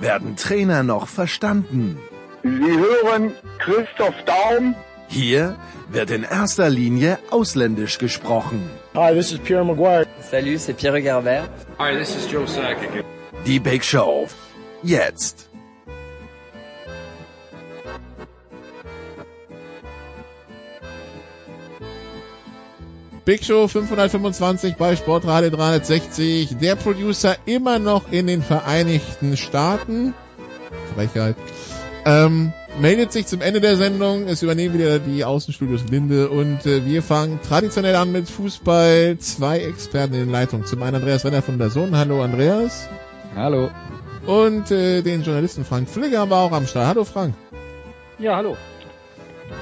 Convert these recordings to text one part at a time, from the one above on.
werden Trainer noch verstanden. Sie hören Christoph Daum. Hier wird in erster Linie ausländisch gesprochen. Hi, this is Pierre Maguire. Salut, c'est Pierre Garbert. Hi, this is Joe Sakic. Die Big Show. Jetzt. Big Show 525 bei Sportradio 360. Der Producer immer noch in den Vereinigten Staaten. Frechheit. Ähm, meldet sich zum Ende der Sendung. Es übernehmen wieder die Außenstudios Linde und äh, wir fangen traditionell an mit Fußball. Zwei Experten in den Leitungen. Zum einen Andreas Renner von der Sohn. Hallo Andreas. Hallo. Und äh, den Journalisten Frank Flügger war auch am Start. Hallo Frank. Ja, hallo.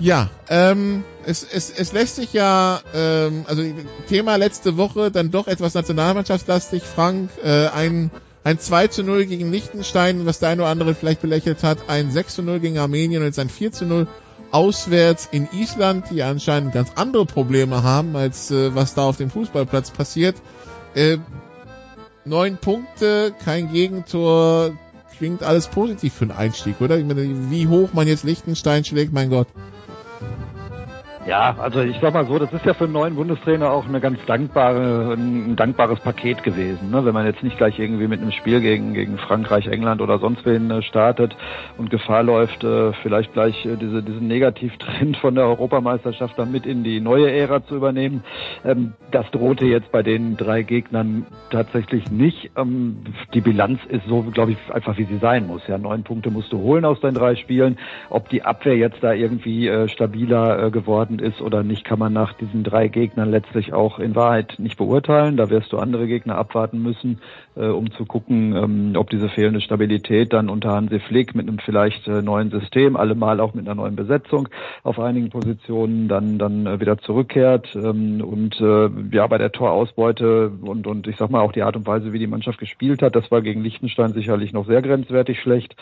Ja, ähm, es, es, es lässt sich ja, ähm, also Thema letzte Woche dann doch etwas nationalmannschaftslastig, Frank, äh, ein, ein 2 zu 0 gegen Liechtenstein, was der eine oder andere vielleicht belächelt hat, ein 6 zu 0 gegen Armenien und jetzt ein 4 zu 0 auswärts in Island, die anscheinend ganz andere Probleme haben, als äh, was da auf dem Fußballplatz passiert. Äh, neun Punkte, kein Gegentor, klingt alles positiv für einen Einstieg, oder? Ich meine, wie hoch man jetzt Liechtenstein schlägt, mein Gott. Ja, also ich sag mal so, das ist ja für einen neuen Bundestrainer auch eine ganz dankbare, ein dankbares Paket gewesen. Ne? Wenn man jetzt nicht gleich irgendwie mit einem Spiel gegen, gegen Frankreich, England oder sonst wen äh, startet und Gefahr läuft, äh, vielleicht gleich äh, diese, diesen Negativtrend von der Europameisterschaft dann mit in die neue Ära zu übernehmen. Ähm, das drohte jetzt bei den drei Gegnern tatsächlich nicht. Ähm, die Bilanz ist so, glaube ich, einfach wie sie sein muss. Ja, neun Punkte musst du holen aus den drei Spielen. Ob die Abwehr jetzt da irgendwie stabiler äh, geworden ist oder nicht, kann man nach diesen drei Gegnern letztlich auch in Wahrheit nicht beurteilen. Da wirst du andere Gegner abwarten müssen, äh, um zu gucken, ähm, ob diese fehlende Stabilität dann unter Hansi Flick mit einem vielleicht äh, neuen System, allemal auch mit einer neuen Besetzung auf einigen Positionen dann dann äh, wieder zurückkehrt. Ähm, und äh, ja, bei der Torausbeute und und ich sag mal auch die Art und Weise, wie die Mannschaft gespielt hat, das war gegen Liechtenstein sicherlich noch sehr grenzwertig schlecht.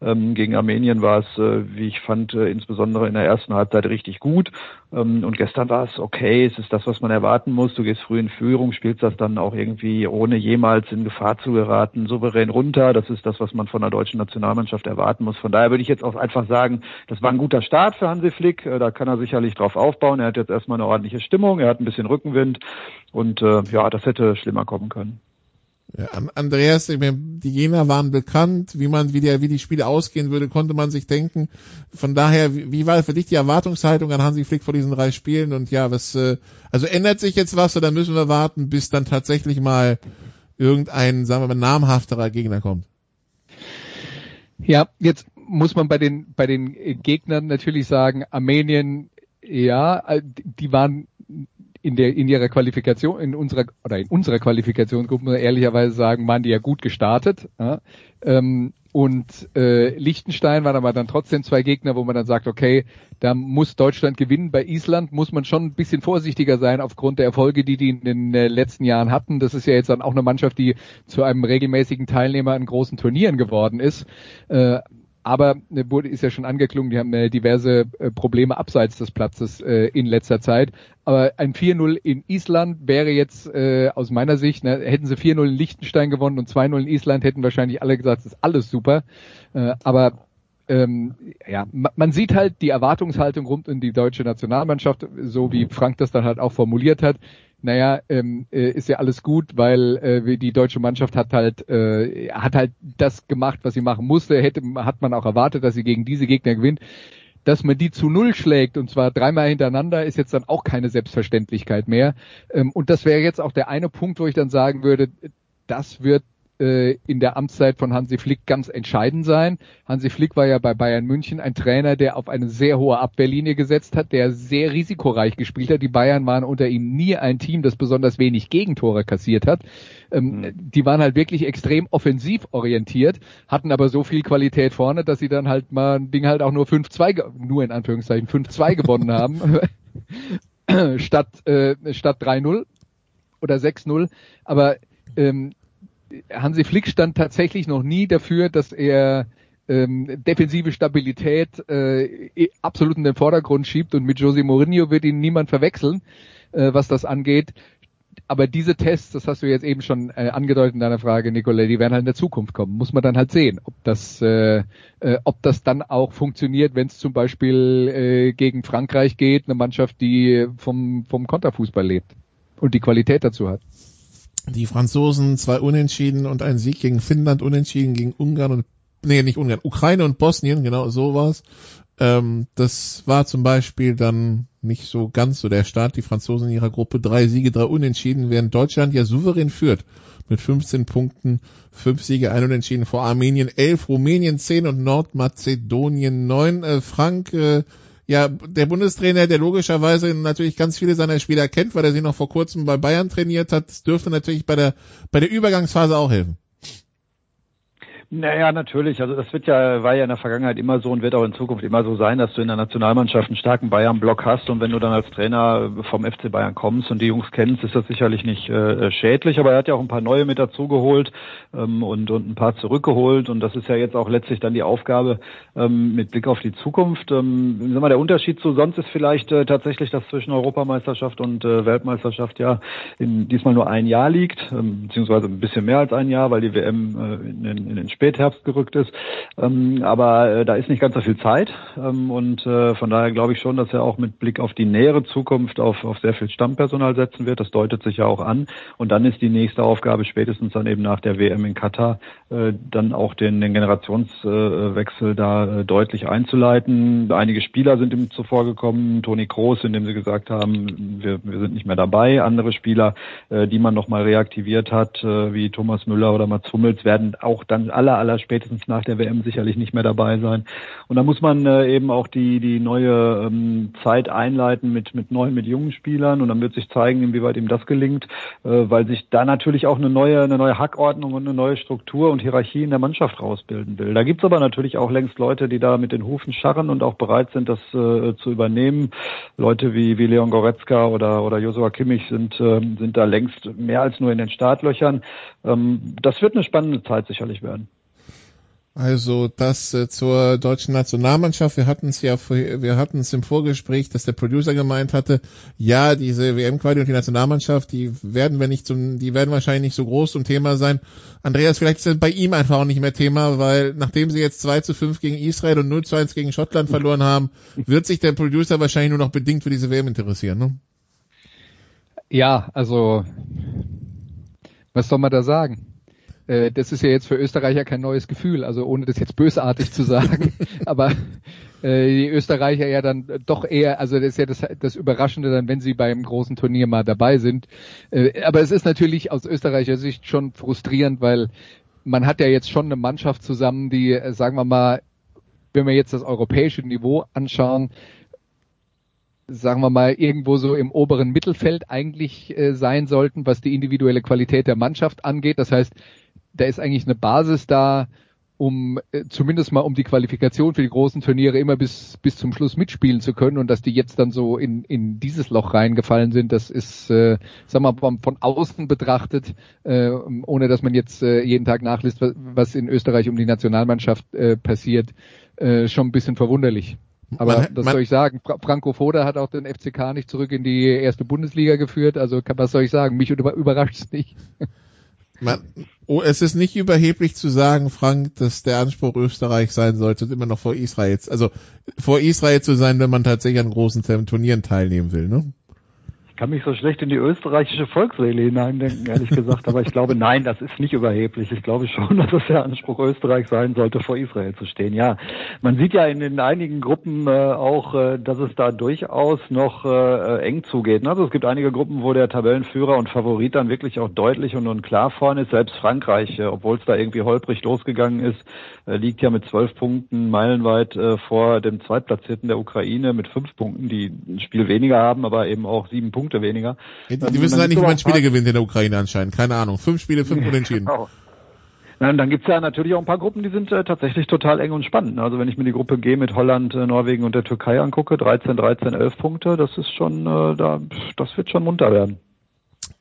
Ähm, gegen Armenien war es, äh, wie ich fand, äh, insbesondere in der ersten Halbzeit richtig gut. Ähm, und gestern war es okay, es ist das, was man erwarten muss. Du gehst früh in Führung, spielst das dann auch irgendwie ohne jemals in Gefahr zu geraten, souverän runter. Das ist das, was man von der deutschen Nationalmannschaft erwarten muss. Von daher würde ich jetzt auch einfach sagen, das war ein guter Start für Hansi Flick. Äh, da kann er sicherlich drauf aufbauen. Er hat jetzt erstmal eine ordentliche Stimmung, er hat ein bisschen Rückenwind und äh, ja, das hätte schlimmer kommen können. Ja, Andreas, die Jena waren bekannt, wie man, wie der, wie die Spiele ausgehen würde, konnte man sich denken. Von daher, wie war für dich die Erwartungshaltung an Hansi Flick vor diesen drei Spielen? Und ja, was, äh, also ändert sich jetzt was oder müssen wir warten, bis dann tatsächlich mal irgendein, sagen wir mal, namhafterer Gegner kommt? Ja, jetzt muss man bei den, bei den Gegnern natürlich sagen, Armenien, ja, die waren in der in ihrer Qualifikation in unserer oder in unserer Qualifikationsgruppe ehrlicherweise sagen, waren die ja gut gestartet. Ja? Ähm, und äh, Liechtenstein waren aber dann trotzdem zwei Gegner, wo man dann sagt, okay, da muss Deutschland gewinnen. Bei Island muss man schon ein bisschen vorsichtiger sein aufgrund der Erfolge, die die in den äh, letzten Jahren hatten. Das ist ja jetzt dann auch eine Mannschaft, die zu einem regelmäßigen Teilnehmer an großen Turnieren geworden ist. Äh, aber äh, wurde ist ja schon angeklungen, die haben äh, diverse äh, Probleme abseits des Platzes äh, in letzter Zeit. Aber ein 4-0 in Island wäre jetzt äh, aus meiner Sicht, ne, hätten sie 4-0 in Liechtenstein gewonnen und 2-0 in Island, hätten wahrscheinlich alle gesagt, das ist alles super. Äh, aber ähm, ja, man sieht halt die Erwartungshaltung rund um die deutsche Nationalmannschaft, so wie Frank das dann halt auch formuliert hat naja, ähm, äh, ist ja alles gut, weil äh, die deutsche Mannschaft hat halt äh, hat halt das gemacht, was sie machen musste. Hätte hat man auch erwartet, dass sie gegen diese Gegner gewinnt. Dass man die zu null schlägt und zwar dreimal hintereinander, ist jetzt dann auch keine Selbstverständlichkeit mehr. Ähm, und das wäre jetzt auch der eine Punkt, wo ich dann sagen würde, das wird äh, in der Amtszeit von Hansi Flick ganz entscheidend sein. Hansi Flick war ja bei Bayern München ein Trainer, der auf eine sehr hohe Abwehrlinie gesetzt hat, der sehr risikoreich gespielt hat. Die Bayern waren unter ihm nie ein Team, das besonders wenig Gegentore kassiert hat. Ähm, mhm. Die waren halt wirklich extrem offensiv orientiert, hatten aber so viel Qualität vorne, dass sie dann halt mal ein Ding halt auch nur 5-2, nur in Anführungszeichen 5-2 gewonnen haben. statt, äh, statt 3-0 oder 6-0. Aber ähm, Hansi Flick stand tatsächlich noch nie dafür, dass er ähm, defensive Stabilität äh, absolut in den Vordergrund schiebt und mit Jose Mourinho wird ihn niemand verwechseln, äh, was das angeht. Aber diese Tests, das hast du jetzt eben schon äh, angedeutet in deiner Frage, Nicolai, die werden halt in der Zukunft kommen. Muss man dann halt sehen, ob das, äh, äh, ob das dann auch funktioniert, wenn es zum Beispiel äh, gegen Frankreich geht, eine Mannschaft, die vom, vom Konterfußball lebt und die Qualität dazu hat. Die Franzosen zwei Unentschieden und ein Sieg gegen Finnland, Unentschieden gegen Ungarn und nee, nicht Ungarn, Ukraine und Bosnien, genau so war's. Ähm, das war zum Beispiel dann nicht so ganz so der Start. Die Franzosen in ihrer Gruppe drei Siege, drei Unentschieden, während Deutschland ja souverän führt mit 15 Punkten, fünf Siege, ein Unentschieden vor Armenien, elf, Rumänien zehn und Nordmazedonien neun. Äh, Frank, äh, ja, der Bundestrainer, der logischerweise natürlich ganz viele seiner Spieler kennt, weil er sie noch vor kurzem bei Bayern trainiert hat, dürfte natürlich bei der, bei der Übergangsphase auch helfen. Naja, natürlich. Also das wird ja, war ja in der Vergangenheit immer so und wird auch in Zukunft immer so sein, dass du in der Nationalmannschaft einen starken Bayern-Block hast und wenn du dann als Trainer vom FC Bayern kommst und die Jungs kennst, ist das sicherlich nicht äh, schädlich. Aber er hat ja auch ein paar neue mit dazugeholt ähm, und, und ein paar zurückgeholt und das ist ja jetzt auch letztlich dann die Aufgabe ähm, mit Blick auf die Zukunft. Ähm, sag mal, der Unterschied zu sonst ist vielleicht äh, tatsächlich, dass zwischen Europameisterschaft und äh, Weltmeisterschaft ja in, diesmal nur ein Jahr liegt, ähm, beziehungsweise ein bisschen mehr als ein Jahr, weil die WM äh, in, in, in den Spätherbst gerückt ist. Ähm, aber äh, da ist nicht ganz so viel Zeit. Ähm, und äh, von daher glaube ich schon, dass er auch mit Blick auf die nähere Zukunft auf, auf sehr viel Stammpersonal setzen wird. Das deutet sich ja auch an. Und dann ist die nächste Aufgabe spätestens dann eben nach der WM in Katar äh, dann auch den, den Generationswechsel da äh, deutlich einzuleiten. Einige Spieler sind ihm zuvor gekommen, Toni Kroos, indem sie gesagt haben, wir, wir sind nicht mehr dabei. Andere Spieler, äh, die man nochmal reaktiviert hat, äh, wie Thomas Müller oder Mats Hummels, werden auch dann alle aller, aller spätestens nach der WM sicherlich nicht mehr dabei sein. Und da muss man äh, eben auch die, die neue ähm, Zeit einleiten mit, mit neuen, mit jungen Spielern und dann wird sich zeigen, inwieweit ihm das gelingt, äh, weil sich da natürlich auch eine neue, eine neue Hackordnung und eine neue Struktur und Hierarchie in der Mannschaft rausbilden will. Da gibt's aber natürlich auch längst Leute, die da mit den Hufen scharren und auch bereit sind, das äh, zu übernehmen. Leute wie, wie Leon Goretzka oder, oder Joshua Kimmich sind, äh, sind da längst mehr als nur in den Startlöchern. Ähm, das wird eine spannende Zeit sicherlich werden. Also das äh, zur deutschen Nationalmannschaft. Wir hatten es ja, wir hatten es im Vorgespräch, dass der Producer gemeint hatte, ja, diese WM-Quali und die Nationalmannschaft, die werden wir nicht zum, die werden wahrscheinlich nicht so groß zum Thema sein. Andreas, vielleicht ist das bei ihm einfach auch nicht mehr Thema, weil nachdem sie jetzt 2 zu 5 gegen Israel und 0 zu 1 gegen Schottland verloren haben, wird sich der Producer wahrscheinlich nur noch bedingt für diese WM interessieren, ne? Ja, also was soll man da sagen? Äh, das ist ja jetzt für Österreicher kein neues Gefühl, also ohne das jetzt bösartig zu sagen, aber äh, die Österreicher ja dann doch eher, also das ist ja das, das Überraschende dann, wenn sie beim großen Turnier mal dabei sind. Äh, aber es ist natürlich aus österreicher Sicht schon frustrierend, weil man hat ja jetzt schon eine Mannschaft zusammen, die, äh, sagen wir mal, wenn wir jetzt das europäische Niveau anschauen, sagen wir mal, irgendwo so im oberen Mittelfeld eigentlich äh, sein sollten, was die individuelle Qualität der Mannschaft angeht. Das heißt, da ist eigentlich eine Basis da, um äh, zumindest mal um die Qualifikation für die großen Turniere immer bis bis zum Schluss mitspielen zu können und dass die jetzt dann so in in dieses Loch reingefallen sind, das ist, äh, sagen wir mal, von außen betrachtet, äh, ohne dass man jetzt äh, jeden Tag nachliest, was, was in Österreich um die Nationalmannschaft äh, passiert, äh, schon ein bisschen verwunderlich. Aber man, das man, soll ich sagen, Fra Franco Foda hat auch den FCK nicht zurück in die erste Bundesliga geführt, also was soll ich sagen, mich überrascht es nicht. Man, oh, es ist nicht überheblich zu sagen, Frank, dass der Anspruch Österreich sein sollte, immer noch vor Israel, also vor Israel zu sein, wenn man tatsächlich an großen Turnieren teilnehmen will, ne? Ich kann mich so schlecht in die österreichische Volksseele hineindenken, ehrlich gesagt. Aber ich glaube, nein, das ist nicht überheblich. Ich glaube schon, dass es der Anspruch Österreich sein sollte, vor Israel zu stehen. Ja, man sieht ja in den einigen Gruppen äh, auch, äh, dass es da durchaus noch äh, eng zugeht. Also es gibt einige Gruppen, wo der Tabellenführer und Favorit dann wirklich auch deutlich und, und klar vorne ist. Selbst Frankreich, äh, obwohl es da irgendwie holprig losgegangen ist, äh, liegt ja mit zwölf Punkten meilenweit äh, vor dem Zweitplatzierten der Ukraine mit fünf Punkten, die ein Spiel weniger haben, aber eben auch sieben Punkte Punkte weniger. Die, die wissen ja nicht, wie man Spiele gewinnt in der Ukraine anscheinend. Keine Ahnung. Fünf Spiele, fünf Unentschieden. Genau. Na, dann gibt's ja natürlich auch ein paar Gruppen, die sind äh, tatsächlich total eng und spannend. Also wenn ich mir die Gruppe G mit Holland, äh, Norwegen und der Türkei angucke, 13, 13, 11 Punkte, das ist schon, äh, da, das wird schon munter werden.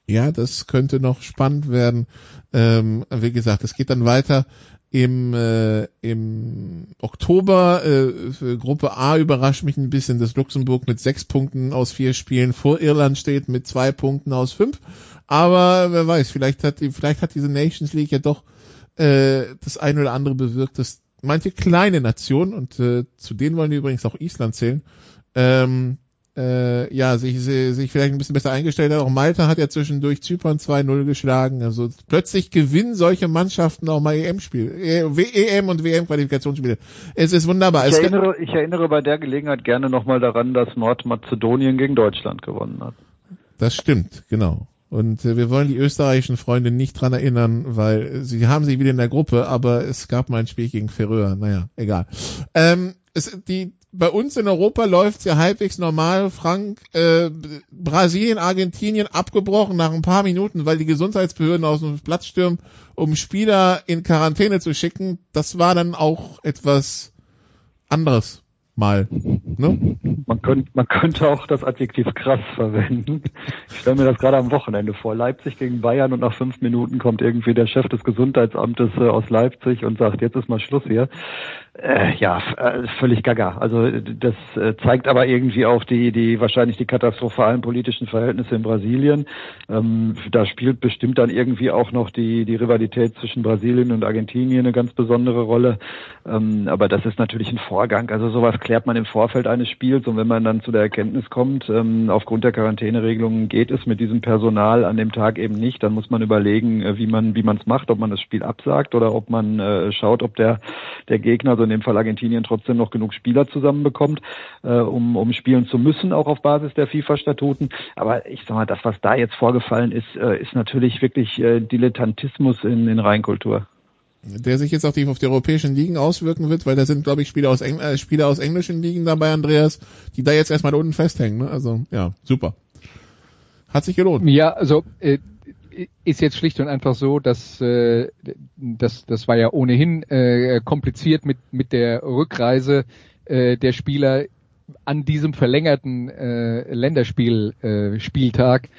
Ja, das könnte noch spannend werden. Ähm, wie gesagt, es geht dann weiter im, äh, im Oktober. Äh, für Gruppe A überrascht mich ein bisschen, dass Luxemburg mit sechs Punkten aus vier Spielen vor Irland steht mit zwei Punkten aus fünf. Aber wer weiß, vielleicht hat, vielleicht hat diese Nations League ja doch äh, das eine oder andere bewirkt, dass manche kleine Nationen, und äh, zu denen wollen wir übrigens auch Island zählen, ähm, äh, ja, sich, sich vielleicht ein bisschen besser eingestellt hat. Auch Malta hat ja zwischendurch Zypern 2-0 geschlagen. Also plötzlich gewinnen solche Mannschaften auch mal EM-Spiele, EM und WM-Qualifikationsspiele. Es ist wunderbar. Ich erinnere, ich erinnere bei der Gelegenheit gerne nochmal daran, dass Nordmazedonien gegen Deutschland gewonnen hat. Das stimmt, genau. Und äh, wir wollen die österreichischen Freunde nicht dran erinnern, weil sie haben sie wieder in der Gruppe, aber es gab mal ein Spiel gegen Ferreur. Naja, egal. Ähm, es, die, bei uns in Europa läuft's ja halbwegs normal. Frank, äh, Brasilien, Argentinien abgebrochen nach ein paar Minuten, weil die Gesundheitsbehörden aus dem Platz stürmen, um Spieler in Quarantäne zu schicken. Das war dann auch etwas anderes mal. Ne? Man, könnte, man könnte auch das Adjektiv krass verwenden. Ich stelle mir das gerade am Wochenende vor. Leipzig gegen Bayern und nach fünf Minuten kommt irgendwie der Chef des Gesundheitsamtes äh, aus Leipzig und sagt, jetzt ist mal Schluss hier. Äh, ja, äh, völlig gaga. Also das äh, zeigt aber irgendwie auch die, die wahrscheinlich die katastrophalen politischen Verhältnisse in Brasilien. Ähm, da spielt bestimmt dann irgendwie auch noch die, die Rivalität zwischen Brasilien und Argentinien eine ganz besondere Rolle. Ähm, aber das ist natürlich ein Vorgang. Also sowas klärt man im Vorfeld eines Spiels und wenn man dann zu der Erkenntnis kommt, ähm, aufgrund der Quarantäneregelungen geht es mit diesem Personal an dem Tag eben nicht, dann muss man überlegen, äh, wie man wie man es macht, ob man das Spiel absagt oder ob man äh, schaut, ob der der Gegner also in dem Fall Argentinien trotzdem noch genug Spieler zusammenbekommt, äh, um, um spielen zu müssen, auch auf Basis der FIFA-Statuten. Aber ich sag mal, das, was da jetzt vorgefallen ist, äh, ist natürlich wirklich äh, Dilettantismus in, in Reinkultur der sich jetzt auch die, auf die europäischen Ligen auswirken wird, weil da sind, glaube ich, Spieler aus, Engl äh, Spieler aus englischen Ligen dabei, Andreas, die da jetzt erstmal unten festhängen. Ne? Also ja, super. Hat sich gelohnt. Ja, also äh, ist jetzt schlicht und einfach so, dass äh, das, das war ja ohnehin äh, kompliziert mit, mit der Rückreise äh, der Spieler an diesem verlängerten äh, Länderspiel äh, Spieltag,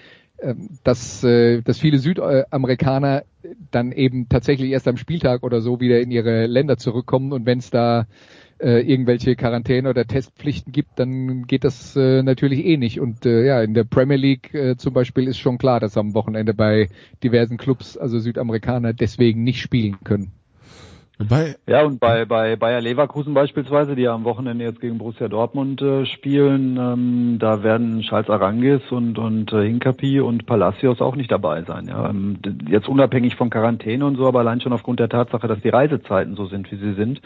dass, äh, dass viele Südamerikaner dann eben tatsächlich erst am Spieltag oder so wieder in ihre Länder zurückkommen und wenn es da äh, irgendwelche Quarantäne oder Testpflichten gibt, dann geht das äh, natürlich eh nicht. Und äh, ja, in der Premier League äh, zum Beispiel ist schon klar, dass am Wochenende bei diversen Clubs, also Südamerikaner, deswegen nicht spielen können. Wobei, ja, und bei, bei Bayer Leverkusen beispielsweise, die ja am Wochenende jetzt gegen Borussia Dortmund äh, spielen, ähm, da werden Charles Arangis und, und äh, Hinkapi und Palacios auch nicht dabei sein. Ja. Ähm, jetzt unabhängig von Quarantäne und so, aber allein schon aufgrund der Tatsache, dass die Reisezeiten so sind, wie sie sind,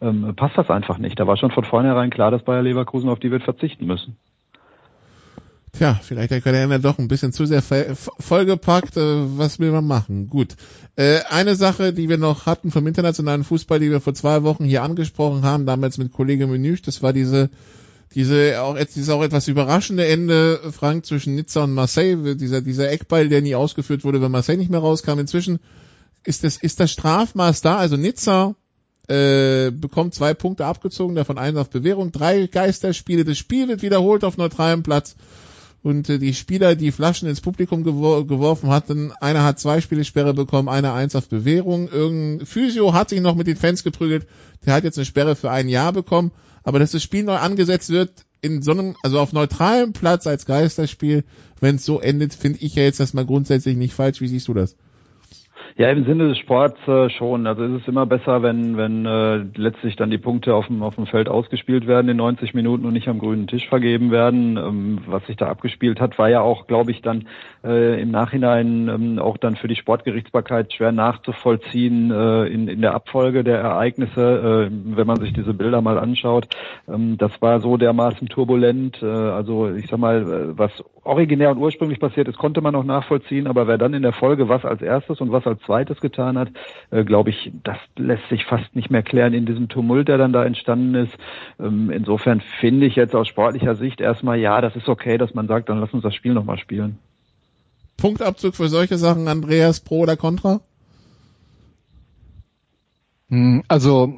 ähm, passt das einfach nicht. Da war schon von vornherein klar, dass Bayer Leverkusen auf die wird verzichten müssen. Tja, vielleicht der Kalender doch ein bisschen zu sehr vollgepackt. Äh, was will man machen? Gut. Äh, eine Sache, die wir noch hatten vom internationalen Fußball, die wir vor zwei Wochen hier angesprochen haben, damals mit Kollege Menüsch, das war diese diese auch dieses auch etwas überraschende Ende Frank zwischen Nizza und Marseille, dieser dieser Eckball, der nie ausgeführt wurde, weil Marseille nicht mehr rauskam. Inzwischen ist das ist das Strafmaß da, also Nizza äh, bekommt zwei Punkte abgezogen, davon einen auf Bewährung, drei Geisterspiele, das Spiel wird wiederholt auf neutralem Platz und äh, die Spieler, die Flaschen ins Publikum gewor geworfen hatten, einer hat zwei Spielesperre bekommen, einer eins auf Bewährung. Irgendein Physio hat sich noch mit den Fans geprügelt, der hat jetzt eine Sperre für ein Jahr bekommen, aber dass das Spiel neu angesetzt wird, in so einem, also auf neutralem Platz als Geisterspiel, wenn es so endet, finde ich ja jetzt erstmal grundsätzlich nicht falsch. Wie siehst du das? Ja, im Sinne des Sports äh, schon. Also ist es immer besser, wenn, wenn äh, letztlich dann die Punkte auf dem, auf dem Feld ausgespielt werden in 90 Minuten und nicht am grünen Tisch vergeben werden. Ähm, was sich da abgespielt hat, war ja auch, glaube ich, dann äh, im Nachhinein ähm, auch dann für die Sportgerichtsbarkeit schwer nachzuvollziehen äh, in, in der Abfolge der Ereignisse, äh, wenn man sich diese Bilder mal anschaut. Ähm, das war so dermaßen turbulent. Äh, also ich sag mal, äh, was originär und ursprünglich passiert ist, konnte man noch nachvollziehen, aber wer dann in der Folge was als erstes und was als zweites getan hat, äh, glaube ich, das lässt sich fast nicht mehr klären in diesem Tumult, der dann da entstanden ist. Ähm, insofern finde ich jetzt aus sportlicher Sicht erstmal, ja, das ist okay, dass man sagt, dann lass uns das Spiel nochmal spielen. Punktabzug für solche Sachen, Andreas, pro oder contra? Hm, also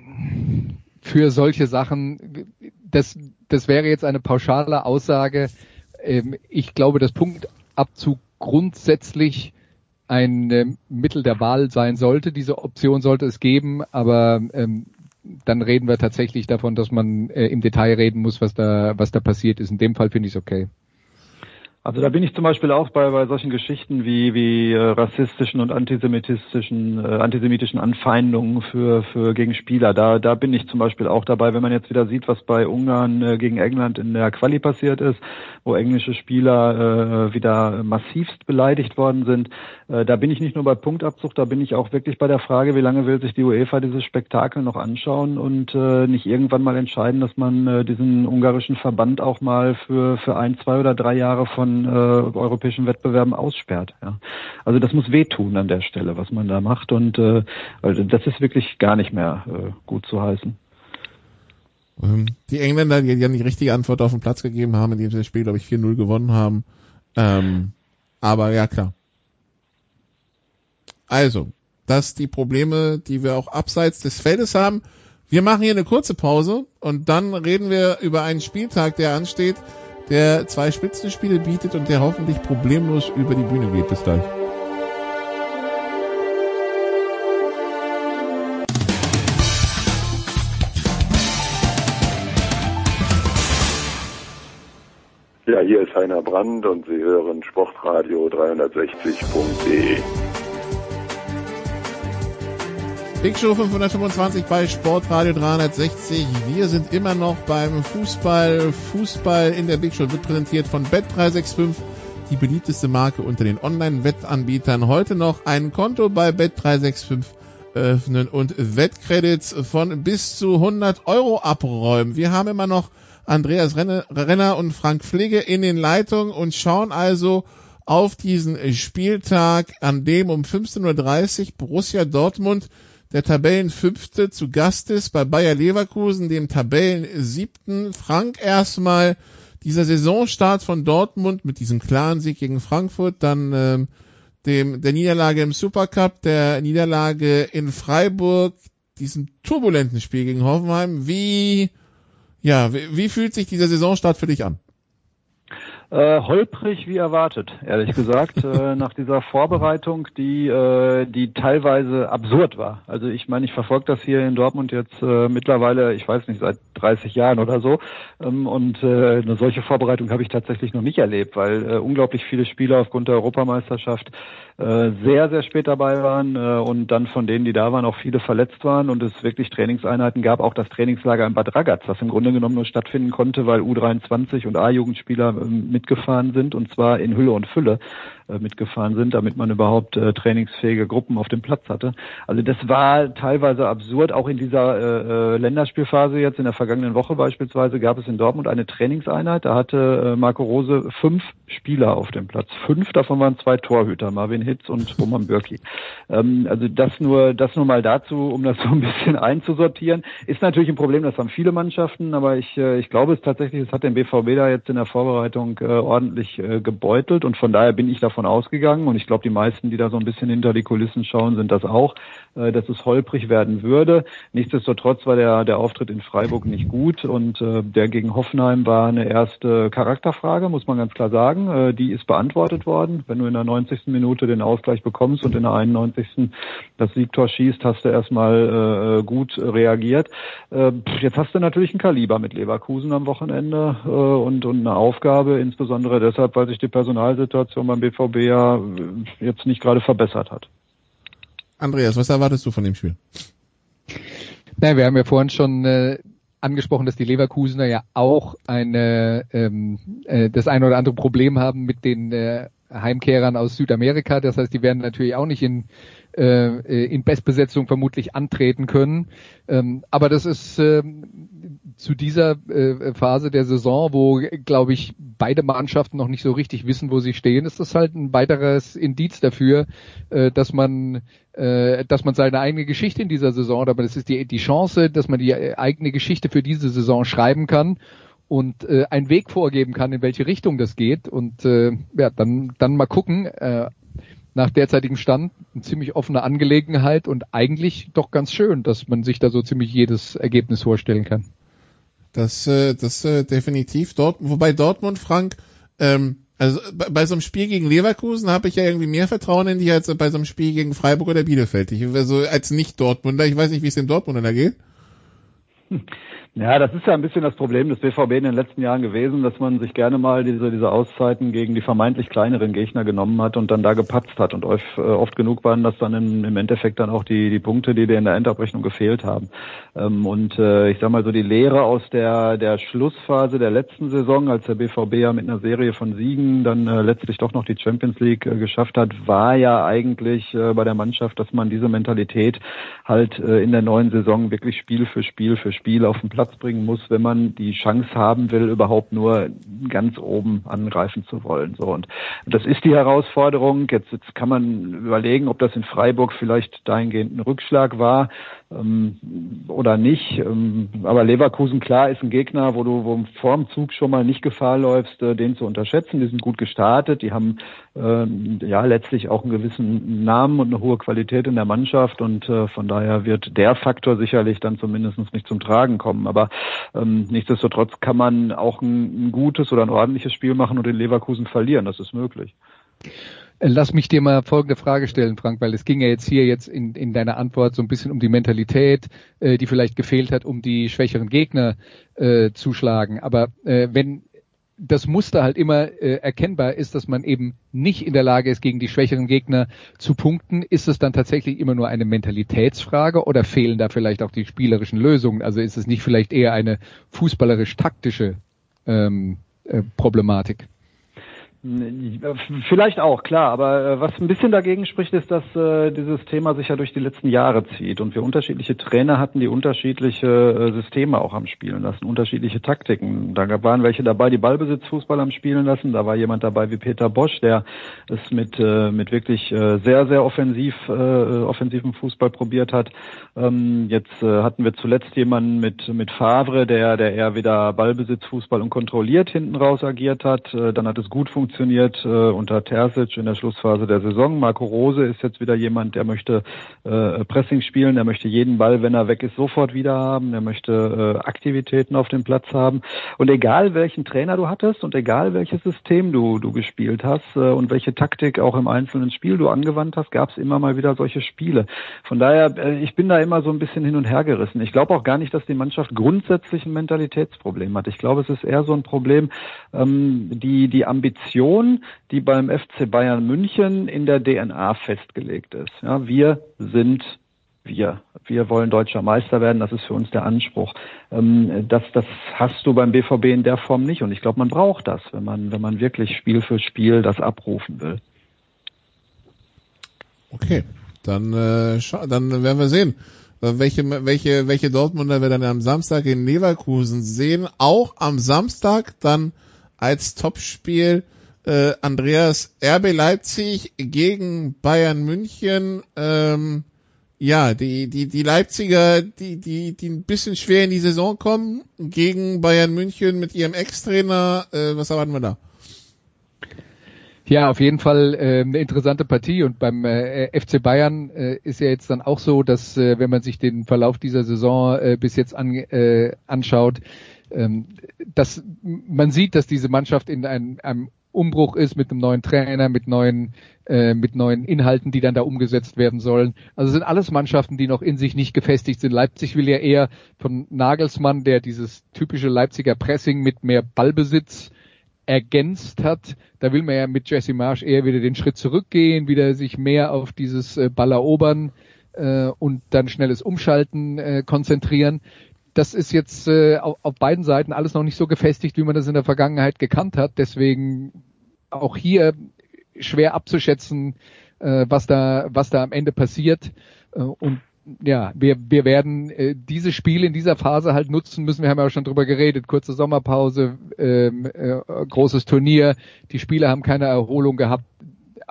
für solche Sachen, das, das wäre jetzt eine pauschale Aussage. Ähm, ich glaube, dass Punktabzug grundsätzlich ein äh, Mittel der Wahl sein sollte. Diese Option sollte es geben, aber ähm, dann reden wir tatsächlich davon, dass man äh, im Detail reden muss, was da, was da passiert ist. In dem Fall finde ich es okay. Also da bin ich zum Beispiel auch bei, bei solchen Geschichten wie, wie äh, rassistischen und antisemitischen, äh, antisemitischen Anfeindungen für, für gegen Spieler. Da, da bin ich zum Beispiel auch dabei, wenn man jetzt wieder sieht, was bei Ungarn äh, gegen England in der Quali passiert ist, wo englische Spieler äh, wieder massivst beleidigt worden sind. Äh, da bin ich nicht nur bei Punktabzug, da bin ich auch wirklich bei der Frage, wie lange will sich die UEFA dieses Spektakel noch anschauen und äh, nicht irgendwann mal entscheiden, dass man äh, diesen ungarischen Verband auch mal für, für ein, zwei oder drei Jahre von äh, europäischen Wettbewerben aussperrt. Ja. Also das muss wehtun an der Stelle, was man da macht und äh, also das ist wirklich gar nicht mehr äh, gut zu heißen. Ähm, die Engländer, die ja die richtige Antwort auf den Platz gegeben haben, indem sie das Spiel, glaube ich, 4-0 gewonnen haben. Ähm, aber ja, klar. Also, das die Probleme, die wir auch abseits des Feldes haben. Wir machen hier eine kurze Pause und dann reden wir über einen Spieltag, der ansteht, der zwei Spitzenspiele bietet und der hoffentlich problemlos über die Bühne geht. Bis gleich. Ja, hier ist Heiner Brand und Sie hören Sportradio 360.de. Big Show 525 bei Sportradio 360. Wir sind immer noch beim Fußball. Fußball in der Big Show wird präsentiert von Bet365, die beliebteste Marke unter den Online-Wettanbietern. Heute noch ein Konto bei Bet365 öffnen und Wettcredits von bis zu 100 Euro abräumen. Wir haben immer noch Andreas Renner und Frank Pflege in den Leitungen und schauen also auf diesen Spieltag, an dem um 15.30 Uhr Borussia Dortmund der Tabellenfünfte zu Gast ist bei Bayer Leverkusen, dem Tabellensiebten. Frank erstmal dieser Saisonstart von Dortmund mit diesem klaren Sieg gegen Frankfurt, dann ähm, dem der Niederlage im Supercup, der Niederlage in Freiburg, diesem turbulenten Spiel gegen Hoffenheim. Wie ja, wie, wie fühlt sich dieser Saisonstart für dich an? Äh, holprig wie erwartet, ehrlich gesagt, äh, nach dieser Vorbereitung, die, äh, die teilweise absurd war. Also ich meine, ich verfolge das hier in Dortmund jetzt äh, mittlerweile, ich weiß nicht, seit 30 Jahren oder so. Ähm, und äh, eine solche Vorbereitung habe ich tatsächlich noch nicht erlebt, weil äh, unglaublich viele Spieler aufgrund der Europameisterschaft sehr, sehr spät dabei waren äh, und dann von denen, die da waren, auch viele verletzt waren und es wirklich Trainingseinheiten gab, auch das Trainingslager in Bad Ragaz, was im Grunde genommen nur stattfinden konnte, weil U23 und A-Jugendspieler ähm, mitgefahren sind und zwar in Hülle und Fülle. äh, mitgefahren sind, damit man überhaupt äh, trainingsfähige Gruppen auf dem Platz hatte. Also das war teilweise absurd. Auch in dieser äh, äh, Länderspielphase jetzt in der vergangenen Woche beispielsweise gab es in Dortmund eine Trainingseinheit. Da hatte äh, Marco Rose fünf Spieler auf dem Platz. Fünf davon waren zwei Torhüter, Marvin Hitz und Roman Bürki. Ähm, also das nur, das nur mal dazu, um das so ein bisschen einzusortieren. Ist natürlich ein Problem, das haben viele Mannschaften, aber ich, äh, ich glaube es tatsächlich, es hat den BVB da jetzt in der Vorbereitung äh, ordentlich äh, gebeutelt und von daher bin ich davon ausgegangen. Und ich glaube, die meisten, die da so ein bisschen hinter die Kulissen schauen, sind das auch, dass es holprig werden würde. Nichtsdestotrotz war der, der Auftritt in Freiburg nicht gut und äh, der gegen Hoffenheim war eine erste Charakterfrage, muss man ganz klar sagen. Äh, die ist beantwortet worden. Wenn du in der 90. Minute den Ausgleich bekommst und in der 91. das Siegtor schießt, hast du erstmal äh, gut reagiert. Äh, jetzt hast du natürlich ein Kaliber mit Leverkusen am Wochenende äh, und, und eine Aufgabe, insbesondere deshalb, weil sich die Personalsituation beim BVB ja jetzt nicht gerade verbessert hat. Andreas, was erwartest du von dem Spiel? Naja, wir haben ja vorhin schon äh, angesprochen, dass die Leverkusener ja auch eine ähm, äh, das ein oder andere Problem haben mit den äh, Heimkehrern aus Südamerika. Das heißt, die werden natürlich auch nicht in äh, in Bestbesetzung vermutlich antreten können. Ähm, aber das ist äh, zu dieser äh, Phase der Saison, wo, glaube ich, beide Mannschaften noch nicht so richtig wissen, wo sie stehen, ist das halt ein weiteres Indiz dafür, äh, dass man äh, dass man seine eigene Geschichte in dieser Saison, aber das ist die, die Chance, dass man die eigene Geschichte für diese Saison schreiben kann und äh, einen Weg vorgeben kann, in welche Richtung das geht. Und äh, ja, dann, dann mal gucken. Äh, nach derzeitigem Stand eine ziemlich offene Angelegenheit und eigentlich doch ganz schön, dass man sich da so ziemlich jedes Ergebnis vorstellen kann. Das, äh, das äh, definitiv dort, wobei Dortmund, Frank, ähm, also bei, bei so einem Spiel gegen Leverkusen habe ich ja irgendwie mehr Vertrauen in die als bei so einem Spiel gegen Freiburg oder Bielefeld. Ich, also als Nicht-Dortmunder, ich weiß nicht, wie es den Dortmundern da geht. Ja, das ist ja ein bisschen das Problem des BVB in den letzten Jahren gewesen, dass man sich gerne mal diese, diese Auszeiten gegen die vermeintlich kleineren Gegner genommen hat und dann da gepatzt hat. Und oft, äh, oft genug waren das dann im, im Endeffekt dann auch die, die Punkte, die dir in der Endabrechnung gefehlt haben. Ähm, und äh, ich sag mal so, die Lehre aus der, der Schlussphase der letzten Saison, als der BVB ja mit einer Serie von Siegen dann äh, letztlich doch noch die Champions League geschafft hat, war ja eigentlich bei der Mannschaft, dass man diese Mentalität halt in der neuen Saison wirklich Spiel für Spiel für Spiel auf den Platz Platz bringen muss, wenn man die Chance haben will, überhaupt nur ganz oben angreifen zu wollen. So und das ist die Herausforderung. Jetzt, jetzt kann man überlegen, ob das in Freiburg vielleicht dahingehend ein Rückschlag war ähm, oder nicht. Ähm, aber Leverkusen klar ist ein Gegner, wo du wo vor dem Zug schon mal nicht Gefahr läufst, äh, den zu unterschätzen. Die sind gut gestartet, die haben äh, ja letztlich auch einen gewissen Namen und eine hohe Qualität in der Mannschaft und äh, von daher wird der Faktor sicherlich dann zumindest nicht zum Tragen kommen. Aber ähm, nichtsdestotrotz kann man auch ein, ein gutes oder ein ordentliches Spiel machen und den Leverkusen verlieren. Das ist möglich. Lass mich dir mal folgende Frage stellen, Frank, weil es ging ja jetzt hier jetzt in, in deiner Antwort so ein bisschen um die Mentalität, äh, die vielleicht gefehlt hat, um die schwächeren Gegner äh, zu schlagen. Aber äh, wenn das Muster halt immer äh, erkennbar ist, dass man eben nicht in der Lage ist, gegen die schwächeren Gegner zu punkten, ist es dann tatsächlich immer nur eine Mentalitätsfrage oder fehlen da vielleicht auch die spielerischen Lösungen? Also ist es nicht vielleicht eher eine fußballerisch-taktische ähm, äh, Problematik? Vielleicht auch, klar, aber äh, was ein bisschen dagegen spricht, ist, dass äh, dieses Thema sich ja durch die letzten Jahre zieht und wir unterschiedliche Trainer hatten, die unterschiedliche äh, Systeme auch am Spielen lassen, unterschiedliche Taktiken. Da waren welche dabei, die Ballbesitzfußball am Spielen lassen, da war jemand dabei wie Peter Bosch, der es mit, äh, mit wirklich äh, sehr, sehr offensiv, äh, offensiven Fußball probiert hat. Ähm, jetzt äh, hatten wir zuletzt jemanden mit, mit Favre, der, der eher wieder Ballbesitzfußball und kontrolliert hinten raus agiert hat. Äh, dann hat es gut funktioniert funktioniert äh, unter Terzic in der Schlussphase der Saison. Marco Rose ist jetzt wieder jemand, der möchte äh, Pressing spielen, der möchte jeden Ball, wenn er weg ist, sofort wieder haben, der möchte äh, Aktivitäten auf dem Platz haben. Und egal welchen Trainer du hattest und egal welches System du, du gespielt hast äh, und welche Taktik auch im einzelnen Spiel du angewandt hast, gab es immer mal wieder solche Spiele. Von daher, äh, ich bin da immer so ein bisschen hin und her gerissen. Ich glaube auch gar nicht, dass die Mannschaft grundsätzlich ein Mentalitätsproblem hat. Ich glaube, es ist eher so ein Problem, ähm, die, die Ambition, Vision, die beim FC Bayern München in der DNA festgelegt ist. Ja, wir sind wir. Wir wollen deutscher Meister werden, das ist für uns der Anspruch. Ähm, das, das hast du beim BVB in der Form nicht und ich glaube, man braucht das, wenn man, wenn man wirklich Spiel für Spiel das abrufen will. Okay, dann, äh, dann werden wir sehen, welche, welche, welche Dortmunder wir dann am Samstag in Leverkusen sehen. Auch am Samstag dann als Topspiel äh, Andreas, RB Leipzig gegen Bayern München. Ähm, ja, die, die, die Leipziger, die, die, die ein bisschen schwer in die Saison kommen, gegen Bayern München mit ihrem Ex-Trainer. Äh, was erwarten wir da? Ja, auf jeden Fall äh, eine interessante Partie und beim äh, FC Bayern äh, ist ja jetzt dann auch so, dass äh, wenn man sich den Verlauf dieser Saison äh, bis jetzt an, äh, anschaut, ähm, dass man sieht, dass diese Mannschaft in einem, einem Umbruch ist mit einem neuen Trainer, mit neuen, äh, mit neuen Inhalten, die dann da umgesetzt werden sollen. Also sind alles Mannschaften, die noch in sich nicht gefestigt sind. Leipzig will ja eher von Nagelsmann, der dieses typische Leipziger Pressing mit mehr Ballbesitz ergänzt hat. Da will man ja mit Jesse Marsch eher wieder den Schritt zurückgehen, wieder sich mehr auf dieses äh, Ballerobern äh, und dann schnelles Umschalten äh, konzentrieren. Das ist jetzt äh, auf, beiden Seiten alles noch nicht so gefestigt, wie man das in der Vergangenheit gekannt hat. Deswegen auch hier schwer abzuschätzen, äh, was da was da am Ende passiert. Äh, und ja, wir, wir werden äh, diese Spiele in dieser Phase halt nutzen müssen. Wir haben ja auch schon drüber geredet. Kurze Sommerpause, ähm, äh, großes Turnier. Die Spieler haben keine Erholung gehabt.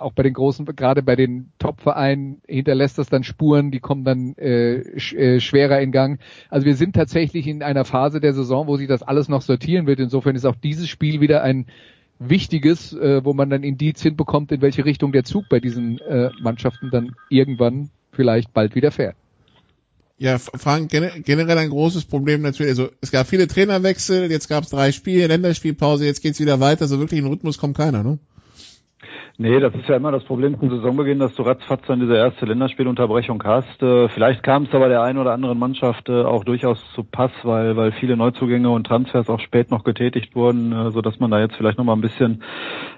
Auch bei den großen, gerade bei den Top-Vereinen hinterlässt das dann Spuren, die kommen dann äh, sch äh, schwerer in Gang. Also wir sind tatsächlich in einer Phase der Saison, wo sich das alles noch sortieren wird. Insofern ist auch dieses Spiel wieder ein wichtiges, äh, wo man dann Indizien bekommt, in welche Richtung der Zug bei diesen äh, Mannschaften dann irgendwann vielleicht bald wieder fährt. Ja, Frank, generell ein großes Problem natürlich. Also es gab viele Trainerwechsel, jetzt gab es drei Spiele, Länderspielpause, jetzt geht's wieder weiter. So wirklich in Rhythmus kommt keiner, ne? Nee, das ist ja immer das Problem zum Saisonbeginn, dass du ratzfatz dann diese erste Länderspielunterbrechung hast. Äh, vielleicht kam es aber der einen oder anderen Mannschaft äh, auch durchaus zu Pass, weil, weil viele Neuzugänge und Transfers auch spät noch getätigt wurden, äh, so dass man da jetzt vielleicht noch mal ein bisschen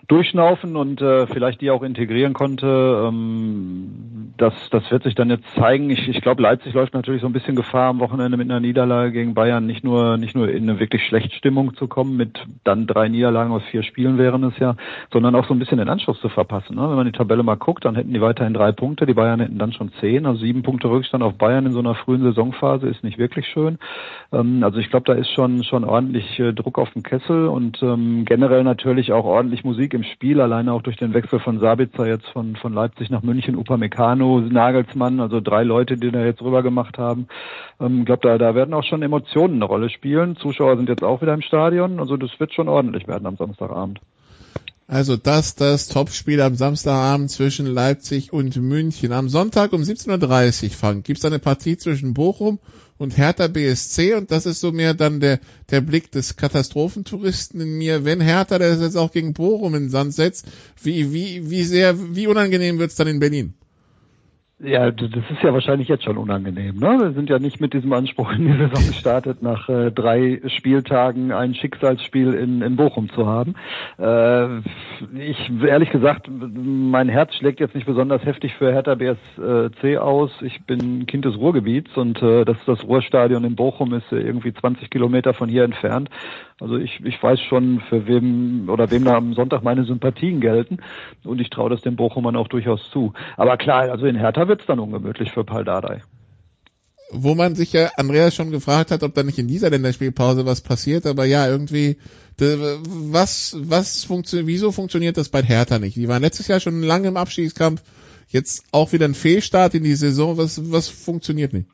durchschnaufen und vielleicht die auch integrieren konnte. Ähm, das, das wird sich dann jetzt zeigen. Ich, ich glaube, Leipzig läuft natürlich so ein bisschen Gefahr am Wochenende mit einer Niederlage gegen Bayern nicht nur nicht nur in eine wirklich schlechte Stimmung zu kommen mit dann drei Niederlagen aus vier Spielen wären es ja, sondern auch so ein bisschen den Anschluss zu verpassen. Ne? Wenn man die Tabelle mal guckt, dann hätten die weiterhin drei Punkte, die Bayern hätten dann schon zehn, also sieben Punkte Rückstand auf Bayern in so einer frühen Saisonphase ist nicht wirklich schön. Ähm, also ich glaube, da ist schon schon ordentlich äh, Druck auf dem Kessel und ähm, generell natürlich auch ordentlich Musik im Spiel, alleine auch durch den Wechsel von Sabitzer jetzt von von Leipzig nach München, Upamecano, Nagelsmann, also drei Leute, die da jetzt rüber gemacht haben. Ich ähm, glaube, da, da werden auch schon Emotionen eine Rolle spielen. Zuschauer sind jetzt auch wieder im Stadion, also das wird schon ordentlich werden am Samstagabend. Also das, das Topspiel am Samstagabend zwischen Leipzig und München. Am Sonntag um 17.30 Uhr, Frank, gibt's eine Partie zwischen Bochum und Hertha BSC und das ist so mehr dann der, der Blick des Katastrophentouristen in mir. Wenn Hertha das jetzt auch gegen Bochum in den Sand setzt, wie, wie, wie sehr, wie unangenehm wird's dann in Berlin? Ja, das ist ja wahrscheinlich jetzt schon unangenehm. Ne? Wir sind ja nicht mit diesem Anspruch in die Saison gestartet, nach äh, drei Spieltagen ein Schicksalsspiel in, in Bochum zu haben. Äh, ich ehrlich gesagt, mein Herz schlägt jetzt nicht besonders heftig für Hertha BSC aus. Ich bin Kind des Ruhrgebiets und äh, das, das Ruhrstadion in Bochum ist irgendwie 20 Kilometer von hier entfernt. Also ich, ich weiß schon, für wem oder wem da am Sonntag meine Sympathien gelten und ich traue das den Bochumern auch durchaus zu. Aber klar, also in Hertha wird's dann ungemütlich für Paul Dardai. Wo man sich ja Andreas schon gefragt hat, ob da nicht in dieser Länderspielpause was passiert, aber ja, irgendwie, was, was funktioniert, wieso funktioniert das bei Hertha nicht? Die waren letztes Jahr schon lange im Abstiegskampf, jetzt auch wieder ein Fehlstart in die Saison, was, was funktioniert nicht?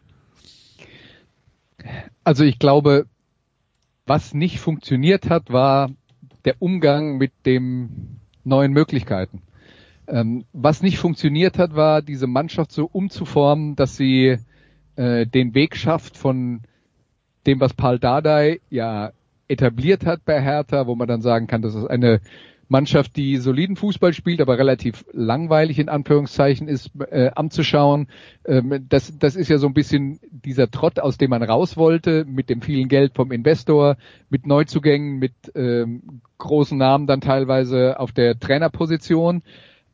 Also ich glaube, was nicht funktioniert hat, war der Umgang mit den neuen Möglichkeiten. Ähm, was nicht funktioniert hat, war diese Mannschaft so umzuformen, dass sie äh, den Weg schafft von dem, was Paul Dardai ja etabliert hat bei Hertha, wo man dann sagen kann, das ist eine Mannschaft, die soliden Fußball spielt, aber relativ langweilig in Anführungszeichen ist, äh, anzuschauen. Ähm, das, das ist ja so ein bisschen dieser Trott, aus dem man raus wollte, mit dem vielen Geld vom Investor, mit Neuzugängen, mit ähm, großen Namen dann teilweise auf der Trainerposition.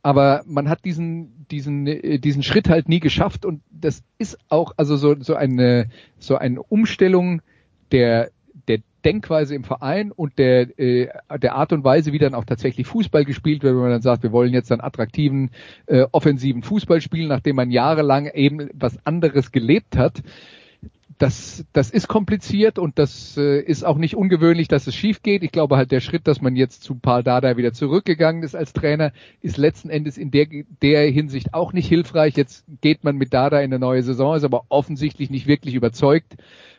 Aber man hat diesen, diesen, äh, diesen Schritt halt nie geschafft und das ist auch also so, so eine, so eine Umstellung der, Denkweise im Verein und der, äh, der Art und Weise, wie dann auch tatsächlich Fußball gespielt wird, wenn man dann sagt, wir wollen jetzt einen attraktiven, äh, offensiven Fußball spielen, nachdem man jahrelang eben was anderes gelebt hat. Das, das ist kompliziert und das äh, ist auch nicht ungewöhnlich, dass es schief geht. Ich glaube halt, der Schritt, dass man jetzt zu Paul Dada wieder zurückgegangen ist als Trainer, ist letzten Endes in der, der Hinsicht auch nicht hilfreich. Jetzt geht man mit Dada in eine neue Saison, ist aber offensichtlich nicht wirklich überzeugt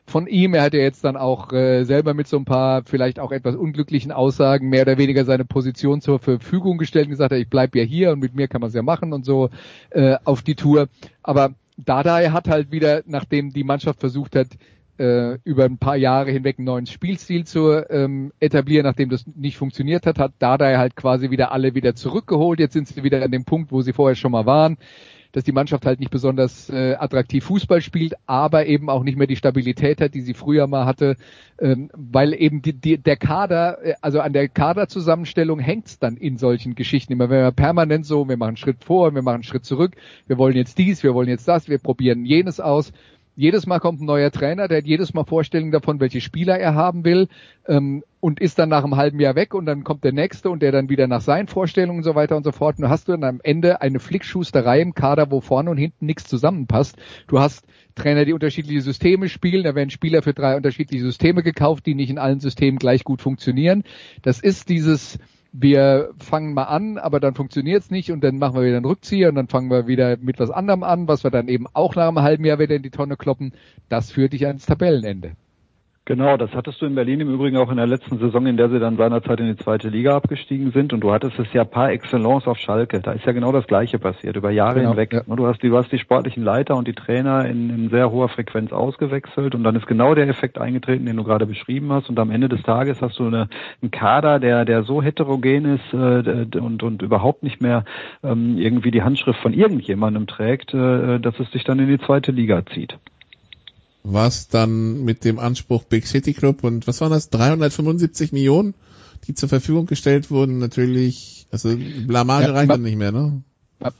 von ihm. Er hat ja jetzt dann auch äh, selber mit so ein paar vielleicht auch etwas unglücklichen Aussagen mehr oder weniger seine Position zur Verfügung gestellt und gesagt, ich bleib ja hier und mit mir kann man es ja machen und so äh, auf die Tour. Aber Dada hat halt wieder, nachdem die Mannschaft versucht hat, äh, über ein paar Jahre hinweg einen neuen Spielstil zu ähm, etablieren, nachdem das nicht funktioniert hat, hat Dada halt quasi wieder alle wieder zurückgeholt. Jetzt sind sie wieder an dem Punkt, wo sie vorher schon mal waren dass die Mannschaft halt nicht besonders äh, attraktiv Fußball spielt, aber eben auch nicht mehr die Stabilität hat, die sie früher mal hatte, ähm, weil eben die, die, der Kader, äh, also an der Kaderzusammenstellung hängt's dann in solchen Geschichten immer. Wenn wir permanent so, wir machen einen Schritt vor, wir machen einen Schritt zurück, wir wollen jetzt dies, wir wollen jetzt das, wir probieren jenes aus jedes Mal kommt ein neuer Trainer, der hat jedes Mal Vorstellungen davon, welche Spieler er haben will ähm, und ist dann nach einem halben Jahr weg und dann kommt der nächste und der dann wieder nach seinen Vorstellungen und so weiter und so fort. Und hast du dann am Ende eine Flickschusterei im Kader, wo vorne und hinten nichts zusammenpasst. Du hast Trainer, die unterschiedliche Systeme spielen, da werden Spieler für drei unterschiedliche Systeme gekauft, die nicht in allen Systemen gleich gut funktionieren. Das ist dieses wir fangen mal an, aber dann funktioniert's nicht und dann machen wir wieder einen Rückzieher und dann fangen wir wieder mit was anderem an, was wir dann eben auch nach einem halben Jahr wieder in die Tonne kloppen. Das führt dich ans Tabellenende. Genau, das hattest du in Berlin im Übrigen auch in der letzten Saison, in der sie dann seinerzeit in die zweite Liga abgestiegen sind. Und du hattest es ja par excellence auf Schalke. Da ist ja genau das Gleiche passiert, über Jahre genau, hinweg. Ja. Du, hast die, du hast die sportlichen Leiter und die Trainer in, in sehr hoher Frequenz ausgewechselt und dann ist genau der Effekt eingetreten, den du gerade beschrieben hast. Und am Ende des Tages hast du eine, einen Kader, der, der so heterogen ist äh, und, und überhaupt nicht mehr ähm, irgendwie die Handschrift von irgendjemandem trägt, äh, dass es dich dann in die zweite Liga zieht was dann mit dem Anspruch Big City Club und was waren das, 375 Millionen, die zur Verfügung gestellt wurden, natürlich, also Blamage ja, reicht dann nicht mehr, ne?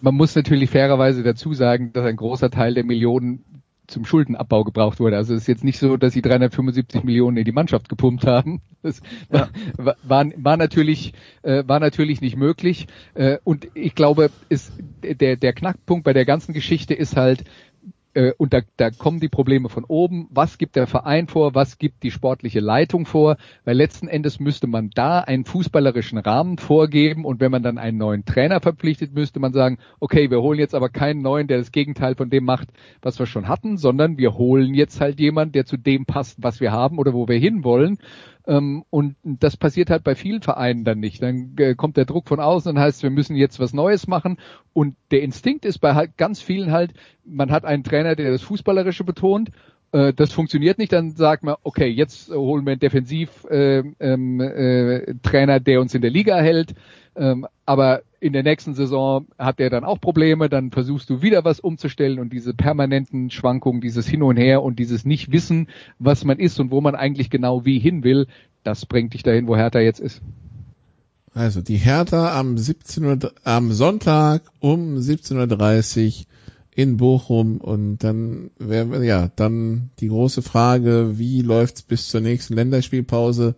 Man muss natürlich fairerweise dazu sagen, dass ein großer Teil der Millionen zum Schuldenabbau gebraucht wurde. Also es ist jetzt nicht so, dass sie 375 Millionen in die Mannschaft gepumpt haben. Das war, war, war natürlich äh, war natürlich nicht möglich. Äh, und ich glaube, ist der der Knackpunkt bei der ganzen Geschichte ist halt, äh, und da, da kommen die Probleme von oben. Was gibt der Verein vor? Was gibt die sportliche Leitung vor? Weil letzten Endes müsste man da einen fußballerischen Rahmen vorgeben und wenn man dann einen neuen Trainer verpflichtet, müsste man sagen, okay, wir holen jetzt aber keinen neuen, der das Gegenteil von dem macht, was wir schon hatten, sondern wir holen jetzt halt jemanden, der zu dem passt, was wir haben oder wo wir hinwollen. Ähm, und das passiert halt bei vielen Vereinen dann nicht. Dann äh, kommt der Druck von außen und heißt, wir müssen jetzt was Neues machen. Und der Instinkt ist bei halt ganz vielen halt, man hat einen Trainer, der das Fußballerische betont äh, das funktioniert nicht, dann sagt man, okay, jetzt holen wir einen Defensivtrainer, äh, ähm, äh, der uns in der Liga hält. Ähm, aber in der nächsten Saison hat er dann auch Probleme, dann versuchst du wieder was umzustellen und diese permanenten Schwankungen, dieses Hin und Her und dieses Nicht-Wissen, was man ist und wo man eigentlich genau wie hin will, das bringt dich dahin, wo Hertha jetzt ist. Also die Hertha am 17 Uhr, am Sonntag um 17.30 Uhr in Bochum und dann wäre ja dann die große Frage, wie läuft's bis zur nächsten Länderspielpause?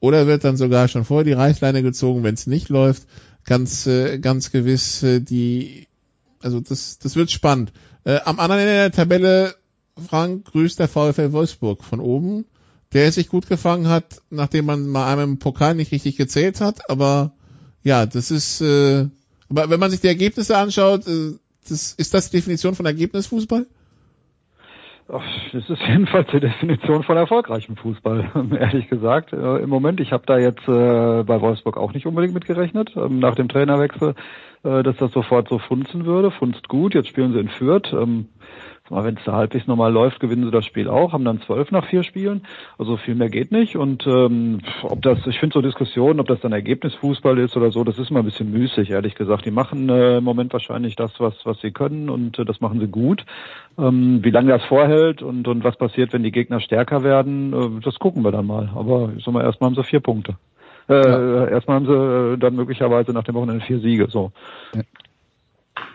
Oder wird dann sogar schon vor die Reißleine gezogen, wenn es nicht läuft? Ganz, äh, ganz gewiss äh, die, also das, das wird spannend. Äh, am anderen Ende der Tabelle, Frank, grüßt der VfL Wolfsburg von oben, der sich gut gefangen hat, nachdem man mal einmal im Pokal nicht richtig gezählt hat. Aber ja, das ist, äh, aber wenn man sich die Ergebnisse anschaut, äh, das, ist das die Definition von Ergebnisfußball? Das ist jedenfalls die Definition von erfolgreichem Fußball, ehrlich gesagt. Äh, Im Moment, ich habe da jetzt äh, bei Wolfsburg auch nicht unbedingt mitgerechnet, ähm, nach dem Trainerwechsel, äh, dass das sofort so funzen würde. Funzt gut, jetzt spielen sie in Fürth. Ähm, wenn es da halbwegs normal läuft, gewinnen sie das Spiel auch, haben dann zwölf nach vier Spielen. Also viel mehr geht nicht. Und ähm, ob das, ich finde so Diskussionen, ob das dann Ergebnisfußball ist oder so, das ist immer ein bisschen müßig, ehrlich gesagt. Die machen äh, im Moment wahrscheinlich das, was, was sie können und äh, das machen sie gut. Ähm, wie lange das vorhält und, und was passiert, wenn die Gegner stärker werden, äh, das gucken wir dann mal. Aber ich sag mal, erstmal haben sie vier Punkte. Äh, ja. Erstmal haben sie äh, dann möglicherweise nach dem Wochenende vier Siege. So.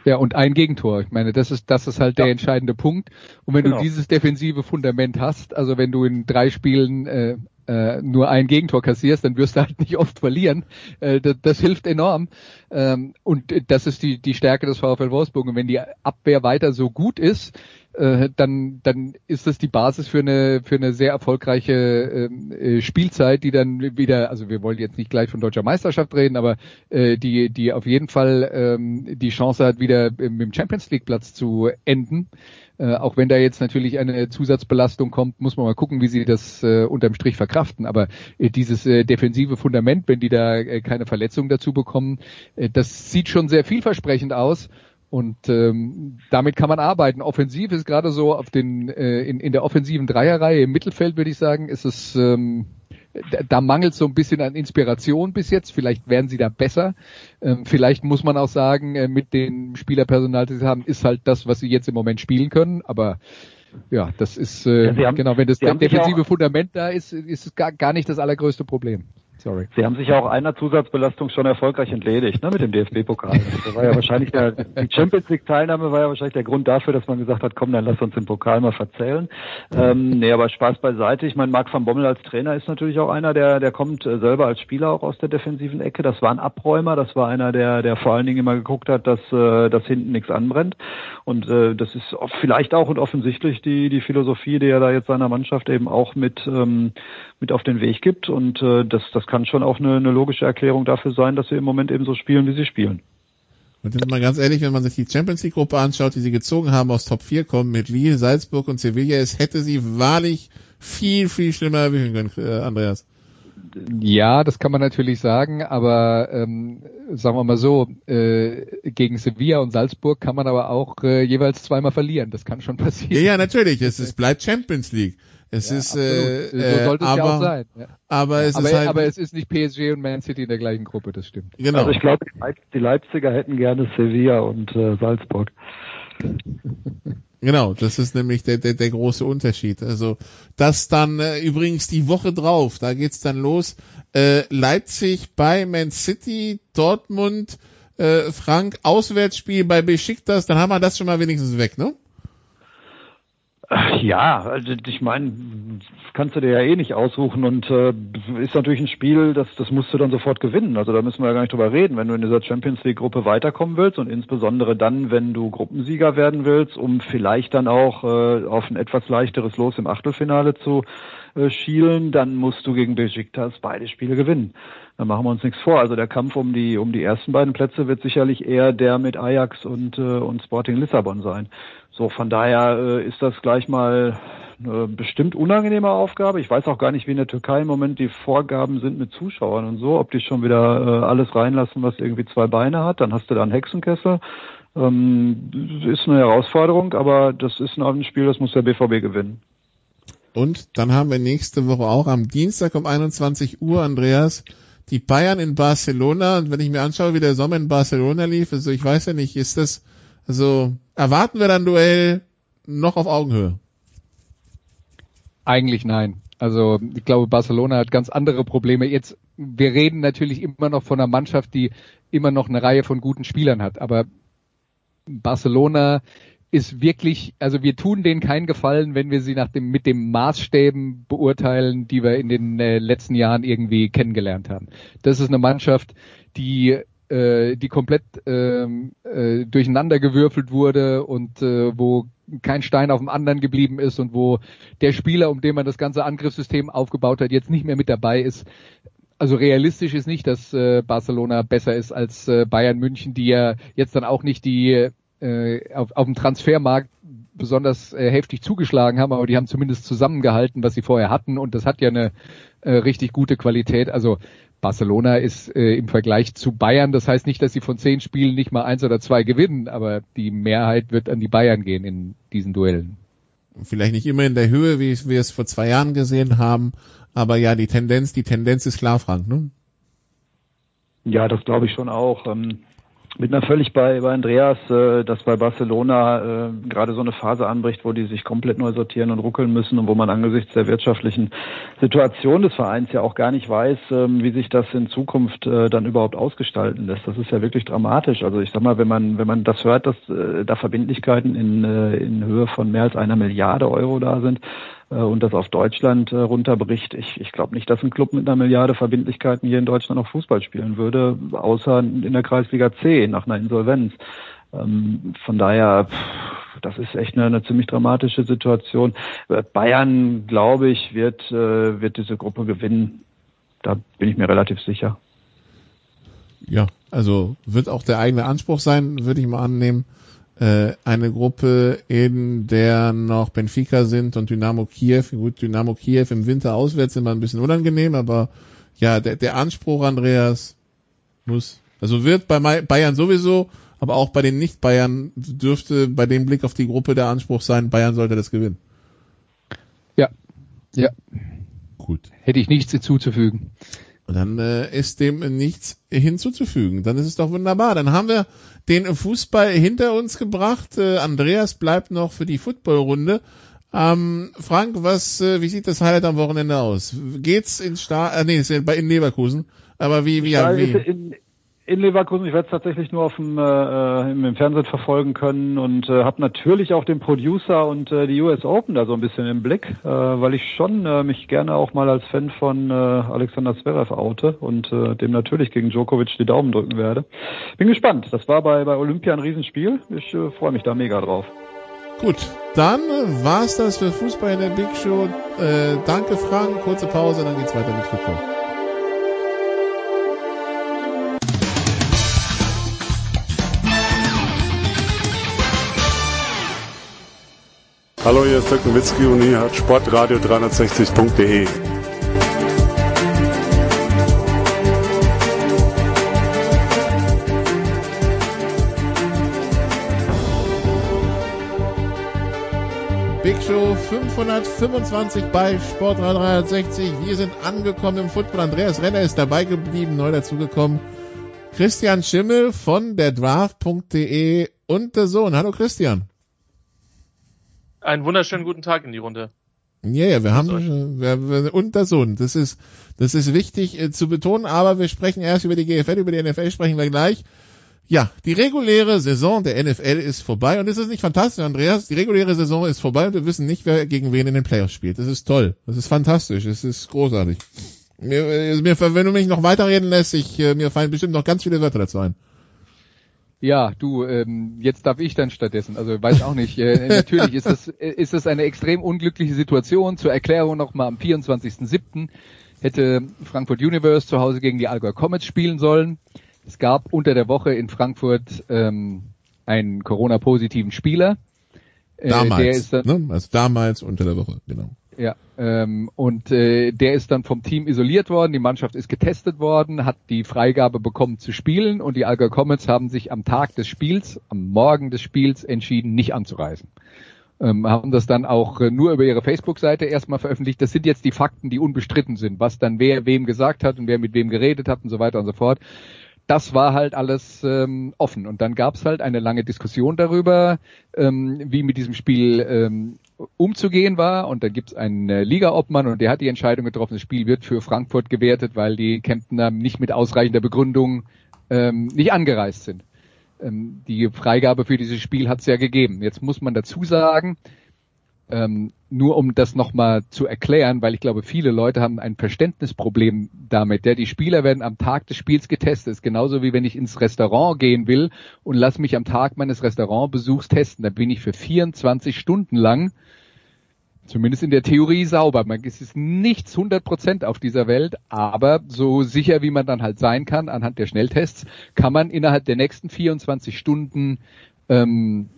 Ja. Und ein Gegentor. Ich meine, das ist, das ist halt ja. der entscheidende Punkt. Und wenn genau. du dieses defensive Fundament hast, also wenn du in drei Spielen äh, äh, nur ein Gegentor kassierst, dann wirst du halt nicht oft verlieren. Äh, das, das hilft enorm. Ähm, und das ist die, die Stärke des VfL Wolfsburg. Und wenn die Abwehr weiter so gut ist, äh, dann, dann ist das die Basis für eine, für eine sehr erfolgreiche ähm, äh, Spielzeit, die dann wieder, also wir wollen jetzt nicht gleich von deutscher Meisterschaft reden, aber äh, die, die auf jeden Fall ähm, die Chance hat, wieder mit dem Champions League Platz zu enden. Äh, auch wenn da jetzt natürlich eine Zusatzbelastung kommt, muss man mal gucken, wie sie das äh, unterm Strich verkraften. Aber äh, dieses äh, defensive Fundament, wenn die da äh, keine Verletzung dazu bekommen, äh, das sieht schon sehr vielversprechend aus. Und ähm, damit kann man arbeiten. Offensiv ist gerade so auf den äh, in, in der offensiven Dreierreihe im Mittelfeld würde ich sagen, ist es ähm, da mangelt so ein bisschen an Inspiration bis jetzt. Vielleicht werden sie da besser. Ähm, vielleicht muss man auch sagen, äh, mit dem Spielerpersonal, das sie haben, ist halt das, was sie jetzt im Moment spielen können. Aber ja, das ist äh, ja, haben, genau, wenn das defensive Fundament da ist, ist es gar, gar nicht das allergrößte Problem. Sorry. Sie haben sich ja auch einer Zusatzbelastung schon erfolgreich entledigt, ne, mit dem DFB-Pokal. Das war ja wahrscheinlich der, die Champions League-Teilnahme war ja wahrscheinlich der Grund dafür, dass man gesagt hat, komm, dann lass uns den Pokal mal verzählen. Ähm, nee, aber Spaß beiseite. Ich meine, Marc van Bommel als Trainer ist natürlich auch einer, der, der kommt äh, selber als Spieler auch aus der defensiven Ecke. Das war ein Abräumer, das war einer, der, der vor allen Dingen immer geguckt hat, dass, äh, dass hinten nichts anbrennt. Und äh, das ist vielleicht auch und offensichtlich die, die Philosophie, die er da jetzt seiner Mannschaft eben auch mit, ähm, mit auf den Weg gibt. Und äh, das, das kann schon auch eine, eine logische Erklärung dafür sein, dass sie im Moment eben so spielen, wie sie spielen. Und jetzt mal ganz ehrlich, wenn man sich die Champions League Gruppe anschaut, die sie gezogen haben aus Top 4 kommen mit Lille, Salzburg und Sevilla, es hätte sie wahrlich viel, viel schlimmer erwischen können, äh, Andreas. Ja, das kann man natürlich sagen, aber ähm, sagen wir mal so, äh, gegen Sevilla und Salzburg kann man aber auch äh, jeweils zweimal verlieren. Das kann schon passieren. Ja, ja, natürlich. Es, es bleibt Champions League. Es ja, ist, äh, so sollte es aber, ja auch sein. Ja. Aber es aber, ist halt, aber es ist nicht PSG und Man City in der gleichen Gruppe, das stimmt. Genau. Also ich glaube, die Leipziger hätten gerne Sevilla und äh, Salzburg. Genau, das ist nämlich der, der, der große Unterschied. Also das dann äh, übrigens die Woche drauf, da geht's dann los. Äh, Leipzig bei Man City, Dortmund, äh, Frank, Auswärtsspiel bei Besiktas, dann haben wir das schon mal wenigstens weg, ne? Ja, also ich meine, kannst du dir ja eh nicht aussuchen und äh, ist natürlich ein Spiel, das, das musst du dann sofort gewinnen. Also da müssen wir ja gar nicht drüber reden. Wenn du in dieser Champions League Gruppe weiterkommen willst und insbesondere dann, wenn du Gruppensieger werden willst, um vielleicht dann auch äh, auf ein etwas leichteres Los im Achtelfinale zu äh, schielen, dann musst du gegen Besiktas beide Spiele gewinnen. Da machen wir uns nichts vor. Also der Kampf um die um die ersten beiden Plätze wird sicherlich eher der mit Ajax und äh, und Sporting Lissabon sein. So, von daher äh, ist das gleich mal eine bestimmt unangenehme Aufgabe. Ich weiß auch gar nicht, wie in der Türkei im Moment die Vorgaben sind mit Zuschauern und so, ob die schon wieder äh, alles reinlassen, was irgendwie zwei Beine hat. Dann hast du da einen Hexenkessel. Ähm, ist eine Herausforderung, aber das ist ein Spiel, das muss der BVB gewinnen. Und dann haben wir nächste Woche auch am Dienstag um 21 Uhr, Andreas, die Bayern in Barcelona. Und wenn ich mir anschaue, wie der Sommer in Barcelona lief, also ich weiß ja nicht, ist das also erwarten wir dann Duell noch auf Augenhöhe? Eigentlich nein. Also ich glaube, Barcelona hat ganz andere Probleme. Jetzt, wir reden natürlich immer noch von einer Mannschaft, die immer noch eine Reihe von guten Spielern hat. Aber Barcelona ist wirklich, also wir tun denen keinen Gefallen, wenn wir sie nach dem, mit dem Maßstäben beurteilen, die wir in den äh, letzten Jahren irgendwie kennengelernt haben. Das ist eine Mannschaft, die äh, die komplett ähm, äh, durcheinander gewürfelt wurde und äh, wo kein Stein auf dem anderen geblieben ist und wo der Spieler, um den man das ganze Angriffssystem aufgebaut hat, jetzt nicht mehr mit dabei ist. Also realistisch ist nicht, dass äh, Barcelona besser ist als äh, Bayern München, die ja jetzt dann auch nicht die äh, auf, auf dem Transfermarkt besonders äh, heftig zugeschlagen haben, aber die haben zumindest zusammengehalten, was sie vorher hatten und das hat ja eine äh, richtig gute Qualität. Also Barcelona ist äh, im Vergleich zu Bayern, das heißt nicht, dass sie von zehn Spielen nicht mal eins oder zwei gewinnen, aber die Mehrheit wird an die Bayern gehen in diesen Duellen. Vielleicht nicht immer in der Höhe, wie wir es vor zwei Jahren gesehen haben, aber ja, die Tendenz, die Tendenz ist klar, Frank, ne? Ja, das glaube ich schon auch. Ähm, bin da völlig bei, bei Andreas, äh, dass bei Barcelona äh, gerade so eine Phase anbricht, wo die sich komplett neu sortieren und ruckeln müssen und wo man angesichts der wirtschaftlichen Situation des Vereins ja auch gar nicht weiß, ähm, wie sich das in Zukunft äh, dann überhaupt ausgestalten lässt. Das ist ja wirklich dramatisch. Also ich sag mal, wenn man wenn man das hört, dass äh, da Verbindlichkeiten in, äh, in Höhe von mehr als einer Milliarde Euro da sind, und das auf Deutschland äh, runterbricht. Ich, ich glaube nicht, dass ein Club mit einer Milliarde Verbindlichkeiten hier in Deutschland noch Fußball spielen würde, außer in der Kreisliga C nach einer Insolvenz. Ähm, von daher, das ist echt eine, eine ziemlich dramatische Situation. Äh, Bayern, glaube ich, wird, wird diese Gruppe gewinnen. Da bin ich mir relativ sicher. Ja, also wird auch der eigene Anspruch sein, würde ich mal annehmen äh, eine Gruppe, in der noch Benfica sind und Dynamo Kiew. Gut, Dynamo Kiew im Winter auswärts immer ein bisschen unangenehm, aber ja, der, der Anspruch, Andreas, muss, also wird bei Bayern sowieso, aber auch bei den Nicht-Bayern dürfte bei dem Blick auf die Gruppe der Anspruch sein, Bayern sollte das gewinnen. Ja, ja. Gut. Hätte ich nichts hinzuzufügen. Und dann äh, ist dem nichts hinzuzufügen. Dann ist es doch wunderbar. Dann haben wir den Fußball hinter uns gebracht. Äh, Andreas bleibt noch für die Footballrunde. Ähm, Frank, was, äh, wie sieht das Highlight am Wochenende aus? Geht's in Star, äh, nee, ist in, in Leverkusen. Aber wie, wie, ja, wie? In, Leverkusen. Ich werde es tatsächlich nur auf dem, äh, im Fernsehen verfolgen können und äh, habe natürlich auch den Producer und äh, die US Open da so ein bisschen im Blick, äh, weil ich schon äh, mich gerne auch mal als Fan von äh, Alexander Zverev oute und äh, dem natürlich gegen Djokovic die Daumen drücken werde. Bin gespannt. Das war bei, bei Olympia ein Riesenspiel. Ich äh, freue mich da mega drauf. Gut, dann war's das für Fußball in der Big Show. Äh, danke Frank, kurze Pause, dann geht's weiter mit Football. Hallo, hier ist Dirk Nowitzki und hier hat Sportradio 360.de. Big Show 525 bei Sportradio 360. Wir sind angekommen im Football. Andreas Renner ist dabei geblieben, neu dazugekommen. Christian Schimmel von der Draft.de und der Sohn. Hallo Christian. Einen wunderschönen guten Tag in die Runde. Ja, ja, wir haben wir, wir, und das Sohn. Das ist das ist wichtig äh, zu betonen, aber wir sprechen erst über die GFL, über die NFL sprechen wir gleich. Ja, die reguläre Saison der NFL ist vorbei und ist es nicht fantastisch, Andreas? Die reguläre Saison ist vorbei und wir wissen nicht, wer gegen wen in den Playoffs spielt. Das ist toll. Das ist fantastisch. Das ist großartig. Mir, äh, mir, wenn du mich noch weiterreden lässt, ich, äh, mir fallen bestimmt noch ganz viele Wörter dazu ein. Ja, du, ähm, jetzt darf ich dann stattdessen. Also weiß auch nicht. Äh, natürlich ist es ist es eine extrem unglückliche Situation. Zur Erklärung nochmal am 24.07. hätte Frankfurt Universe zu Hause gegen die Allgäu Comets spielen sollen. Es gab unter der Woche in Frankfurt ähm, einen Corona-positiven Spieler. Äh, damals, dann, ne? also damals unter der Woche, genau. Ja, und äh, der ist dann vom Team isoliert worden, die Mannschaft ist getestet worden, hat die Freigabe bekommen zu spielen und die Alga Comets haben sich am Tag des Spiels, am Morgen des Spiels entschieden, nicht anzureisen. Ähm, haben das dann auch äh, nur über ihre Facebook-Seite erstmal veröffentlicht. Das sind jetzt die Fakten, die unbestritten sind, was dann wer wem gesagt hat und wer mit wem geredet hat und so weiter und so fort das war halt alles ähm, offen. Und dann gab es halt eine lange Diskussion darüber, ähm, wie mit diesem Spiel ähm, umzugehen war. Und dann gibt es einen äh, Liga-Obmann und der hat die Entscheidung getroffen, das Spiel wird für Frankfurt gewertet, weil die Kemptener nicht mit ausreichender Begründung ähm, nicht angereist sind. Ähm, die Freigabe für dieses Spiel hat es ja gegeben. Jetzt muss man dazu sagen, ähm, nur um das nochmal zu erklären, weil ich glaube, viele Leute haben ein Verständnisproblem damit. Ja, die Spieler werden am Tag des Spiels getestet. Ist genauso wie wenn ich ins Restaurant gehen will und lass mich am Tag meines Restaurantbesuchs testen. Da bin ich für 24 Stunden lang, zumindest in der Theorie, sauber. Man, es ist nichts 100 Prozent auf dieser Welt, aber so sicher wie man dann halt sein kann anhand der Schnelltests, kann man innerhalb der nächsten 24 Stunden ähm,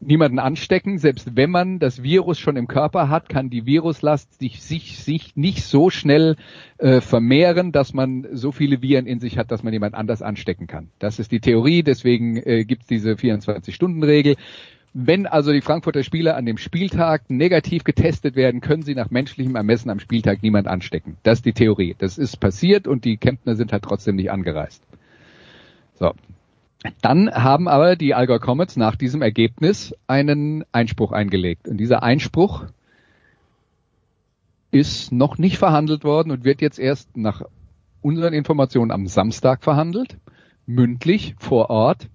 niemanden anstecken. Selbst wenn man das Virus schon im Körper hat, kann die Viruslast sich, sich, sich nicht so schnell äh, vermehren, dass man so viele Viren in sich hat, dass man jemand anders anstecken kann. Das ist die Theorie, deswegen äh, gibt es diese 24-Stunden-Regel. Wenn also die Frankfurter Spieler an dem Spieltag negativ getestet werden, können sie nach menschlichem Ermessen am Spieltag niemand anstecken. Das ist die Theorie. Das ist passiert und die Kempner sind halt trotzdem nicht angereist. So, dann haben aber die Allgäu Comets nach diesem Ergebnis einen Einspruch eingelegt. Und dieser Einspruch ist noch nicht verhandelt worden und wird jetzt erst nach unseren Informationen am Samstag verhandelt, mündlich vor Ort.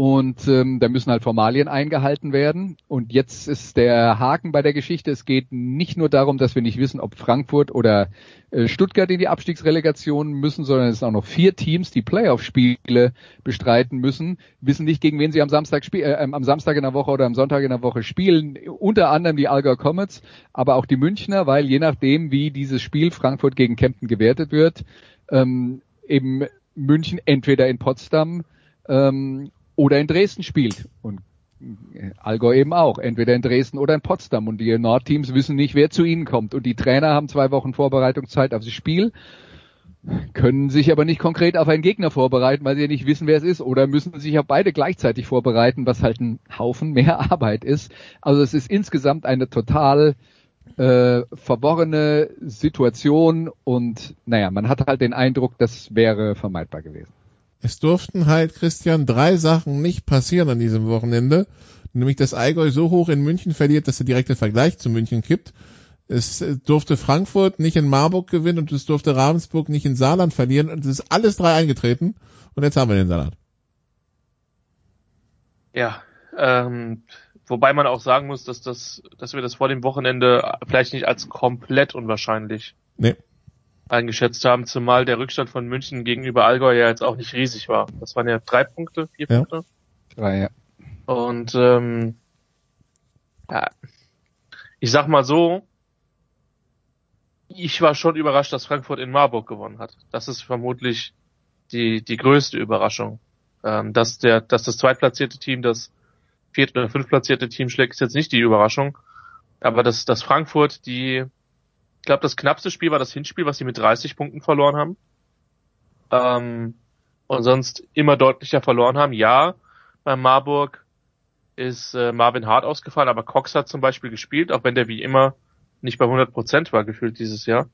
Und ähm, da müssen halt Formalien eingehalten werden. Und jetzt ist der Haken bei der Geschichte. Es geht nicht nur darum, dass wir nicht wissen, ob Frankfurt oder äh, Stuttgart in die Abstiegsrelegation müssen, sondern es sind auch noch vier Teams, die Playoff-Spiele bestreiten müssen, wissen nicht, gegen wen sie am Samstag, spiel äh, am Samstag in der Woche oder am Sonntag in der Woche spielen. Unter anderem die Allgäu Comets, aber auch die Münchner, weil je nachdem, wie dieses Spiel Frankfurt gegen Kempten gewertet wird, ähm, eben München entweder in Potsdam ähm, oder in Dresden spielt. Und äh, Allgäu eben auch, entweder in Dresden oder in Potsdam. Und die Nordteams wissen nicht, wer zu ihnen kommt. Und die Trainer haben zwei Wochen Vorbereitungszeit auf das Spiel, können sich aber nicht konkret auf einen Gegner vorbereiten, weil sie nicht wissen, wer es ist. Oder müssen sich auf beide gleichzeitig vorbereiten, was halt ein Haufen mehr Arbeit ist. Also es ist insgesamt eine total äh, verworrene Situation und naja, man hat halt den Eindruck, das wäre vermeidbar gewesen. Es durften halt, Christian, drei Sachen nicht passieren an diesem Wochenende. Nämlich, dass Allgäu so hoch in München verliert, dass der direkte Vergleich zu München kippt. Es äh, durfte Frankfurt nicht in Marburg gewinnen und es durfte Ravensburg nicht in Saarland verlieren. Und es ist alles drei eingetreten. Und jetzt haben wir den Salat. Ja, ähm, wobei man auch sagen muss, dass das, dass wir das vor dem Wochenende vielleicht nicht als komplett unwahrscheinlich nee. Eingeschätzt haben, zumal der Rückstand von München gegenüber Allgäu ja jetzt auch nicht riesig war. Das waren ja drei Punkte, vier ja. Punkte. Drei, ja. Und ähm, ja, ich sag mal so, ich war schon überrascht, dass Frankfurt in Marburg gewonnen hat. Das ist vermutlich die, die größte Überraschung. Ähm, dass der, dass das zweitplatzierte Team das viert- oder fünftplatzierte Team schlägt, ist jetzt nicht die Überraschung. Aber dass, dass Frankfurt die, ich glaube, das knappste Spiel war das Hinspiel, was sie mit 30 Punkten verloren haben. Ähm, und sonst immer deutlicher verloren haben. Ja, bei Marburg ist äh, Marvin Hart ausgefallen, aber Cox hat zum Beispiel gespielt, auch wenn der wie immer nicht bei 100 Prozent war gefühlt dieses Jahr.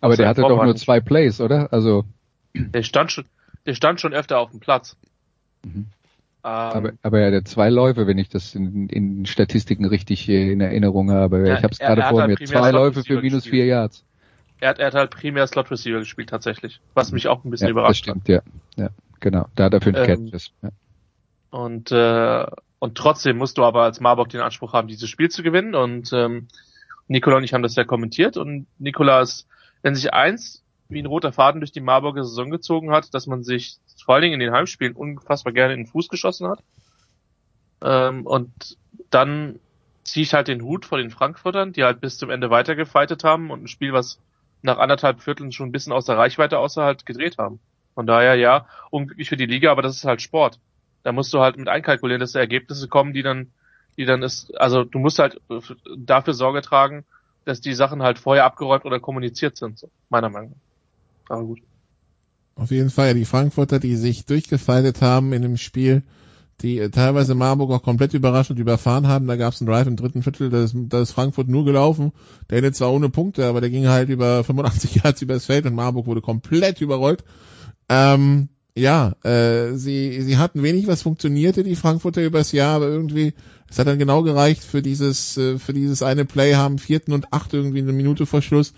Aber der hatte doch nur zwei Plays, oder? Also der stand schon, der stand schon öfter auf dem Platz. Mhm. Ähm, aber, aber er hatte zwei Läufe, wenn ich das in, in Statistiken richtig in Erinnerung habe. Ja, ich habe es gerade vor halt mir. Zwei Läufe für minus vier Yards. Er hat, er hat halt primär Slot Receiver gespielt tatsächlich, was mich auch ein bisschen ja, überrascht das stimmt, hat. Ja, ja, genau. Da hat er fünf ähm, Catches. Ja. Und äh, und trotzdem musst du aber als Marburg den Anspruch haben, dieses Spiel zu gewinnen. Und ähm, Nikola und ich haben das ja kommentiert. Und Nikola ist, wenn sich eins wie ein roter Faden durch die Marburger Saison gezogen hat, dass man sich vor allen Dingen in den Heimspielen unfassbar gerne in den Fuß geschossen hat. Ähm, und dann ziehe ich halt den Hut vor den Frankfurtern, die halt bis zum Ende weitergefeitet haben und ein Spiel, was nach anderthalb Vierteln schon ein bisschen aus der Reichweite außer halt gedreht haben. Von daher ja, unglücklich für die Liga, aber das ist halt Sport. Da musst du halt mit einkalkulieren, dass da Ergebnisse kommen, die dann, die dann ist, also du musst halt dafür Sorge tragen, dass die Sachen halt vorher abgeräumt oder kommuniziert sind, so, meiner Meinung nach. Aber gut. Auf jeden Fall, ja, die Frankfurter, die sich durchgefaltet haben in dem Spiel, die äh, teilweise Marburg auch komplett überrascht und überfahren haben. Da gab es einen Drive im dritten Viertel, da ist, da ist Frankfurt nur gelaufen. Der endet zwar ohne Punkte, aber der ging halt über 85 Yards übers Feld und Marburg wurde komplett überrollt. Ähm, ja, äh, sie, sie hatten wenig, was funktionierte, die Frankfurter übers Jahr, aber irgendwie, es hat dann genau gereicht für dieses, äh, für dieses eine Play, haben vierten und acht irgendwie eine Minute vor Schluss,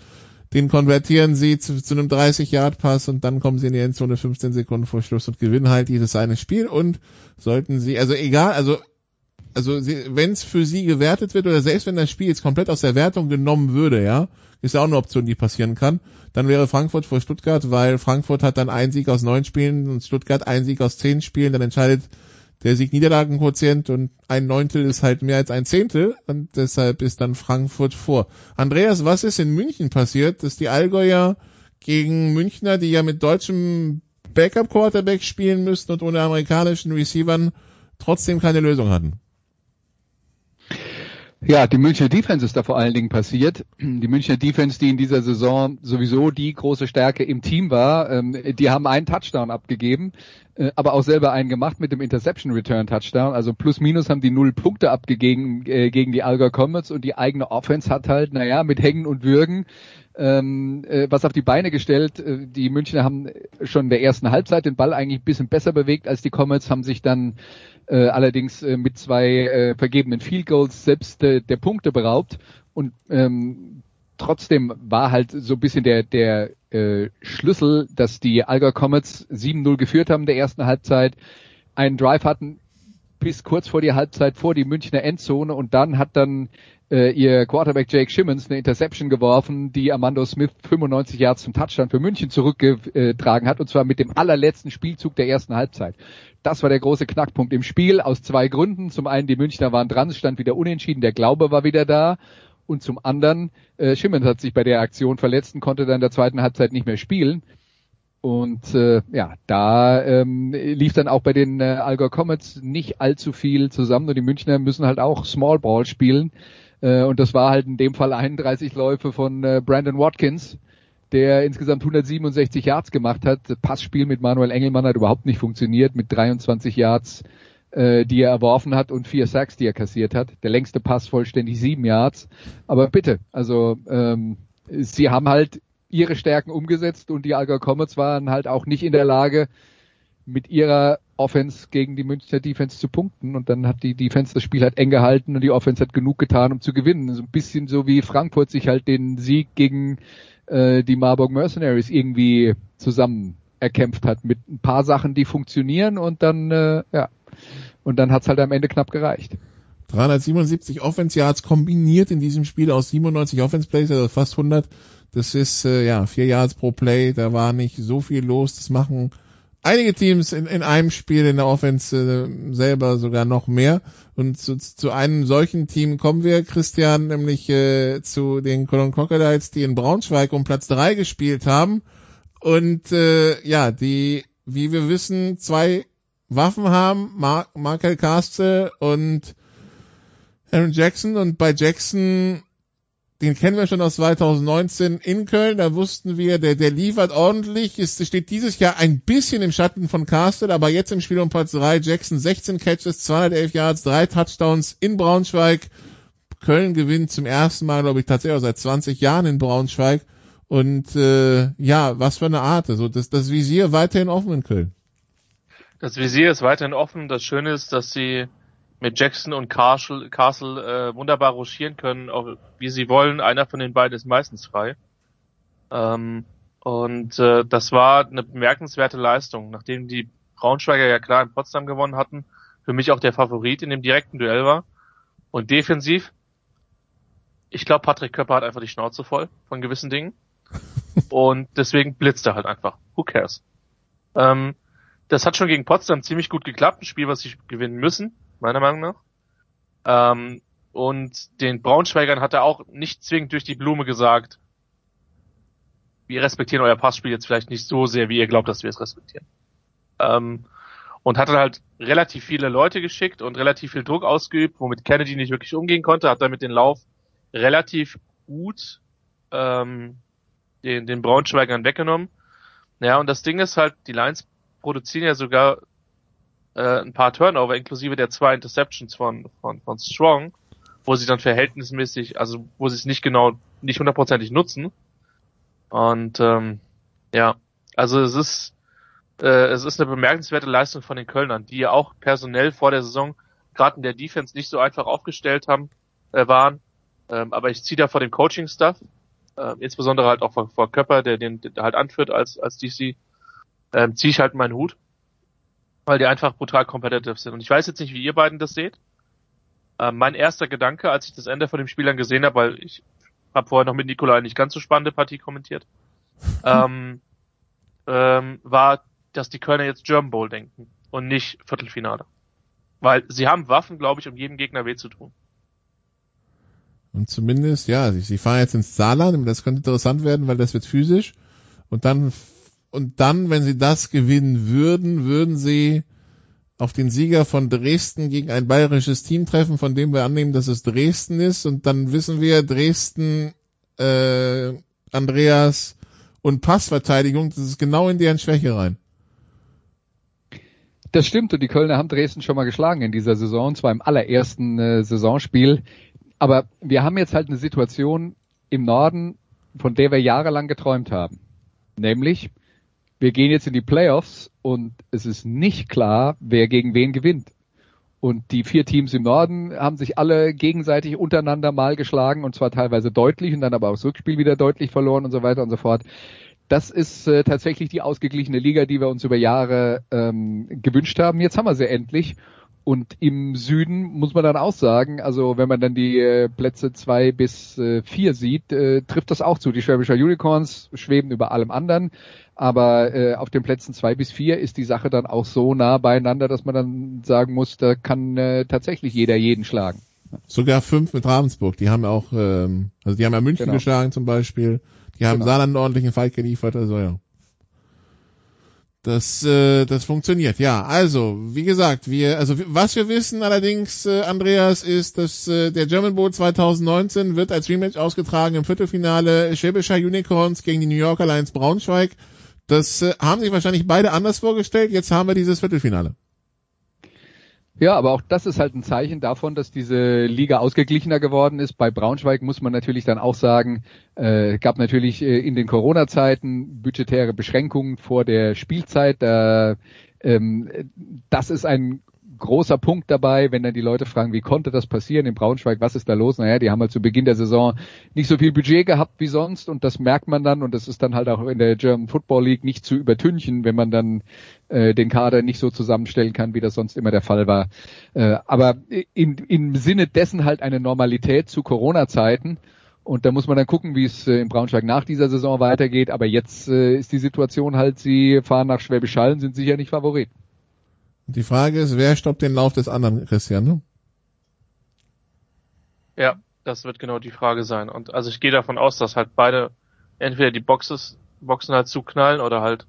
den konvertieren sie zu, zu einem 30-Yard-Pass und dann kommen sie in die Endzone 15 Sekunden vor Schluss und gewinnen halt dieses eine Spiel. Und sollten sie, also egal, also also wenn es für sie gewertet wird oder selbst wenn das Spiel jetzt komplett aus der Wertung genommen würde, ja, ist ja auch eine Option, die passieren kann, dann wäre Frankfurt vor Stuttgart, weil Frankfurt hat dann einen Sieg aus neun Spielen und Stuttgart einen Sieg aus zehn Spielen, dann entscheidet der Sieg-Niederlagen-Quotient und ein Neuntel ist halt mehr als ein Zehntel und deshalb ist dann Frankfurt vor. Andreas, was ist in München passiert, dass die Allgäuer gegen Münchner, die ja mit deutschem Backup-Quarterback spielen müssten und ohne amerikanischen Receivern trotzdem keine Lösung hatten? Ja, die Münchner Defense ist da vor allen Dingen passiert. Die Münchner Defense, die in dieser Saison sowieso die große Stärke im Team war, ähm, die haben einen Touchdown abgegeben, äh, aber auch selber einen gemacht mit dem Interception Return Touchdown. Also plus minus haben die null Punkte abgegeben äh, gegen die Alga Comets und die eigene Offense hat halt, naja, mit Hängen und Würgen ähm, äh, was auf die Beine gestellt. Äh, die Münchner haben schon in der ersten Halbzeit den Ball eigentlich ein bisschen besser bewegt als die Comets, haben sich dann äh, allerdings äh, mit zwei äh, vergebenen Field Goals selbst äh, der Punkte beraubt und ähm, trotzdem war halt so ein bisschen der der äh, Schlüssel, dass die Alga Comets 7-0 geführt haben in der ersten Halbzeit, einen Drive hatten bis kurz vor die Halbzeit vor die Münchner Endzone und dann hat dann äh, ihr Quarterback Jake Shimmons eine Interception geworfen, die Armando Smith 95 Yards zum Touchdown für München zurückgetragen hat und zwar mit dem allerletzten Spielzug der ersten Halbzeit. Das war der große Knackpunkt im Spiel aus zwei Gründen. Zum einen die Münchner waren dran, es stand wieder unentschieden, der Glaube war wieder da und zum anderen äh, Shimmons hat sich bei der Aktion verletzt und konnte dann in der zweiten Halbzeit nicht mehr spielen. Und äh, ja, da ähm, lief dann auch bei den äh, Allgäu Comets nicht allzu viel zusammen und die Münchner müssen halt auch Small Ball spielen. Äh, und das war halt in dem Fall 31 Läufe von äh, Brandon Watkins, der insgesamt 167 Yards gemacht hat. Passspiel mit Manuel Engelmann hat überhaupt nicht funktioniert, mit 23 Yards äh, die er erworfen hat und vier Sacks, die er kassiert hat. Der längste Pass vollständig sieben Yards. Aber bitte, also ähm, sie haben halt ihre Stärken umgesetzt und die Allgäu Comets waren halt auch nicht in der Lage, mit ihrer Offense gegen die Münchner Defense zu punkten und dann hat die Defense das Spiel halt eng gehalten und die Offense hat genug getan, um zu gewinnen. So ein bisschen so wie Frankfurt sich halt den Sieg gegen äh, die Marburg Mercenaries irgendwie zusammen erkämpft hat mit ein paar Sachen, die funktionieren und dann äh, ja und dann hat's halt am Ende knapp gereicht. 377 Offense Yards kombiniert in diesem Spiel aus 97 Offense Plays, also fast 100. Das ist äh, ja vier Yards pro Play. Da war nicht so viel los. Das machen einige Teams in, in einem Spiel in der Offense äh, selber sogar noch mehr. Und zu, zu einem solchen Team kommen wir, Christian, nämlich äh, zu den Cologne Crocodiles, die in Braunschweig um Platz drei gespielt haben. Und äh, ja, die, wie wir wissen, zwei Waffen haben, Mar Markel Castle und Aaron Jackson. Und bei Jackson den kennen wir schon aus 2019 in Köln. Da wussten wir, der, der liefert ordentlich. Es steht dieses Jahr ein bisschen im Schatten von Castle, aber jetzt im Spiel um Platz 3. Jackson 16 Catches, 211 Yards, 3 Touchdowns in Braunschweig. Köln gewinnt zum ersten Mal, glaube ich, tatsächlich auch seit 20 Jahren in Braunschweig. Und äh, ja, was für eine Art. Also das, das Visier weiterhin offen in Köln. Das Visier ist weiterhin offen. Das Schöne ist, dass sie mit Jackson und Castle, Castle äh, wunderbar ruschieren können, auch wie sie wollen. Einer von den beiden ist meistens frei. Ähm, und äh, das war eine bemerkenswerte Leistung, nachdem die Braunschweiger ja klar in Potsdam gewonnen hatten, für mich auch der Favorit in dem direkten Duell war. Und defensiv, ich glaube, Patrick Köpper hat einfach die Schnauze voll von gewissen Dingen. und deswegen blitzt er halt einfach. Who cares? Ähm, das hat schon gegen Potsdam ziemlich gut geklappt, ein Spiel, was sie gewinnen müssen meiner Meinung nach. Ähm, und den Braunschweigern hat er auch nicht zwingend durch die Blume gesagt, wir respektieren euer Passspiel jetzt vielleicht nicht so sehr, wie ihr glaubt, dass wir es respektieren. Ähm, und hat dann halt relativ viele Leute geschickt und relativ viel Druck ausgeübt, womit Kennedy nicht wirklich umgehen konnte, hat damit den Lauf relativ gut ähm, den, den Braunschweigern weggenommen. Ja, und das Ding ist halt, die Lions produzieren ja sogar äh, ein paar Turnover, inklusive der zwei Interceptions von, von, von Strong, wo sie dann verhältnismäßig, also wo sie es nicht genau, nicht hundertprozentig nutzen. Und ähm, ja, also es ist äh, es ist eine bemerkenswerte Leistung von den Kölnern, die ja auch personell vor der Saison gerade in der Defense nicht so einfach aufgestellt haben, äh, waren. Ähm, aber ich ziehe da vor dem Coaching-Stuff, äh, insbesondere halt auch vor, vor Köpper, der den der halt anführt als, als DC, ähm, ziehe ich halt meinen Hut weil die einfach brutal competitive sind. Und ich weiß jetzt nicht, wie ihr beiden das seht. Ähm, mein erster Gedanke, als ich das Ende von dem Spiel dann gesehen habe, weil ich habe vorher noch mit Nikolai nicht ganz so spannende Partie kommentiert, ähm, ähm, war, dass die Kölner jetzt German Bowl denken und nicht Viertelfinale. Weil sie haben Waffen, glaube ich, um jedem Gegner weh zu tun. Und zumindest, ja, sie, sie fahren jetzt ins Saarland, das könnte interessant werden, weil das wird physisch. Und dann und dann, wenn sie das gewinnen würden, würden sie auf den Sieger von Dresden gegen ein bayerisches Team treffen, von dem wir annehmen, dass es Dresden ist. Und dann wissen wir, Dresden, äh, Andreas und Passverteidigung, das ist genau in deren Schwäche rein. Das stimmt und die Kölner haben Dresden schon mal geschlagen in dieser Saison, zwar im allerersten äh, Saisonspiel. Aber wir haben jetzt halt eine Situation im Norden, von der wir jahrelang geträumt haben. Nämlich, wir gehen jetzt in die Playoffs und es ist nicht klar, wer gegen wen gewinnt. Und die vier Teams im Norden haben sich alle gegenseitig untereinander mal geschlagen und zwar teilweise deutlich und dann aber auch das Rückspiel wieder deutlich verloren und so weiter und so fort. Das ist äh, tatsächlich die ausgeglichene Liga, die wir uns über Jahre ähm, gewünscht haben. Jetzt haben wir sie endlich. Und im Süden muss man dann auch sagen, also wenn man dann die äh, Plätze zwei bis äh, vier sieht, äh, trifft das auch zu. Die Schwäbischer Unicorns schweben über allem anderen. Aber äh, auf den Plätzen zwei bis vier ist die Sache dann auch so nah beieinander, dass man dann sagen muss, da kann äh, tatsächlich jeder jeden schlagen. Sogar fünf mit Ravensburg. Die haben auch, ähm, also die haben ja München genau. geschlagen zum Beispiel. Die haben genau. Saarland einen ordentlichen Fight geliefert. Also ja. Das, äh, das funktioniert, ja. Also, wie gesagt, wir, also was wir wissen allerdings, äh, Andreas, ist, dass äh, der German Bowl 2019 wird als Rematch ausgetragen im Viertelfinale Schwäbischer Unicorns gegen die New Yorker Lions Braunschweig. Das äh, haben sich wahrscheinlich beide anders vorgestellt. Jetzt haben wir dieses Viertelfinale. Ja, aber auch das ist halt ein Zeichen davon, dass diese Liga ausgeglichener geworden ist. Bei Braunschweig muss man natürlich dann auch sagen, äh, gab natürlich äh, in den Corona-Zeiten budgetäre Beschränkungen vor der Spielzeit. Äh, ähm, das ist ein großer Punkt dabei, wenn dann die Leute fragen, wie konnte das passieren in Braunschweig, was ist da los? Naja, die haben halt zu Beginn der Saison nicht so viel Budget gehabt wie sonst und das merkt man dann und das ist dann halt auch in der German Football League nicht zu übertünchen, wenn man dann äh, den Kader nicht so zusammenstellen kann, wie das sonst immer der Fall war. Äh, aber in, im Sinne dessen halt eine Normalität zu Corona-Zeiten. Und da muss man dann gucken, wie es äh, in Braunschweig nach dieser Saison weitergeht. Aber jetzt äh, ist die Situation halt, sie fahren nach Schwäbisch Hall sind sicher nicht Favorit. Die Frage ist, wer stoppt den Lauf des anderen, Christian? Ne? Ja, das wird genau die Frage sein. Und also ich gehe davon aus, dass halt beide entweder die Boxes, Boxen halt zuknallen oder halt,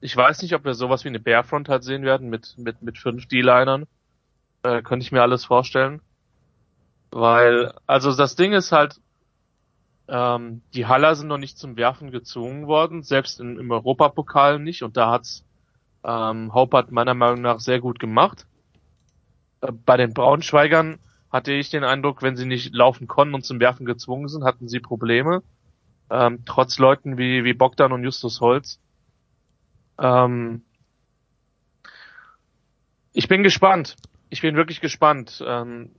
ich weiß nicht, ob wir sowas wie eine Bearfront halt sehen werden mit, mit, mit fünf D-Linern. Äh, könnte ich mir alles vorstellen. Weil, also das Ding ist halt, ähm, die Haller sind noch nicht zum Werfen gezwungen worden, selbst im, im Europapokal nicht und da hat's ähm, Hope hat meiner Meinung nach sehr gut gemacht. Äh, bei den Braunschweigern hatte ich den Eindruck, wenn sie nicht laufen konnten und zum Werfen gezwungen sind, hatten sie Probleme. Ähm, trotz Leuten wie, wie Bogdan und Justus Holz. Ähm, ich bin gespannt. Ich bin wirklich gespannt. Ähm,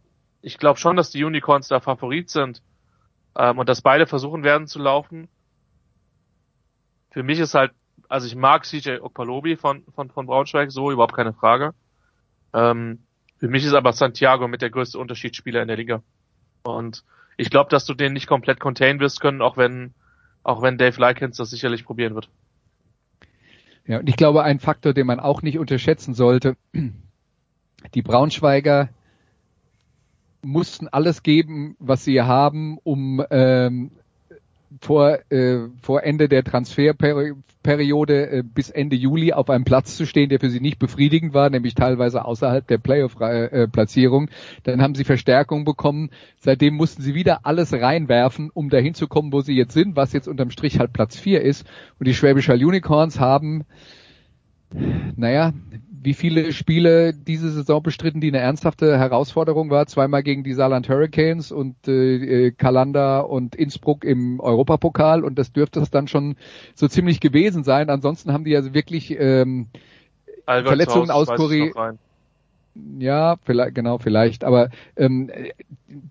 ich glaube schon, dass die Unicorns da Favorit sind ähm, und dass beide versuchen werden zu laufen. Für mich ist halt also ich mag CJ Okpalobi von, von, von Braunschweig, so überhaupt keine Frage. Ähm, für mich ist aber Santiago mit der größte Unterschiedsspieler in der Liga. Und ich glaube, dass du den nicht komplett containen wirst können, auch wenn, auch wenn Dave Likens das sicherlich probieren wird. Ja, und ich glaube, ein Faktor, den man auch nicht unterschätzen sollte, die Braunschweiger mussten alles geben, was sie haben, um ähm, vor, äh, vor Ende der Transferperiode äh, bis Ende Juli auf einem Platz zu stehen, der für sie nicht befriedigend war, nämlich teilweise außerhalb der Playoff-Platzierung. Dann haben sie Verstärkung bekommen. Seitdem mussten sie wieder alles reinwerfen, um dahin zu kommen, wo sie jetzt sind, was jetzt unterm Strich halt Platz 4 ist. Und die Schwäbischer Unicorns haben naja, wie viele Spiele diese Saison bestritten, die eine ernsthafte Herausforderung war. Zweimal gegen die Saarland Hurricanes und äh, Kalanda und Innsbruck im Europapokal und das dürfte es dann schon so ziemlich gewesen sein. Ansonsten haben die also wirklich ähm, Verletzungen aus Korea. Ja, vielleicht, genau, vielleicht. Aber ähm,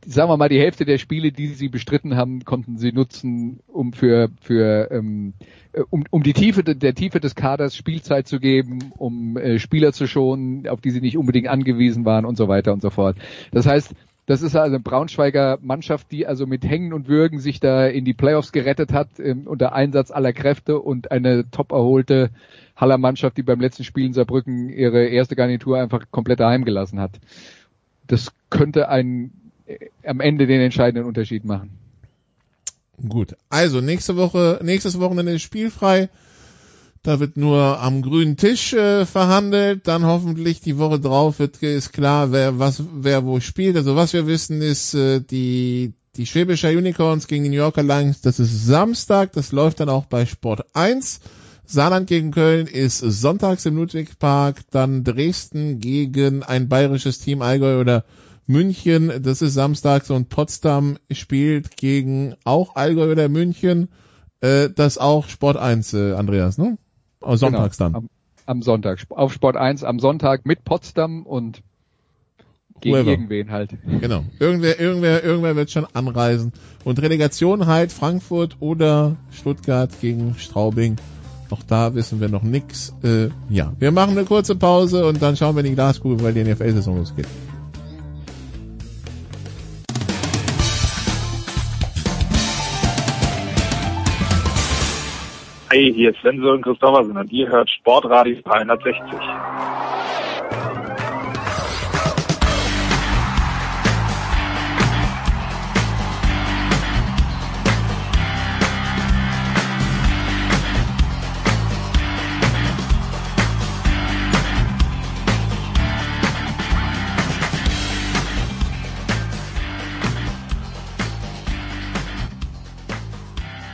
sagen wir mal, die Hälfte der Spiele, die sie bestritten haben, konnten sie nutzen, um für für ähm, äh, um, um die Tiefe der Tiefe des Kaders Spielzeit zu geben, um äh, Spieler zu schonen, auf die sie nicht unbedingt angewiesen waren und so weiter und so fort. Das heißt, das ist also eine Braunschweiger Mannschaft, die also mit Hängen und Würgen sich da in die Playoffs gerettet hat, ähm, unter Einsatz aller Kräfte und eine top erholte Haller Mannschaft, die beim letzten Spiel in Saarbrücken ihre erste Garnitur einfach komplett daheim gelassen hat. Das könnte ein, äh, am Ende den entscheidenden Unterschied machen. Gut. Also nächste Woche, nächstes Wochenende ist spielfrei. Da wird nur am grünen Tisch äh, verhandelt. Dann hoffentlich die Woche drauf wird ist klar, wer was wer wo spielt. Also was wir wissen ist äh, die die Schwäbischer Unicorns gegen die New Yorker Lions. Das ist Samstag. Das läuft dann auch bei Sport 1. Saarland gegen Köln ist sonntags im Ludwigpark. Dann Dresden gegen ein bayerisches Team Allgäu oder München, das ist samstags und Potsdam spielt gegen auch Allgäu oder München, äh, das auch Sport 1, äh, Andreas, ne? Am Sonntags genau, dann. Am, am, Sonntag, auf Sport 1 am Sonntag mit Potsdam und gegen Whoever. irgendwen halt. Genau. Irgendwer, irgendwer, irgendwer wird schon anreisen. Und Relegation halt Frankfurt oder Stuttgart gegen Straubing. Auch da wissen wir noch nix. Äh, ja, wir machen eine kurze Pause und dann schauen wir in die Glaskugel, weil die NFL-Saison losgeht. Hi, hier ist Sven Sören Christoffersen und ihr hört Sportradio 360.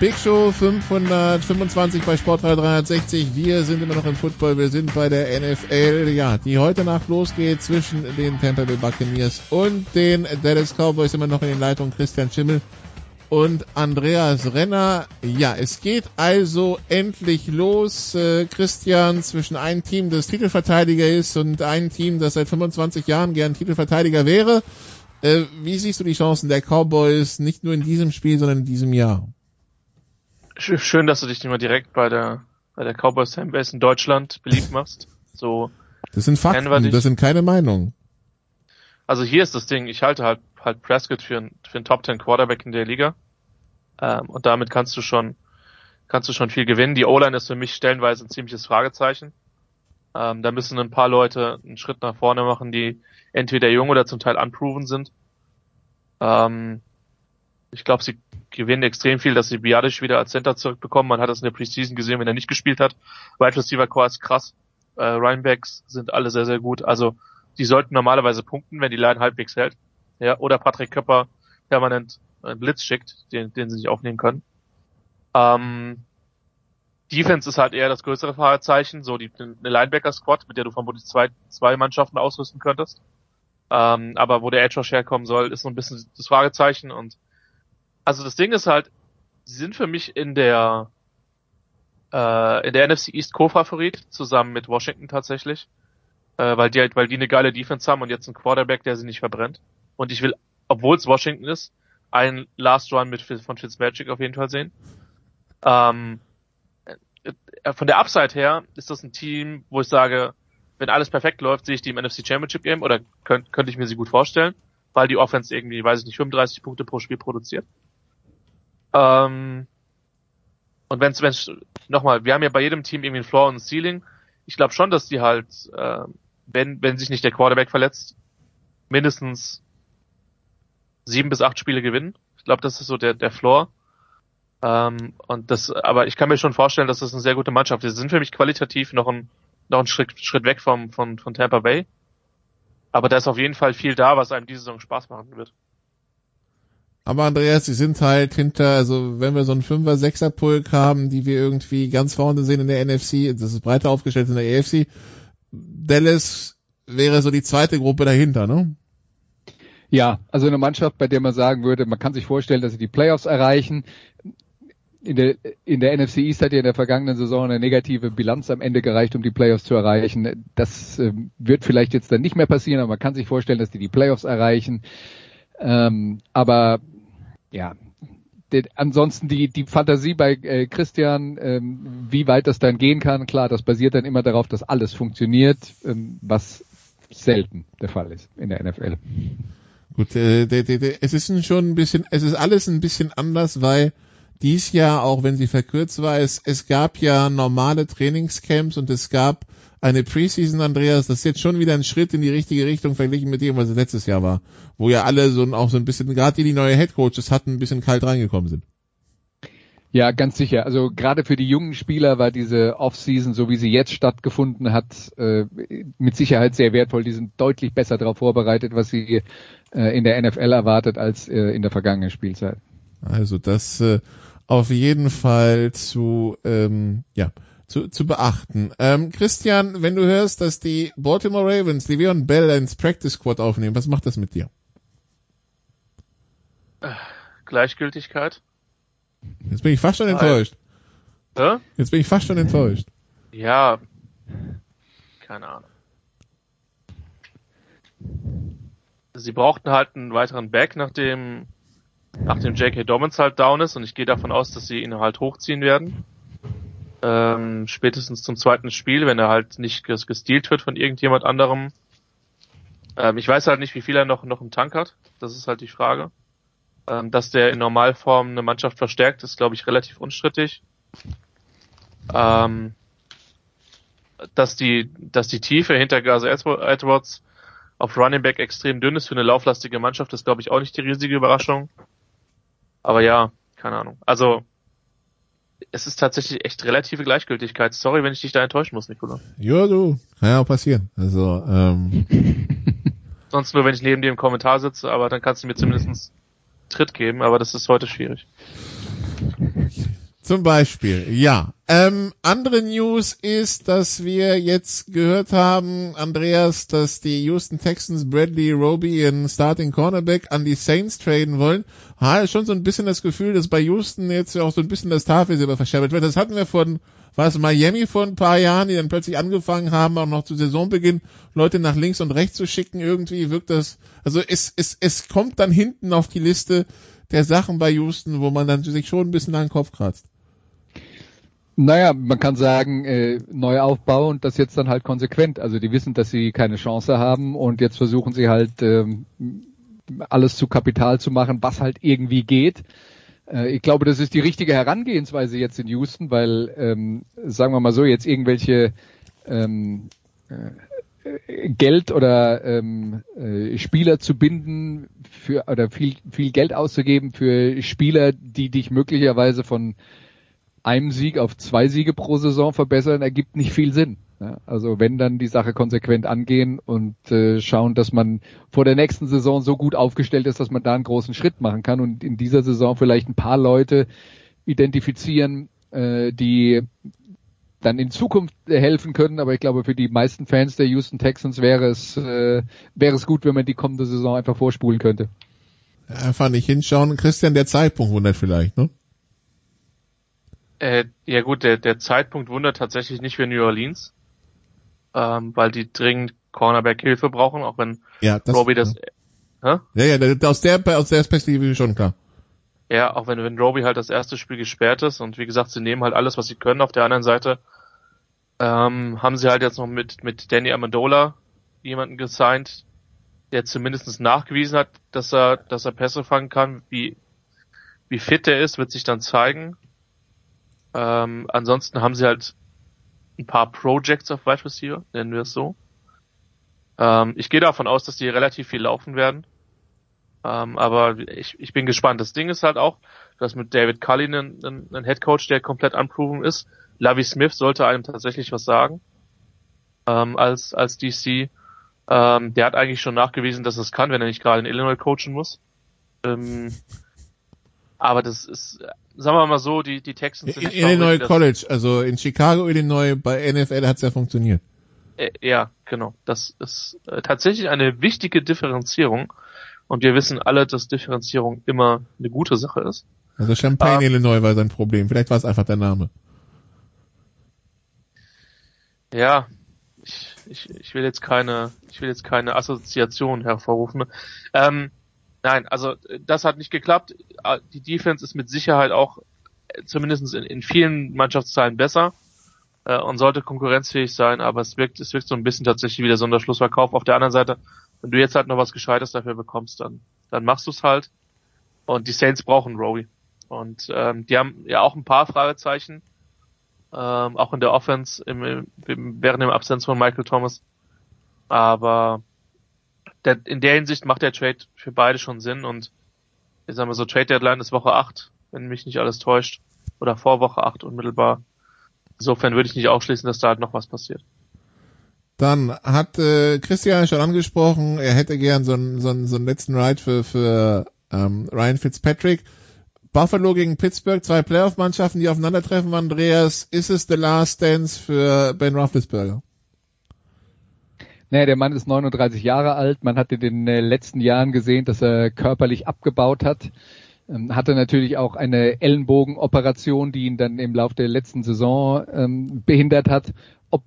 Big Show 525 bei Sportteil 360. Wir sind immer noch im Football, wir sind bei der NFL, ja, die heute Nacht losgeht zwischen den Tampa Bay Buccaneers und den Dallas Cowboys. Immer noch in den Leitungen Christian Schimmel und Andreas Renner. Ja, es geht also endlich los, äh, Christian, zwischen einem Team, das Titelverteidiger ist und einem Team, das seit 25 Jahren gern Titelverteidiger wäre. Äh, wie siehst du die Chancen der Cowboys nicht nur in diesem Spiel, sondern in diesem Jahr? Schön, dass du dich nicht mal direkt bei der, bei der Cowboys Fanbase in Deutschland beliebt machst. So. Das sind Fakten, das sind keine Meinungen. Also hier ist das Ding, ich halte halt, halt Prescott für, ein, für einen Top 10 Quarterback in der Liga. Ähm, und damit kannst du schon, kannst du schon viel gewinnen. Die O-Line ist für mich stellenweise ein ziemliches Fragezeichen. Ähm, da müssen ein paar Leute einen Schritt nach vorne machen, die entweder jung oder zum Teil unproven sind. Ähm, ich glaube, sie gewinnen extrem viel, dass sie Biadisch wieder als Center zurückbekommen. Man hat das in der Preseason gesehen, wenn er nicht gespielt hat. Wide Receiver Core ist krass. Äh, Runbacks sind alle sehr, sehr gut. Also die sollten normalerweise punkten, wenn die Line halbwegs hält. Ja, oder Patrick Köpper permanent einen Blitz schickt, den, den sie nicht aufnehmen können. Ähm, Defense ist halt eher das größere Fragezeichen, so die, eine Linebacker-Squad, mit der du vermutlich zwei, zwei Mannschaften ausrüsten könntest. Ähm, aber wo der Edge Rush herkommen soll, ist so ein bisschen das Fragezeichen und also das Ding ist halt, sie sind für mich in der äh, in der NFC East Co-Favorit zusammen mit Washington tatsächlich, äh, weil die halt, weil die eine geile Defense haben und jetzt einen Quarterback, der sie nicht verbrennt. Und ich will, obwohl es Washington ist, einen Last Run mit von Fitzmagic auf jeden Fall sehen. Ähm, äh, von der Upside her ist das ein Team, wo ich sage, wenn alles perfekt läuft, sehe ich die im NFC Championship Game oder könnt, könnte ich mir sie gut vorstellen, weil die Offense irgendwie, weiß ich nicht, 35 Punkte pro Spiel produziert. Ähm, und wenn's, wenn's, nochmal, wir haben ja bei jedem Team irgendwie ein Floor und ein Ceiling. Ich glaube schon, dass die halt, äh, wenn, wenn sich nicht der Quarterback verletzt, mindestens sieben bis acht Spiele gewinnen. Ich glaube, das ist so der, der Floor. Ähm, und das, aber ich kann mir schon vorstellen, dass das eine sehr gute Mannschaft ist. Sie sind für mich qualitativ noch ein, noch ein Schritt, Schritt weg vom, von, von Tampa Bay. Aber da ist auf jeden Fall viel da, was einem diese Saison Spaß machen wird. Aber Andreas, sie sind halt hinter, also wenn wir so einen Fünfer, Sechser Pulk haben, die wir irgendwie ganz vorne sehen in der NFC, das ist breiter aufgestellt in der AFC, Dallas wäre so die zweite Gruppe dahinter, ne? Ja, also eine Mannschaft, bei der man sagen würde, man kann sich vorstellen, dass sie die Playoffs erreichen. In der, in der NFC East hat ja in der vergangenen Saison eine negative Bilanz am Ende gereicht, um die Playoffs zu erreichen. Das äh, wird vielleicht jetzt dann nicht mehr passieren, aber man kann sich vorstellen, dass die die Playoffs erreichen. Ähm, aber ja, ansonsten die, die Fantasie bei äh, Christian, ähm, wie weit das dann gehen kann, klar, das basiert dann immer darauf, dass alles funktioniert, ähm, was selten der Fall ist in der NFL. Gut, äh, de, de, de, es ist schon ein bisschen, es ist alles ein bisschen anders, weil dies Jahr, auch wenn sie verkürzt war, es, es gab ja normale Trainingscamps und es gab eine Preseason, Andreas, das ist jetzt schon wieder ein Schritt in die richtige Richtung verglichen mit dem, was es letztes Jahr war, wo ja alle so auch so ein bisschen, gerade die, die neue Headcoaches hatten, ein bisschen kalt reingekommen sind. Ja, ganz sicher. Also gerade für die jungen Spieler war diese Offseason, so wie sie jetzt stattgefunden hat, äh, mit Sicherheit sehr wertvoll. Die sind deutlich besser darauf vorbereitet, was sie äh, in der NFL erwartet, als äh, in der vergangenen Spielzeit. Also das äh, auf jeden Fall zu ähm, ja zu, zu beachten. Ähm, Christian, wenn du hörst, dass die Baltimore Ravens Le'Veon Bell ins Practice Squad aufnehmen, was macht das mit dir? Gleichgültigkeit. Jetzt bin ich fast schon enttäuscht. Hä? Jetzt bin ich fast schon enttäuscht. Ja, keine Ahnung. Sie brauchten halt einen weiteren Back, nachdem, nachdem J.K. Dobbins halt down ist und ich gehe davon aus, dass sie ihn halt hochziehen werden ähm, spätestens zum zweiten Spiel, wenn er halt nicht gestealt wird von irgendjemand anderem. Ähm, ich weiß halt nicht, wie viel er noch, noch im Tank hat. Das ist halt die Frage. Ähm, dass der in Normalform eine Mannschaft verstärkt, ist, glaube ich, relativ unstrittig. Ähm, dass die, dass die Tiefe hinter Gaza Edwards auf Running Back extrem dünn ist für eine lauflastige Mannschaft, ist, glaube ich, auch nicht die riesige Überraschung. Aber ja, keine Ahnung. Also, es ist tatsächlich echt relative Gleichgültigkeit. Sorry, wenn ich dich da enttäuschen muss, Nikola. Ja, du. Kann ja auch passieren. Also, ähm. Sonst nur, wenn ich neben dir im Kommentar sitze, aber dann kannst du mir zumindest Tritt geben, aber das ist heute schwierig. Zum Beispiel, ja. Ähm, andere News ist, dass wir jetzt gehört haben, Andreas, dass die Houston Texans Bradley Roby in Starting Cornerback an die Saints traden wollen. Ha, schon so ein bisschen das Gefühl, dass bei Houston jetzt auch so ein bisschen das Tafelsilber verscherbelt wird. Das hatten wir von, was Miami vor ein paar Jahren, die dann plötzlich angefangen haben, auch noch zu Saisonbeginn Leute nach links und rechts zu schicken. Irgendwie wirkt das, also es, es, es kommt dann hinten auf die Liste der Sachen bei Houston, wo man dann sich schon ein bisschen an den Kopf kratzt. Naja, man kann sagen, äh, Neuaufbau und das jetzt dann halt konsequent. Also die wissen, dass sie keine Chance haben und jetzt versuchen sie halt ähm, alles zu Kapital zu machen, was halt irgendwie geht. Äh, ich glaube, das ist die richtige Herangehensweise jetzt in Houston, weil, ähm, sagen wir mal so, jetzt irgendwelche ähm, äh, Geld oder ähm, äh, Spieler zu binden für oder viel viel Geld auszugeben für Spieler, die dich möglicherweise von einem Sieg auf zwei Siege pro Saison verbessern, ergibt nicht viel Sinn. Also wenn dann die Sache konsequent angehen und äh, schauen, dass man vor der nächsten Saison so gut aufgestellt ist, dass man da einen großen Schritt machen kann und in dieser Saison vielleicht ein paar Leute identifizieren, äh, die dann in Zukunft helfen können. Aber ich glaube, für die meisten Fans der Houston Texans wäre es äh, wäre es gut, wenn man die kommende Saison einfach vorspulen könnte. Einfach nicht hinschauen. Christian, der Zeitpunkt wundert vielleicht, ne? Äh, ja gut, der, der Zeitpunkt wundert tatsächlich nicht für New Orleans, ähm, weil die dringend Cornerback Hilfe brauchen, auch wenn ja, das, Roby das. Ja, ja, ja, aus der aus der Perspektive schon klar. Ja, auch wenn, wenn Roby halt das erste Spiel gesperrt ist und wie gesagt, sie nehmen halt alles, was sie können. Auf der anderen Seite ähm, haben sie halt jetzt noch mit, mit Danny Amendola jemanden gesigned, der zumindest nachgewiesen hat, dass er, dass er Pässe fangen kann. Wie, wie fit er ist, wird sich dann zeigen. Ähm, ansonsten haben sie halt ein paar Projects auf Wide Receiver, nennen wir es so. Ähm, ich gehe davon aus, dass die relativ viel laufen werden. Ähm, aber ich, ich bin gespannt. Das Ding ist halt auch, dass mit David Cullen einen, einen, einen Head Coach, der komplett unproven ist. Lavi Smith sollte einem tatsächlich was sagen ähm, als als DC. Ähm, der hat eigentlich schon nachgewiesen, dass es kann, wenn er nicht gerade in Illinois coachen muss. Ähm, aber das ist, sagen wir mal so, die, die Texans sind. In Illinois College, also in Chicago, Illinois, bei NFL hat's ja funktioniert. Äh, ja, genau. Das ist äh, tatsächlich eine wichtige Differenzierung. Und wir wissen alle, dass Differenzierung immer eine gute Sache ist. Also Champagne, ähm, Illinois war sein Problem. Vielleicht war es einfach der Name. Ja, ich, ich, ich will jetzt keine, ich will jetzt keine Assoziation hervorrufen. Ähm, Nein, also das hat nicht geklappt. Ah, die Defense ist mit Sicherheit auch äh, zumindest in, in vielen Mannschaftszahlen besser äh, und sollte konkurrenzfähig sein, aber es wirkt, es wirkt so ein bisschen tatsächlich wie der Sonderschlussverkauf. Auf der anderen Seite, wenn du jetzt halt noch was Gescheites dafür bekommst, dann, dann machst du es halt. Und die Saints brauchen Rowie. Und ähm, die haben ja auch ein paar Fragezeichen, ähm, auch in der Offense im, im, während dem Absence von Michael Thomas. Aber der, in der Hinsicht macht der Trade für beide schon Sinn und ich sag mal so, Trade Deadline ist Woche 8, wenn mich nicht alles täuscht. Oder vor Woche 8 unmittelbar. Insofern würde ich nicht ausschließen, dass da halt noch was passiert. Dann hat äh, Christian schon angesprochen, er hätte gern so einen, so einen, so einen letzten Ride für, für ähm, Ryan Fitzpatrick. Buffalo gegen Pittsburgh, zwei Playoff-Mannschaften, die aufeinandertreffen. Andreas, ist es the last dance für Ben Roethlisberger? Naja, der Mann ist 39 Jahre alt. Man hat in den äh, letzten Jahren gesehen, dass er körperlich abgebaut hat. Ähm, hatte natürlich auch eine Ellenbogenoperation, die ihn dann im Laufe der letzten Saison ähm, behindert hat. Ob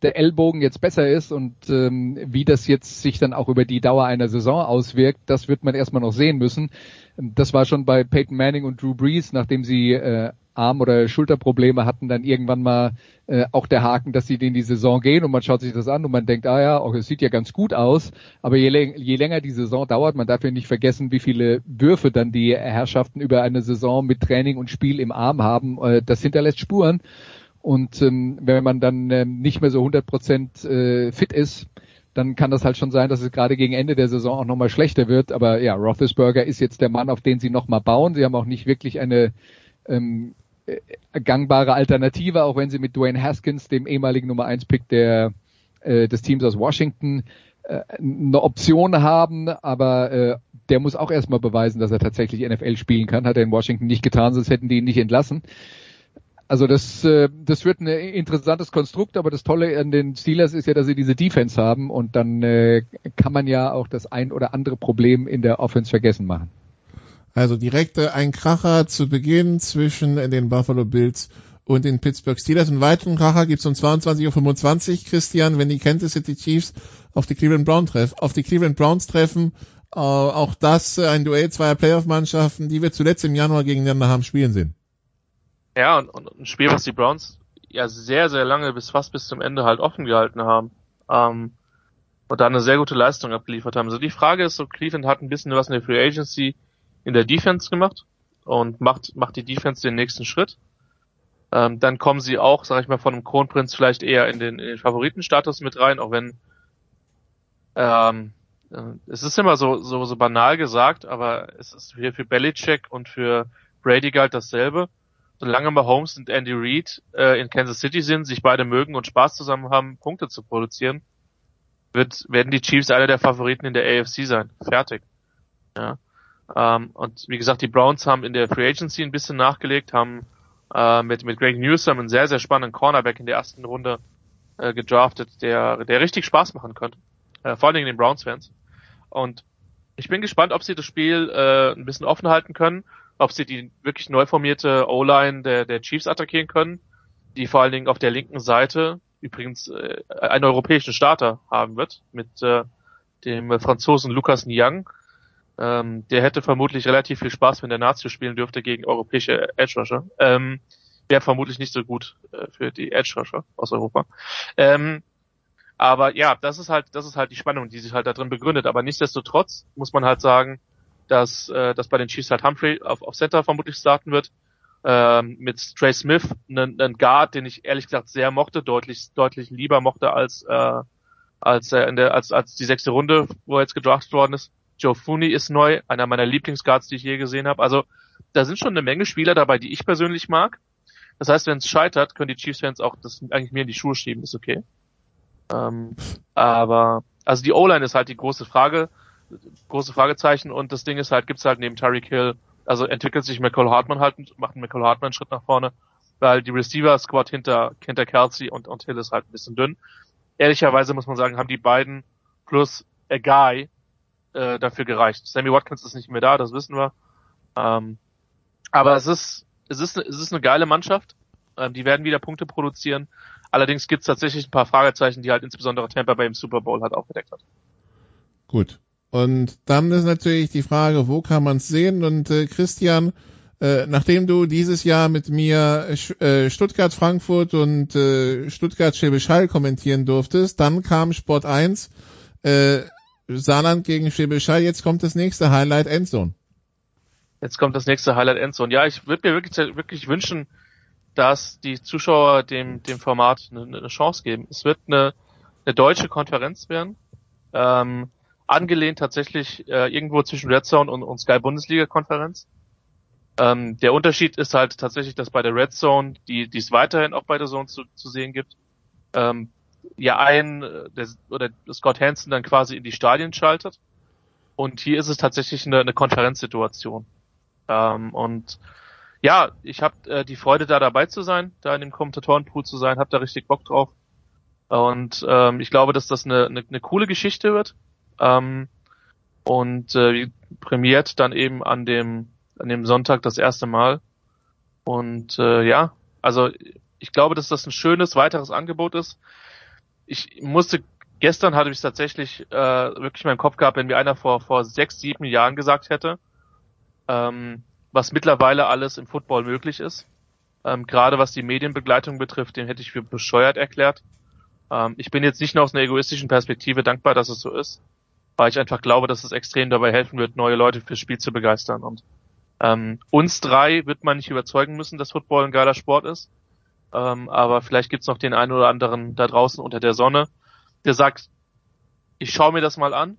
der Ellbogen jetzt besser ist und ähm, wie das jetzt sich dann auch über die Dauer einer Saison auswirkt, das wird man erstmal noch sehen müssen. Ähm, das war schon bei Peyton Manning und Drew Brees, nachdem sie äh, Arm- oder Schulterprobleme hatten, dann irgendwann mal äh, auch der Haken, dass sie in die Saison gehen und man schaut sich das an und man denkt, ah ja, auch es sieht ja ganz gut aus, aber je, je länger die Saison dauert, man darf ja nicht vergessen, wie viele Würfe dann die Herrschaften über eine Saison mit Training und Spiel im Arm haben, äh, das hinterlässt Spuren und ähm, wenn man dann äh, nicht mehr so 100 Prozent äh, fit ist, dann kann das halt schon sein, dass es gerade gegen Ende der Saison auch nochmal schlechter wird. Aber ja, Roethlisberger ist jetzt der Mann, auf den sie nochmal bauen. Sie haben auch nicht wirklich eine ähm, äh, gangbare Alternative, auch wenn sie mit Dwayne Haskins, dem ehemaligen Nummer 1 Pick der äh, des Teams aus Washington, äh, eine Option haben, aber äh, der muss auch erstmal beweisen, dass er tatsächlich NFL spielen kann. Hat er in Washington nicht getan, sonst hätten die ihn nicht entlassen. Also das, äh, das wird ein interessantes Konstrukt, aber das Tolle an den Steelers ist ja, dass sie diese Defense haben und dann äh, kann man ja auch das ein oder andere Problem in der Offense vergessen machen. Also direkt ein Kracher zu Beginn zwischen den Buffalo Bills und den Pittsburgh Steelers. Einen weiteren Kracher gibt's um 22.25 Uhr, Christian, wenn die Kansas City Chiefs auf die Cleveland Browns treffen. Auf die Cleveland Browns treffen. Äh, auch das äh, ein Duell zweier Playoff-Mannschaften, die wir zuletzt im Januar gegeneinander haben spielen sehen. Ja, und, und ein Spiel, was die Browns ja sehr, sehr lange bis fast bis zum Ende halt offen gehalten haben. Ähm, und da eine sehr gute Leistung abgeliefert haben. Also die Frage ist so, Cleveland hat ein bisschen was in der Free Agency in der Defense gemacht und macht, macht die Defense den nächsten Schritt. Ähm, dann kommen sie auch, sag ich mal, von einem Kronprinz vielleicht eher in den, in den Favoritenstatus mit rein, auch wenn ähm, äh, es ist immer so, so, so banal gesagt, aber es ist hier für Belichick und für Brady galt dasselbe. Solange Mahomes und Andy Reid äh, in Kansas City sind, sich beide mögen und Spaß zusammen haben, Punkte zu produzieren, wird, werden die Chiefs einer der Favoriten in der AFC sein. Fertig. Ja. Ähm, und wie gesagt, die Browns haben in der Free Agency ein bisschen nachgelegt, haben äh, mit, mit Greg Newsom einen sehr, sehr spannenden Cornerback in der ersten Runde äh, gedraftet, der, der richtig Spaß machen könnte. Äh, vor allen Dingen den Browns-Fans. Und ich bin gespannt, ob sie das Spiel äh, ein bisschen offen halten können, ob sie die wirklich neu formierte O-Line der, der Chiefs attackieren können, die vor allen Dingen auf der linken Seite übrigens äh, einen europäischen Starter haben wird, mit äh, dem Franzosen Lucas Niang, ähm, der hätte vermutlich relativ viel Spaß, wenn der Nazi spielen dürfte gegen europäische Edge Rusher. Ähm, Wäre vermutlich nicht so gut äh, für die Edge Rusher aus Europa. Ähm, aber ja, das ist halt, das ist halt die Spannung, die sich halt da drin begründet. Aber nichtsdestotrotz muss man halt sagen, dass, äh, dass bei den Chiefs halt Humphrey auf, auf Center vermutlich starten wird. Ähm, mit Trey Smith, einen, Guard, den ich ehrlich gesagt sehr mochte, deutlich, deutlich lieber mochte als, äh, als, äh, in der, als, als die sechste Runde, wo er jetzt gedraftet worden ist. Joe Fooney ist neu, einer meiner Lieblingsguards, die ich je gesehen habe. Also da sind schon eine Menge Spieler dabei, die ich persönlich mag. Das heißt, wenn es scheitert, können die Chiefs-Fans auch das eigentlich mir in die Schuhe schieben, ist okay. Ähm, aber also die O-Line ist halt die große Frage, große Fragezeichen und das Ding ist halt, gibt's halt neben Tyreek Hill, also entwickelt sich McCall Hartman halt, macht McCall Hartman einen Schritt nach vorne, weil die Receiver-Squad hinter, hinter Kelsey und, und Hill ist halt ein bisschen dünn. Ehrlicherweise muss man sagen, haben die beiden plus a Guy äh, dafür gereicht. Sammy Watkins ist nicht mehr da, das wissen wir. Ähm, aber es ist, es ist, es ist eine geile Mannschaft. Ähm, die werden wieder Punkte produzieren. Allerdings gibt es tatsächlich ein paar Fragezeichen, die halt insbesondere Tampa Bay im Super Bowl halt aufgedeckt hat. Gut. Und dann ist natürlich die Frage, wo kann man es sehen? Und äh, Christian, äh, nachdem du dieses Jahr mit mir äh, Stuttgart, Frankfurt und äh, Stuttgart Schwäbisch Hall kommentieren durftest, dann kam Sport 1. Äh, Saarland gegen Schwäbisch. Jetzt kommt das nächste Highlight Endzone. Jetzt kommt das nächste Highlight Endzone. Ja, ich würde mir wirklich, wirklich wünschen, dass die Zuschauer dem, dem Format eine, eine Chance geben. Es wird eine, eine deutsche Konferenz werden, ähm, angelehnt tatsächlich äh, irgendwo zwischen Red Zone und, und Sky Bundesliga Konferenz. Ähm, der Unterschied ist halt tatsächlich, dass bei der Red Zone, die, die es weiterhin auch bei der Zone zu, zu sehen gibt, ähm, ja ein äh, der, oder Scott Hansen dann quasi in die Stadien schaltet. Und hier ist es tatsächlich eine, eine Konferenzsituation. Ähm, und ja, ich habe äh, die Freude, da dabei zu sein, da in dem Kommentatorenpool zu sein, habe da richtig Bock drauf. Und ähm, ich glaube, dass das eine, eine, eine coole Geschichte wird. Ähm, und äh, prämiert dann eben an dem an dem Sonntag das erste Mal. Und äh, ja, also ich glaube, dass das ein schönes weiteres Angebot ist ich musste gestern hatte ich tatsächlich äh, wirklich in meinem Kopf gehabt, wenn mir einer vor vor sechs, sieben Jahren gesagt hätte, ähm, was mittlerweile alles im Football möglich ist. Ähm, gerade was die Medienbegleitung betrifft, den hätte ich für bescheuert erklärt. Ähm, ich bin jetzt nicht nur aus einer egoistischen Perspektive dankbar, dass es so ist, weil ich einfach glaube, dass es extrem dabei helfen wird, neue Leute fürs Spiel zu begeistern. Und ähm, uns drei wird man nicht überzeugen müssen, dass Football ein geiler Sport ist. Ähm, aber vielleicht gibt's noch den einen oder anderen da draußen unter der Sonne, der sagt, ich schaue mir das mal an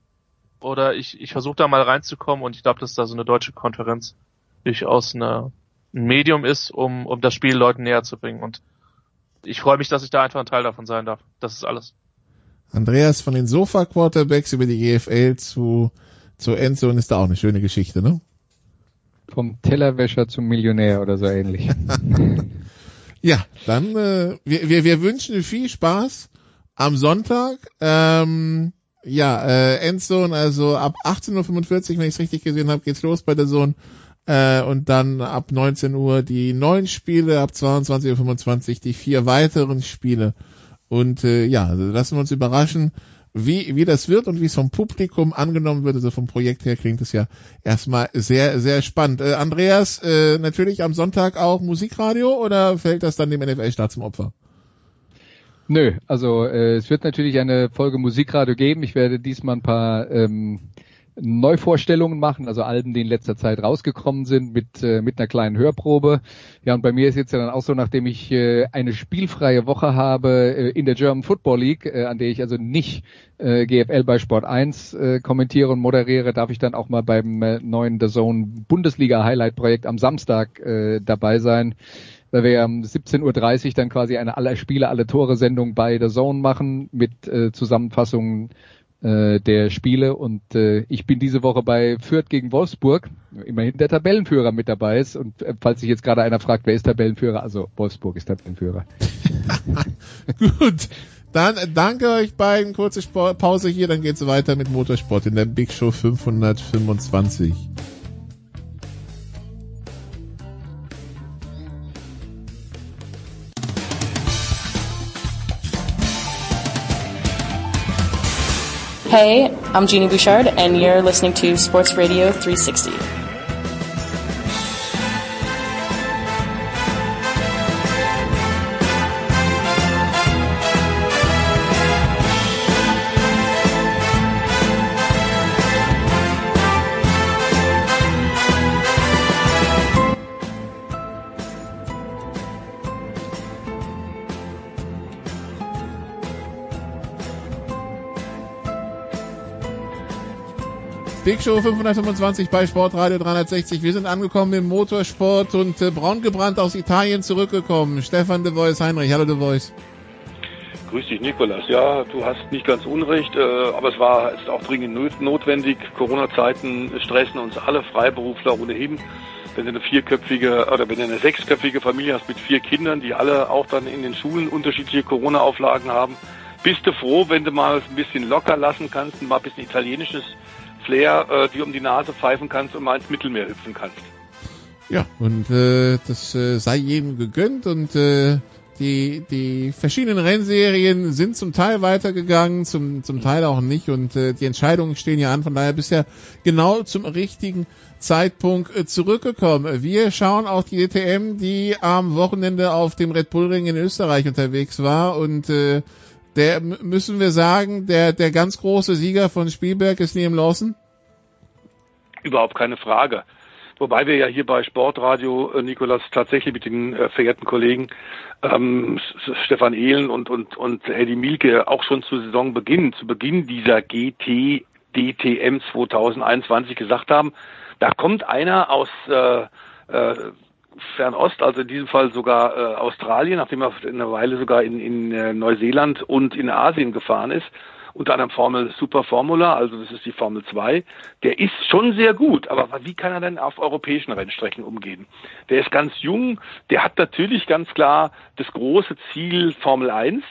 oder ich, ich versuche da mal reinzukommen und ich glaube, dass da so eine deutsche Konferenz durchaus eine, ein Medium ist, um, um das Spiel Leuten näher zu bringen. Und ich freue mich, dass ich da einfach ein Teil davon sein darf. Das ist alles. Andreas von den Sofa Quarterbacks über die EFL zu zur Endzone ist da auch eine schöne Geschichte, ne? Vom Tellerwäscher zum Millionär oder so ähnlich. ja, dann äh, wir, wir, wir wünschen viel Spaß am Sonntag. Ähm, ja, äh, Endzone, also ab 18.45 Uhr, wenn ich es richtig gesehen habe, geht's los bei der Zone. Äh, und dann ab 19 Uhr die neun Spiele, ab 22.25 Uhr die vier weiteren Spiele. Und äh, ja, also lassen wir uns überraschen, wie, wie das wird und wie es vom Publikum angenommen wird. Also vom Projekt her klingt es ja erstmal sehr, sehr spannend. Äh, Andreas, äh, natürlich am Sonntag auch Musikradio oder fällt das dann dem NFL-Start zum Opfer? Nö, also äh, es wird natürlich eine Folge Musikradio geben. Ich werde diesmal ein paar ähm, Neuvorstellungen machen, also Alben, die in letzter Zeit rausgekommen sind, mit, äh, mit einer kleinen Hörprobe. Ja, und bei mir ist jetzt ja dann auch so, nachdem ich äh, eine spielfreie Woche habe äh, in der German Football League, äh, an der ich also nicht äh, GFL bei Sport 1 äh, kommentiere und moderiere, darf ich dann auch mal beim äh, neuen The Zone Bundesliga Highlight Projekt am Samstag äh, dabei sein weil wir um 17.30 Uhr dann quasi eine aller Spiele, alle Tore Sendung bei The Zone machen mit äh, Zusammenfassungen äh, der Spiele. Und äh, ich bin diese Woche bei Fürth gegen Wolfsburg, immerhin der Tabellenführer mit dabei ist. Und äh, falls sich jetzt gerade einer fragt, wer ist Tabellenführer, also Wolfsburg ist Tabellenführer. Gut, dann danke euch beiden, kurze Pause hier, dann geht's weiter mit Motorsport in der Big Show 525. Hey, I'm Jeannie Bouchard, and you're listening to Sports Radio 360. Show 525 bei Sportradio 360. Wir sind angekommen im Motorsport und äh, braungebrannt aus Italien zurückgekommen. Stefan de Vois Heinrich. Hallo de Vois. Grüß dich, Nikolas. Ja, du hast nicht ganz unrecht, äh, aber es war jetzt auch dringend notwendig. Corona-Zeiten stressen uns alle Freiberufler ohnehin. Wenn du eine vierköpfige oder wenn du eine sechsköpfige Familie hast mit vier Kindern, die alle auch dann in den Schulen unterschiedliche Corona-Auflagen haben, bist du froh, wenn du mal ein bisschen locker lassen kannst und mal ein bisschen italienisches Flair äh, dir um die Nase pfeifen kannst und mal ins Mittelmeer hüpfen kannst. Ja, und äh, das äh, sei jedem gegönnt und äh, die, die verschiedenen Rennserien sind zum Teil weitergegangen, zum, zum Teil auch nicht und äh, die Entscheidungen stehen ja an, von daher bisher genau zum richtigen Zeitpunkt äh, zurückgekommen. Wir schauen auf die DTM, die am Wochenende auf dem Red Bull Ring in Österreich unterwegs war und äh, der müssen wir sagen, der, der ganz große Sieger von Spielberg ist Liam Lawson? Überhaupt keine Frage. Wobei wir ja hier bei Sportradio, äh, Nikolas, tatsächlich mit den äh, verehrten Kollegen ähm, Stefan Ehlen und, und, und Eddie Mielke auch schon zu Saisonbeginn, zu Beginn dieser GT DTM 2021 gesagt haben, da kommt einer aus äh, äh, Fernost, also in diesem Fall sogar äh, Australien, nachdem er eine Weile sogar in, in äh, Neuseeland und in Asien gefahren ist, unter anderem Formel Super Formula, also das ist die Formel 2, der ist schon sehr gut, aber wie kann er denn auf europäischen Rennstrecken umgehen? Der ist ganz jung, der hat natürlich ganz klar das große Ziel Formel 1,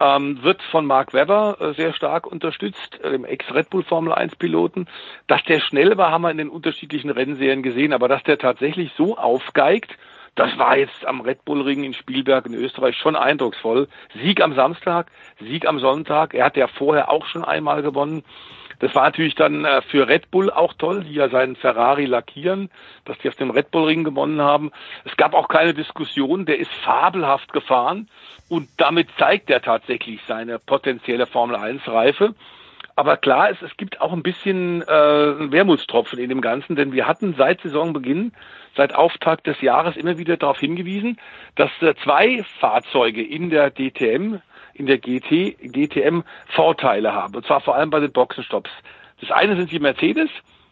ähm, wird von Mark Webber äh, sehr stark unterstützt, äh, dem Ex-Red Bull Formel 1 Piloten. Dass der schnell war, haben wir in den unterschiedlichen Rennserien gesehen, aber dass der tatsächlich so aufgeigt, das war jetzt am Red Bull Ring in Spielberg in Österreich schon eindrucksvoll. Sieg am Samstag, Sieg am Sonntag. Er hat ja vorher auch schon einmal gewonnen. Das war natürlich dann äh, für Red Bull auch toll, die ja seinen Ferrari lackieren, dass die auf dem Red Bull Ring gewonnen haben. Es gab auch keine Diskussion, der ist fabelhaft gefahren und damit zeigt er tatsächlich seine potenzielle Formel 1 Reife. Aber klar ist, es gibt auch ein bisschen äh, Wermutstropfen in dem Ganzen, denn wir hatten seit Saisonbeginn, seit Auftakt des Jahres immer wieder darauf hingewiesen, dass äh, zwei Fahrzeuge in der DTM in der GT, GTM Vorteile haben. Und zwar vor allem bei den Boxenstopps. Das eine sind die Mercedes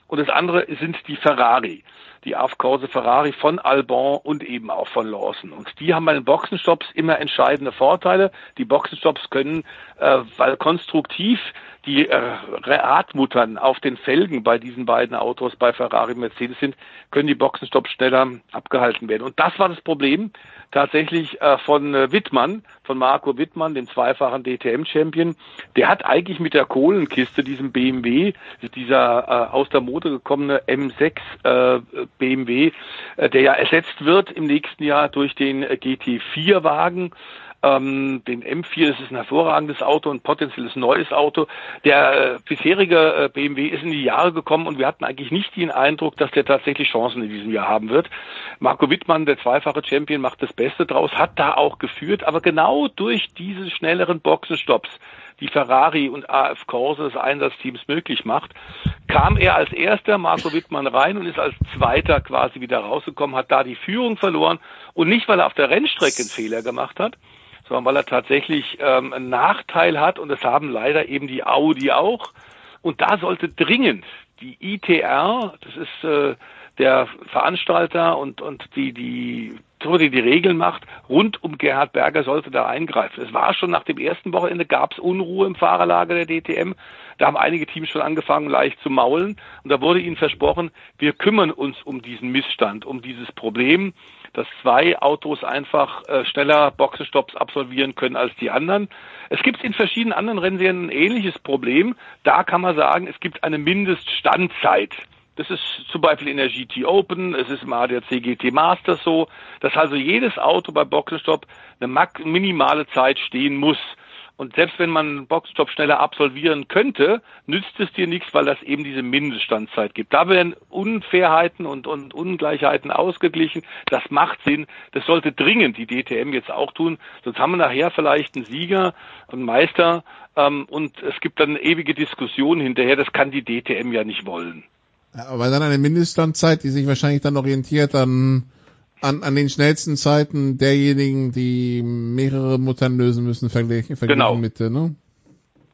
und das andere sind die Ferrari. Die AF Corse Ferrari von Albon und eben auch von Lawson. Und die haben bei den Boxenstops immer entscheidende Vorteile. Die Boxenstops können, äh, weil konstruktiv die äh, Radmuttern auf den Felgen bei diesen beiden Autos, bei Ferrari und Mercedes sind, können die Boxenstops schneller abgehalten werden. Und das war das Problem tatsächlich äh, von äh, Wittmann, von Marco Wittmann, dem zweifachen DTM-Champion. Der hat eigentlich mit der Kohlenkiste, diesem BMW, dieser äh, aus der Mode gekommene M6 äh, BMW, äh, der ja ersetzt wird im nächsten Jahr durch den äh, GT4-Wagen, ähm, den M4, das ist ein hervorragendes Auto, ein potenzielles neues Auto. Der äh, bisherige äh, BMW ist in die Jahre gekommen und wir hatten eigentlich nicht den Eindruck, dass der tatsächlich Chancen in diesem Jahr haben wird. Marco Wittmann, der zweifache Champion, macht das Beste draus, hat da auch geführt, aber genau durch diese schnelleren Boxenstopps die Ferrari und AF Corse des Einsatzteams möglich macht, kam er als erster Marco Wittmann rein und ist als zweiter quasi wieder rausgekommen, hat da die Führung verloren und nicht, weil er auf der Rennstrecke einen Fehler gemacht hat, sondern weil er tatsächlich ähm, einen Nachteil hat und das haben leider eben die Audi auch. Und da sollte dringend die ITR, das ist äh, der Veranstalter und, und die, die, die die Regeln macht, rund um Gerhard Berger sollte da eingreifen. Es war schon nach dem ersten Wochenende, gab es Unruhe im Fahrerlager der DTM. Da haben einige Teams schon angefangen, leicht zu maulen. Und da wurde ihnen versprochen, wir kümmern uns um diesen Missstand, um dieses Problem dass zwei Autos einfach äh, schneller Boxenstopps absolvieren können als die anderen. Es gibt in verschiedenen anderen Rennserien ein ähnliches Problem. Da kann man sagen, es gibt eine Mindeststandzeit. Das ist zum Beispiel in der GT Open, es ist im ADAC GT Masters so, dass also jedes Auto bei Boxenstopp eine minimale Zeit stehen muss. Und selbst wenn man einen Boxstop schneller absolvieren könnte, nützt es dir nichts, weil das eben diese Mindeststandzeit gibt. Da werden Unfairheiten und, und Ungleichheiten ausgeglichen. Das macht Sinn. Das sollte dringend die DTM jetzt auch tun. Sonst haben wir nachher vielleicht einen Sieger, einen Meister ähm, und es gibt dann ewige Diskussion hinterher. Das kann die DTM ja nicht wollen. Aber dann eine Mindeststandzeit, die sich wahrscheinlich dann orientiert an an, an den schnellsten Zeiten derjenigen, die mehrere Muttern lösen müssen, verglichen, verglichen genau. mit, ne?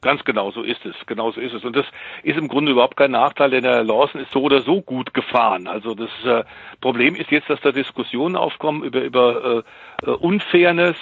Ganz genau, so ist es. Genau so ist es. Und das ist im Grunde überhaupt kein Nachteil, denn der Lawson ist so oder so gut gefahren. Also das äh, Problem ist jetzt, dass da Diskussionen aufkommen über, über äh, äh Unfairness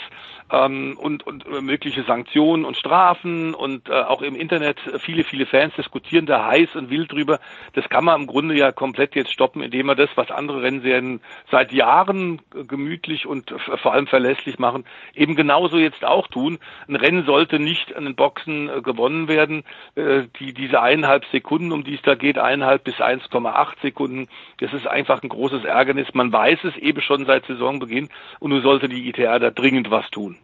ähm, und, und mögliche Sanktionen und Strafen und äh, auch im Internet viele, viele Fans diskutieren da heiß und wild drüber. Das kann man im Grunde ja komplett jetzt stoppen, indem man das, was andere Rennserien seit Jahren gemütlich und vor allem verlässlich machen, eben genauso jetzt auch tun. Ein Rennen sollte nicht an den Boxen äh, gewonnen werden. Äh, die, diese eineinhalb Sekunden, um die es da geht, eineinhalb bis 1,8 Sekunden, das ist einfach ein großes Ärgernis. Man weiß es eben schon seit Saisonbeginn und nun sollte die ITR da dringend was tun.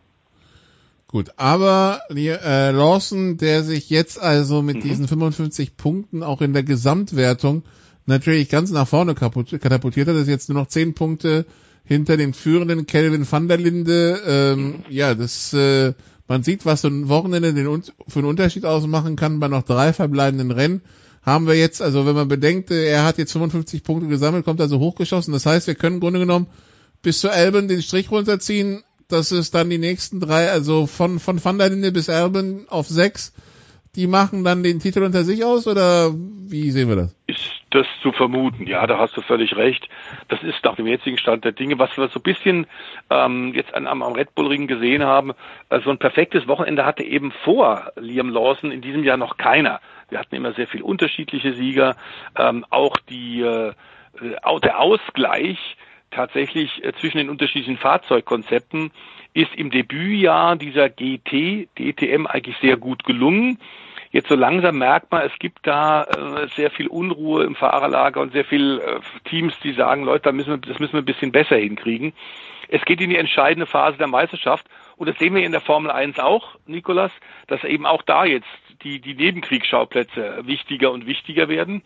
Gut, aber äh, Lawson, der sich jetzt also mit mhm. diesen 55 Punkten auch in der Gesamtwertung natürlich ganz nach vorne katapultiert hat, ist jetzt nur noch 10 Punkte hinter dem führenden Kelvin van der Linde. Ähm, mhm. Ja, das äh, man sieht, was so ein Wochenende den, für einen Unterschied ausmachen kann bei noch drei verbleibenden Rennen. Haben wir jetzt, also wenn man bedenkt, äh, er hat jetzt 55 Punkte gesammelt, kommt also hochgeschossen. Das heißt, wir können im Grunde genommen bis zur Elben den Strich runterziehen dass es dann die nächsten drei, also von, von Van der Linde bis Erben auf sechs, die machen dann den Titel unter sich aus oder wie sehen wir das? Ist das zu vermuten, ja, da hast du völlig recht. Das ist nach dem jetzigen Stand der Dinge, was wir so ein bisschen ähm, jetzt an, am, am Red Bull Ring gesehen haben. Also ein perfektes Wochenende hatte eben vor Liam Lawson in diesem Jahr noch keiner. Wir hatten immer sehr viel unterschiedliche Sieger, ähm, auch die äh, der Ausgleich tatsächlich äh, zwischen den unterschiedlichen Fahrzeugkonzepten ist im Debütjahr dieser GT, DTM eigentlich sehr gut gelungen. Jetzt so langsam merkt man, es gibt da äh, sehr viel Unruhe im Fahrerlager und sehr viel äh, Teams, die sagen, Leute, da müssen wir, das müssen wir ein bisschen besser hinkriegen. Es geht in die entscheidende Phase der Meisterschaft und das sehen wir in der Formel 1 auch, Nikolas, dass eben auch da jetzt die, die Nebenkriegsschauplätze wichtiger und wichtiger werden.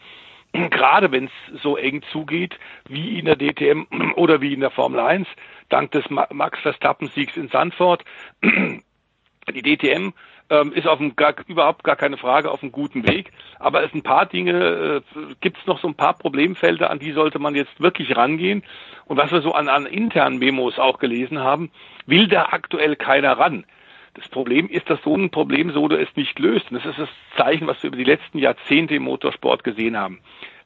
Gerade wenn es so eng zugeht wie in der DTM oder wie in der Formel 1, dank des Max Verstappen-Siegs in Sandford. Die DTM ähm, ist auf dem gar, überhaupt gar keine Frage auf einem guten Weg, aber es ein paar Dinge, äh, gibt es noch so ein paar Problemfelder, an die sollte man jetzt wirklich rangehen. Und was wir so an, an internen Memos auch gelesen haben, will da aktuell keiner ran. Das Problem ist, dass so ein Problem so es nicht löst. Und das ist das Zeichen, was wir über die letzten Jahrzehnte im Motorsport gesehen haben.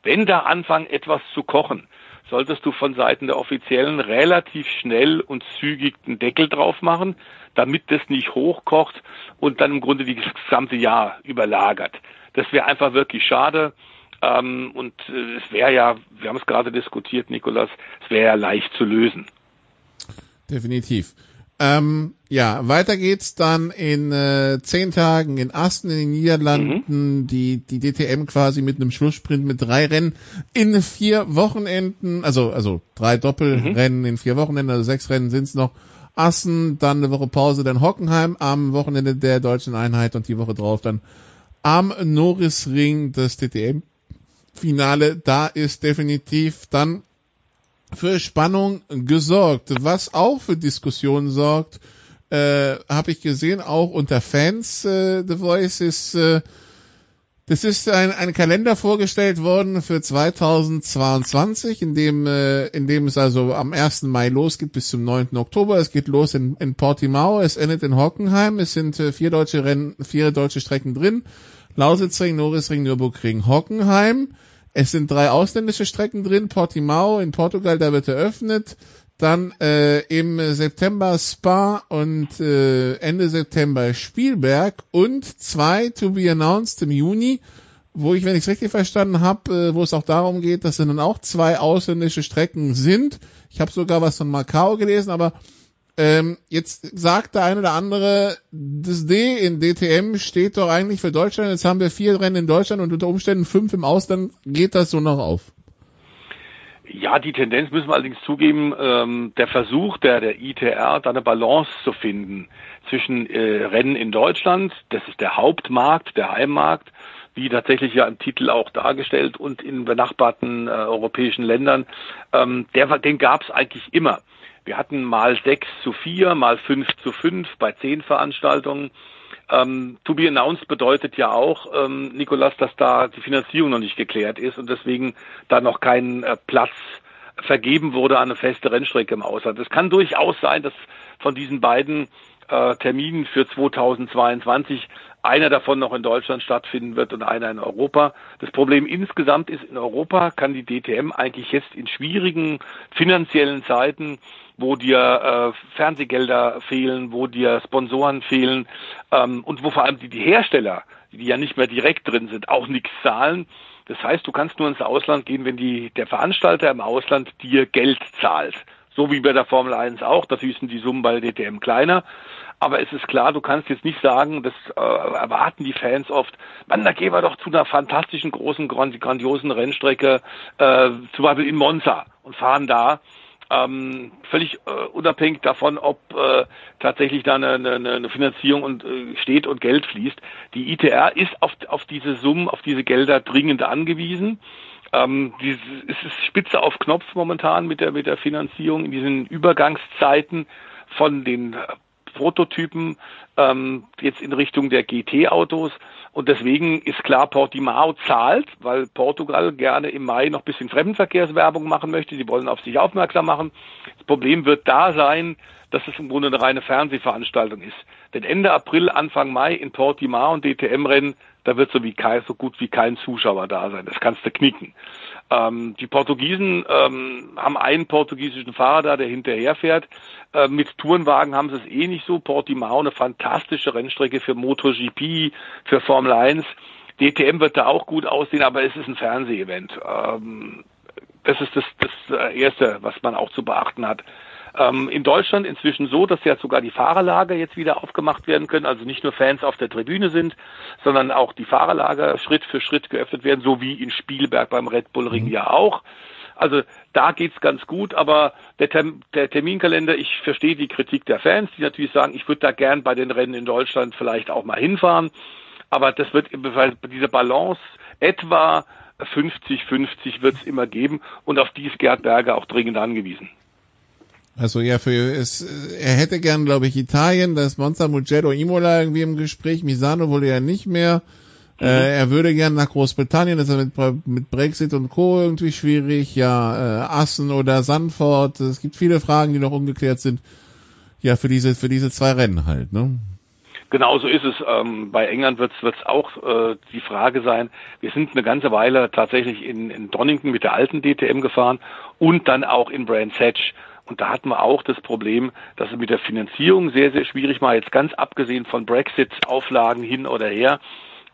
Wenn da anfangen, etwas zu kochen, solltest du von Seiten der Offiziellen relativ schnell und zügig einen Deckel drauf machen, damit das nicht hochkocht und dann im Grunde das gesamte Jahr überlagert. Das wäre einfach wirklich schade. Ähm, und äh, es wäre ja, wir haben es gerade diskutiert, Nikolas, es wäre ja leicht zu lösen. Definitiv. Ähm, ja, weiter geht's dann in äh, zehn Tagen in Asten in den Niederlanden, mhm. die, die DTM quasi mit einem Schlusssprint mit drei Rennen in vier Wochenenden, also, also drei Doppelrennen mhm. in vier Wochenenden, also sechs Rennen sind's noch. Assen, dann eine Woche Pause, dann Hockenheim am Wochenende der deutschen Einheit und die Woche drauf dann am Norrisring das DTM-Finale. Da ist definitiv dann für Spannung gesorgt. Was auch für Diskussionen sorgt, äh, habe ich gesehen, auch unter Fans äh, The Voice ist, äh, das ist ein, ein Kalender vorgestellt worden für 2022, in dem, äh, in dem es also am 1. Mai losgeht bis zum 9. Oktober. Es geht los in, in Portimao, es endet in Hockenheim. Es sind äh, vier deutsche Rennen, vier deutsche Strecken drin. Lausitzring, Norrisring, Nürburgring, Hockenheim. Es sind drei ausländische Strecken drin. Portimao in Portugal, da wird eröffnet. Dann äh, im September Spa und äh, Ende September Spielberg und zwei to be announced im Juni, wo ich, wenn ich es richtig verstanden habe, äh, wo es auch darum geht, dass es dann auch zwei ausländische Strecken sind. Ich habe sogar was von Macau gelesen, aber ähm, jetzt sagt der eine oder andere, das D in DTM steht doch eigentlich für Deutschland. Jetzt haben wir vier Rennen in Deutschland und unter Umständen fünf im Ausland. Geht das so noch auf? Ja, die Tendenz müssen wir allerdings zugeben, ähm, der Versuch der, der ITR, da eine Balance zu finden zwischen äh, Rennen in Deutschland, das ist der Hauptmarkt, der Heimmarkt, wie tatsächlich ja im Titel auch dargestellt und in benachbarten äh, europäischen Ländern, ähm, der, den gab es eigentlich immer. Wir hatten mal sechs zu vier, mal fünf zu fünf bei zehn Veranstaltungen. Ähm, to be announced bedeutet ja auch, ähm, Nikolas, dass da die Finanzierung noch nicht geklärt ist und deswegen da noch kein äh, Platz vergeben wurde an eine feste Rennstrecke im Ausland. Es kann durchaus sein, dass von diesen beiden äh, Terminen für 2022 einer davon noch in Deutschland stattfinden wird und einer in Europa. Das Problem insgesamt ist, in Europa kann die DTM eigentlich jetzt in schwierigen finanziellen Zeiten, wo dir äh, Fernsehgelder fehlen, wo dir Sponsoren fehlen ähm, und wo vor allem die, die Hersteller, die ja nicht mehr direkt drin sind, auch nichts zahlen. Das heißt, du kannst nur ins Ausland gehen, wenn die, der Veranstalter im Ausland dir Geld zahlt. So wie bei der Formel 1 auch. Natürlich sind die Summen bei der DTM kleiner. Aber es ist klar, du kannst jetzt nicht sagen, das äh, erwarten die Fans oft, man, da gehen wir doch zu einer fantastischen, großen, grandiosen Rennstrecke, äh, zum Beispiel in Monza und fahren da. Ähm, völlig äh, unabhängig davon, ob äh, tatsächlich da eine, eine, eine Finanzierung und, äh, steht und Geld fließt. Die ITR ist auf, auf diese Summen, auf diese Gelder dringend angewiesen. Ähm, dieses, es ist spitze auf Knopf momentan mit der, mit der Finanzierung in diesen Übergangszeiten von den Prototypen ähm, jetzt in Richtung der GT-Autos. Und deswegen ist klar, Portimao zahlt, weil Portugal gerne im Mai noch ein bisschen Fremdenverkehrswerbung machen möchte. Sie wollen auf sich aufmerksam machen. Das Problem wird da sein, dass es im Grunde eine reine Fernsehveranstaltung ist. Denn Ende April, Anfang Mai in Portimao und DTM-Rennen, da wird so, wie kein, so gut wie kein Zuschauer da sein. Das kannst du knicken. Ähm, die Portugiesen ähm, haben einen portugiesischen Fahrer da, der hinterherfährt. Äh, mit Tourenwagen haben sie es eh nicht so. Portimao, eine fantastische Rennstrecke für MotoGP, für Formel 1. DTM wird da auch gut aussehen, aber es ist ein Fernsehevent. Ähm, das ist das, das äh, Erste, was man auch zu beachten hat. Ähm, in Deutschland inzwischen so, dass ja sogar die Fahrerlager jetzt wieder aufgemacht werden können, also nicht nur Fans auf der Tribüne sind, sondern auch die Fahrerlager Schritt für Schritt geöffnet werden, so wie in Spielberg beim Red Bull Ring mhm. ja auch. Also da geht's ganz gut, aber der, Term der Terminkalender, ich verstehe die Kritik der Fans, die natürlich sagen, ich würde da gern bei den Rennen in Deutschland vielleicht auch mal hinfahren, aber das wird diese Balance etwa 50-50 wird es immer geben und auf die ist Gerd Berger auch dringend angewiesen. Also ja, für es, er hätte gern, glaube ich, Italien, das Monza Mugello Imola irgendwie im Gespräch, Misano wohl ja nicht mehr. Mhm. Äh, er würde gern nach Großbritannien, das ist mit, mit Brexit und Co. irgendwie schwierig. Ja, äh, Assen oder Sanford, es gibt viele Fragen, die noch ungeklärt sind. Ja, für diese, für diese zwei Rennen halt, ne? Genauso ist es. Ähm, bei England wird es auch äh, die Frage sein, wir sind eine ganze Weile tatsächlich in, in Donington mit der alten DTM gefahren und dann auch in Brands Hatch. Und da hatten wir auch das Problem, dass es mit der Finanzierung sehr, sehr schwierig war, jetzt ganz abgesehen von Brexit-Auflagen hin oder her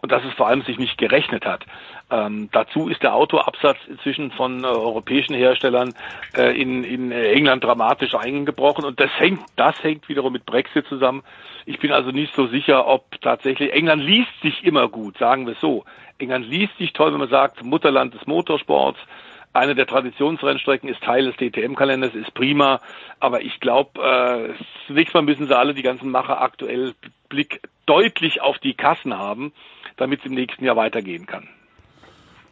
und dass es vor allem sich nicht gerechnet hat. Ähm, dazu ist der Autoabsatz inzwischen von äh, europäischen Herstellern äh, in, in England dramatisch eingebrochen und das hängt, das hängt wiederum mit Brexit zusammen. Ich bin also nicht so sicher, ob tatsächlich England liest sich immer gut, sagen wir es so. England liest sich toll, wenn man sagt, Mutterland des Motorsports. Eine der Traditionsrennstrecken ist Teil des DTM-Kalenders, ist prima. Aber ich glaube, äh, zunächst mal müssen sie alle, die ganzen Macher aktuell Blick deutlich auf die Kassen haben, damit es im nächsten Jahr weitergehen kann.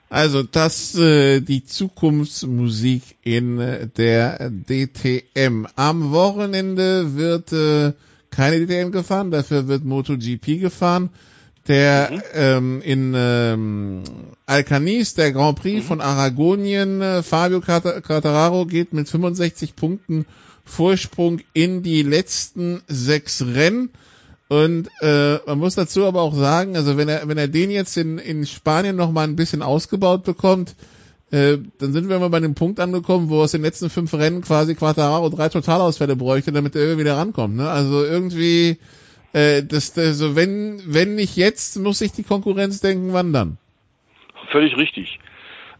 Also das äh, die Zukunftsmusik in äh, der DTM. Am Wochenende wird äh, keine DTM gefahren, dafür wird MotoGP gefahren. Der mhm. ähm, in ähm, Alcanis, der Grand Prix mhm. von Aragonien, äh, Fabio Quartararo geht mit 65 Punkten Vorsprung in die letzten sechs Rennen. Und äh, man muss dazu aber auch sagen, also wenn er wenn er den jetzt in, in Spanien noch mal ein bisschen ausgebaut bekommt, äh, dann sind wir mal bei dem Punkt angekommen, wo aus den letzten fünf Rennen quasi Quartararo drei Totalausfälle bräuchte, damit er wieder rankommt. Ne? Also irgendwie, äh, das, also wenn wenn nicht jetzt, muss sich die Konkurrenz denken, wann dann? Völlig richtig.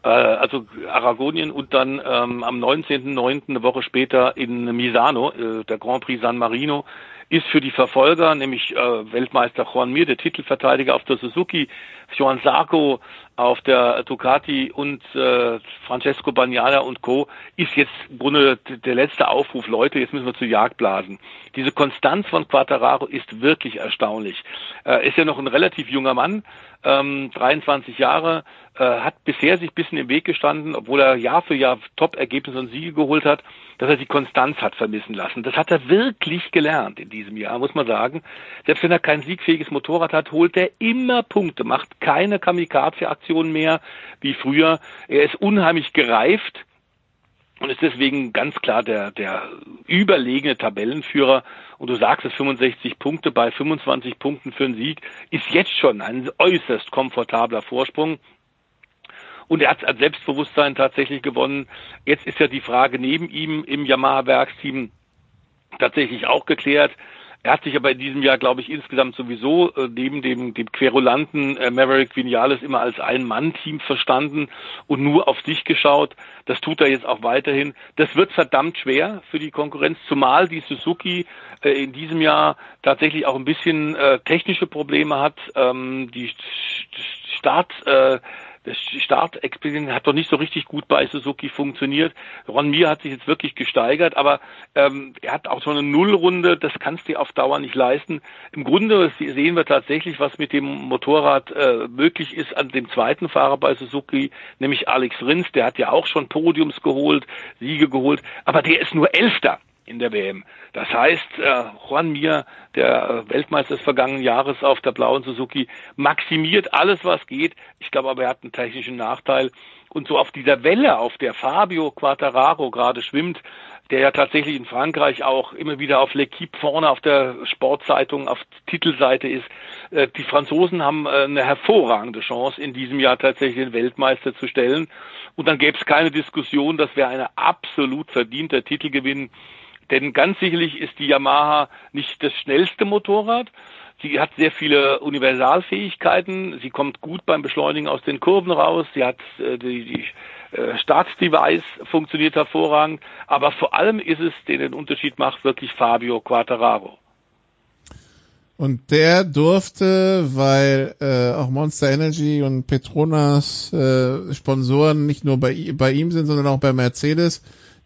Äh, also Aragonien und dann ähm, am 19.09. eine Woche später in Misano, äh, der Grand Prix San Marino ist für die Verfolger, nämlich äh, Weltmeister Juan Mir, der Titelverteidiger auf der Suzuki, Joan Sarko auf der Ducati und äh, Francesco Bagnaia und Co. ist jetzt im Grunde der letzte Aufruf, Leute, jetzt müssen wir zu Jagd blasen. Diese Konstanz von Quattararo ist wirklich erstaunlich. Er ist ja noch ein relativ junger Mann, ähm, 23 Jahre, äh, hat bisher sich ein bisschen im Weg gestanden, obwohl er Jahr für Jahr Top-Ergebnisse und Siege geholt hat, dass er die Konstanz hat vermissen lassen. Das hat er wirklich gelernt in diesem Jahr, muss man sagen. Selbst wenn er kein siegfähiges Motorrad hat, holt er immer Punkte, macht keine Kamikaze-Aktionen mehr wie früher. Er ist unheimlich gereift und ist deswegen ganz klar der, der überlegene Tabellenführer. Und du sagst es, 65 Punkte bei 25 Punkten für einen Sieg ist jetzt schon ein äußerst komfortabler Vorsprung. Und er hat an Selbstbewusstsein tatsächlich gewonnen. Jetzt ist ja die Frage neben ihm im Yamaha-Werksteam tatsächlich auch geklärt. Er hat sich aber in diesem Jahr, glaube ich, insgesamt sowieso äh, neben dem, dem Querulanten äh, Maverick Vinales immer als Ein-Mann-Team verstanden und nur auf sich geschaut. Das tut er jetzt auch weiterhin. Das wird verdammt schwer für die Konkurrenz, zumal die Suzuki äh, in diesem Jahr tatsächlich auch ein bisschen äh, technische Probleme hat. Ähm, die Start äh, das Startexperiment hat doch nicht so richtig gut bei Suzuki funktioniert. Ron Mir hat sich jetzt wirklich gesteigert, aber ähm, er hat auch so eine Nullrunde, das kannst du auf Dauer nicht leisten. Im Grunde sehen wir tatsächlich, was mit dem Motorrad äh, möglich ist an dem zweiten Fahrer bei Suzuki, nämlich Alex Rins, der hat ja auch schon Podiums geholt, Siege geholt, aber der ist nur Elfter in der WM. Das heißt, äh, Juan Mir, der äh, Weltmeister des vergangenen Jahres auf der blauen Suzuki, maximiert alles, was geht. Ich glaube aber, er hat einen technischen Nachteil. Und so auf dieser Welle, auf der Fabio Quattararo gerade schwimmt, der ja tatsächlich in Frankreich auch immer wieder auf L'Equipe vorne auf der Sportzeitung, auf Titelseite ist. Äh, die Franzosen haben äh, eine hervorragende Chance, in diesem Jahr tatsächlich den Weltmeister zu stellen. Und dann gäbe es keine Diskussion, das wäre ein absolut verdienter Titelgewinn denn ganz sicherlich ist die Yamaha nicht das schnellste Motorrad. Sie hat sehr viele Universalfähigkeiten. Sie kommt gut beim Beschleunigen aus den Kurven raus. Sie hat äh, die, die äh, Startdevice funktioniert hervorragend. Aber vor allem ist es, der den Unterschied macht, wirklich Fabio Quattararo. Und der durfte, weil äh, auch Monster Energy und Petronas äh, Sponsoren nicht nur bei, bei ihm sind, sondern auch bei Mercedes,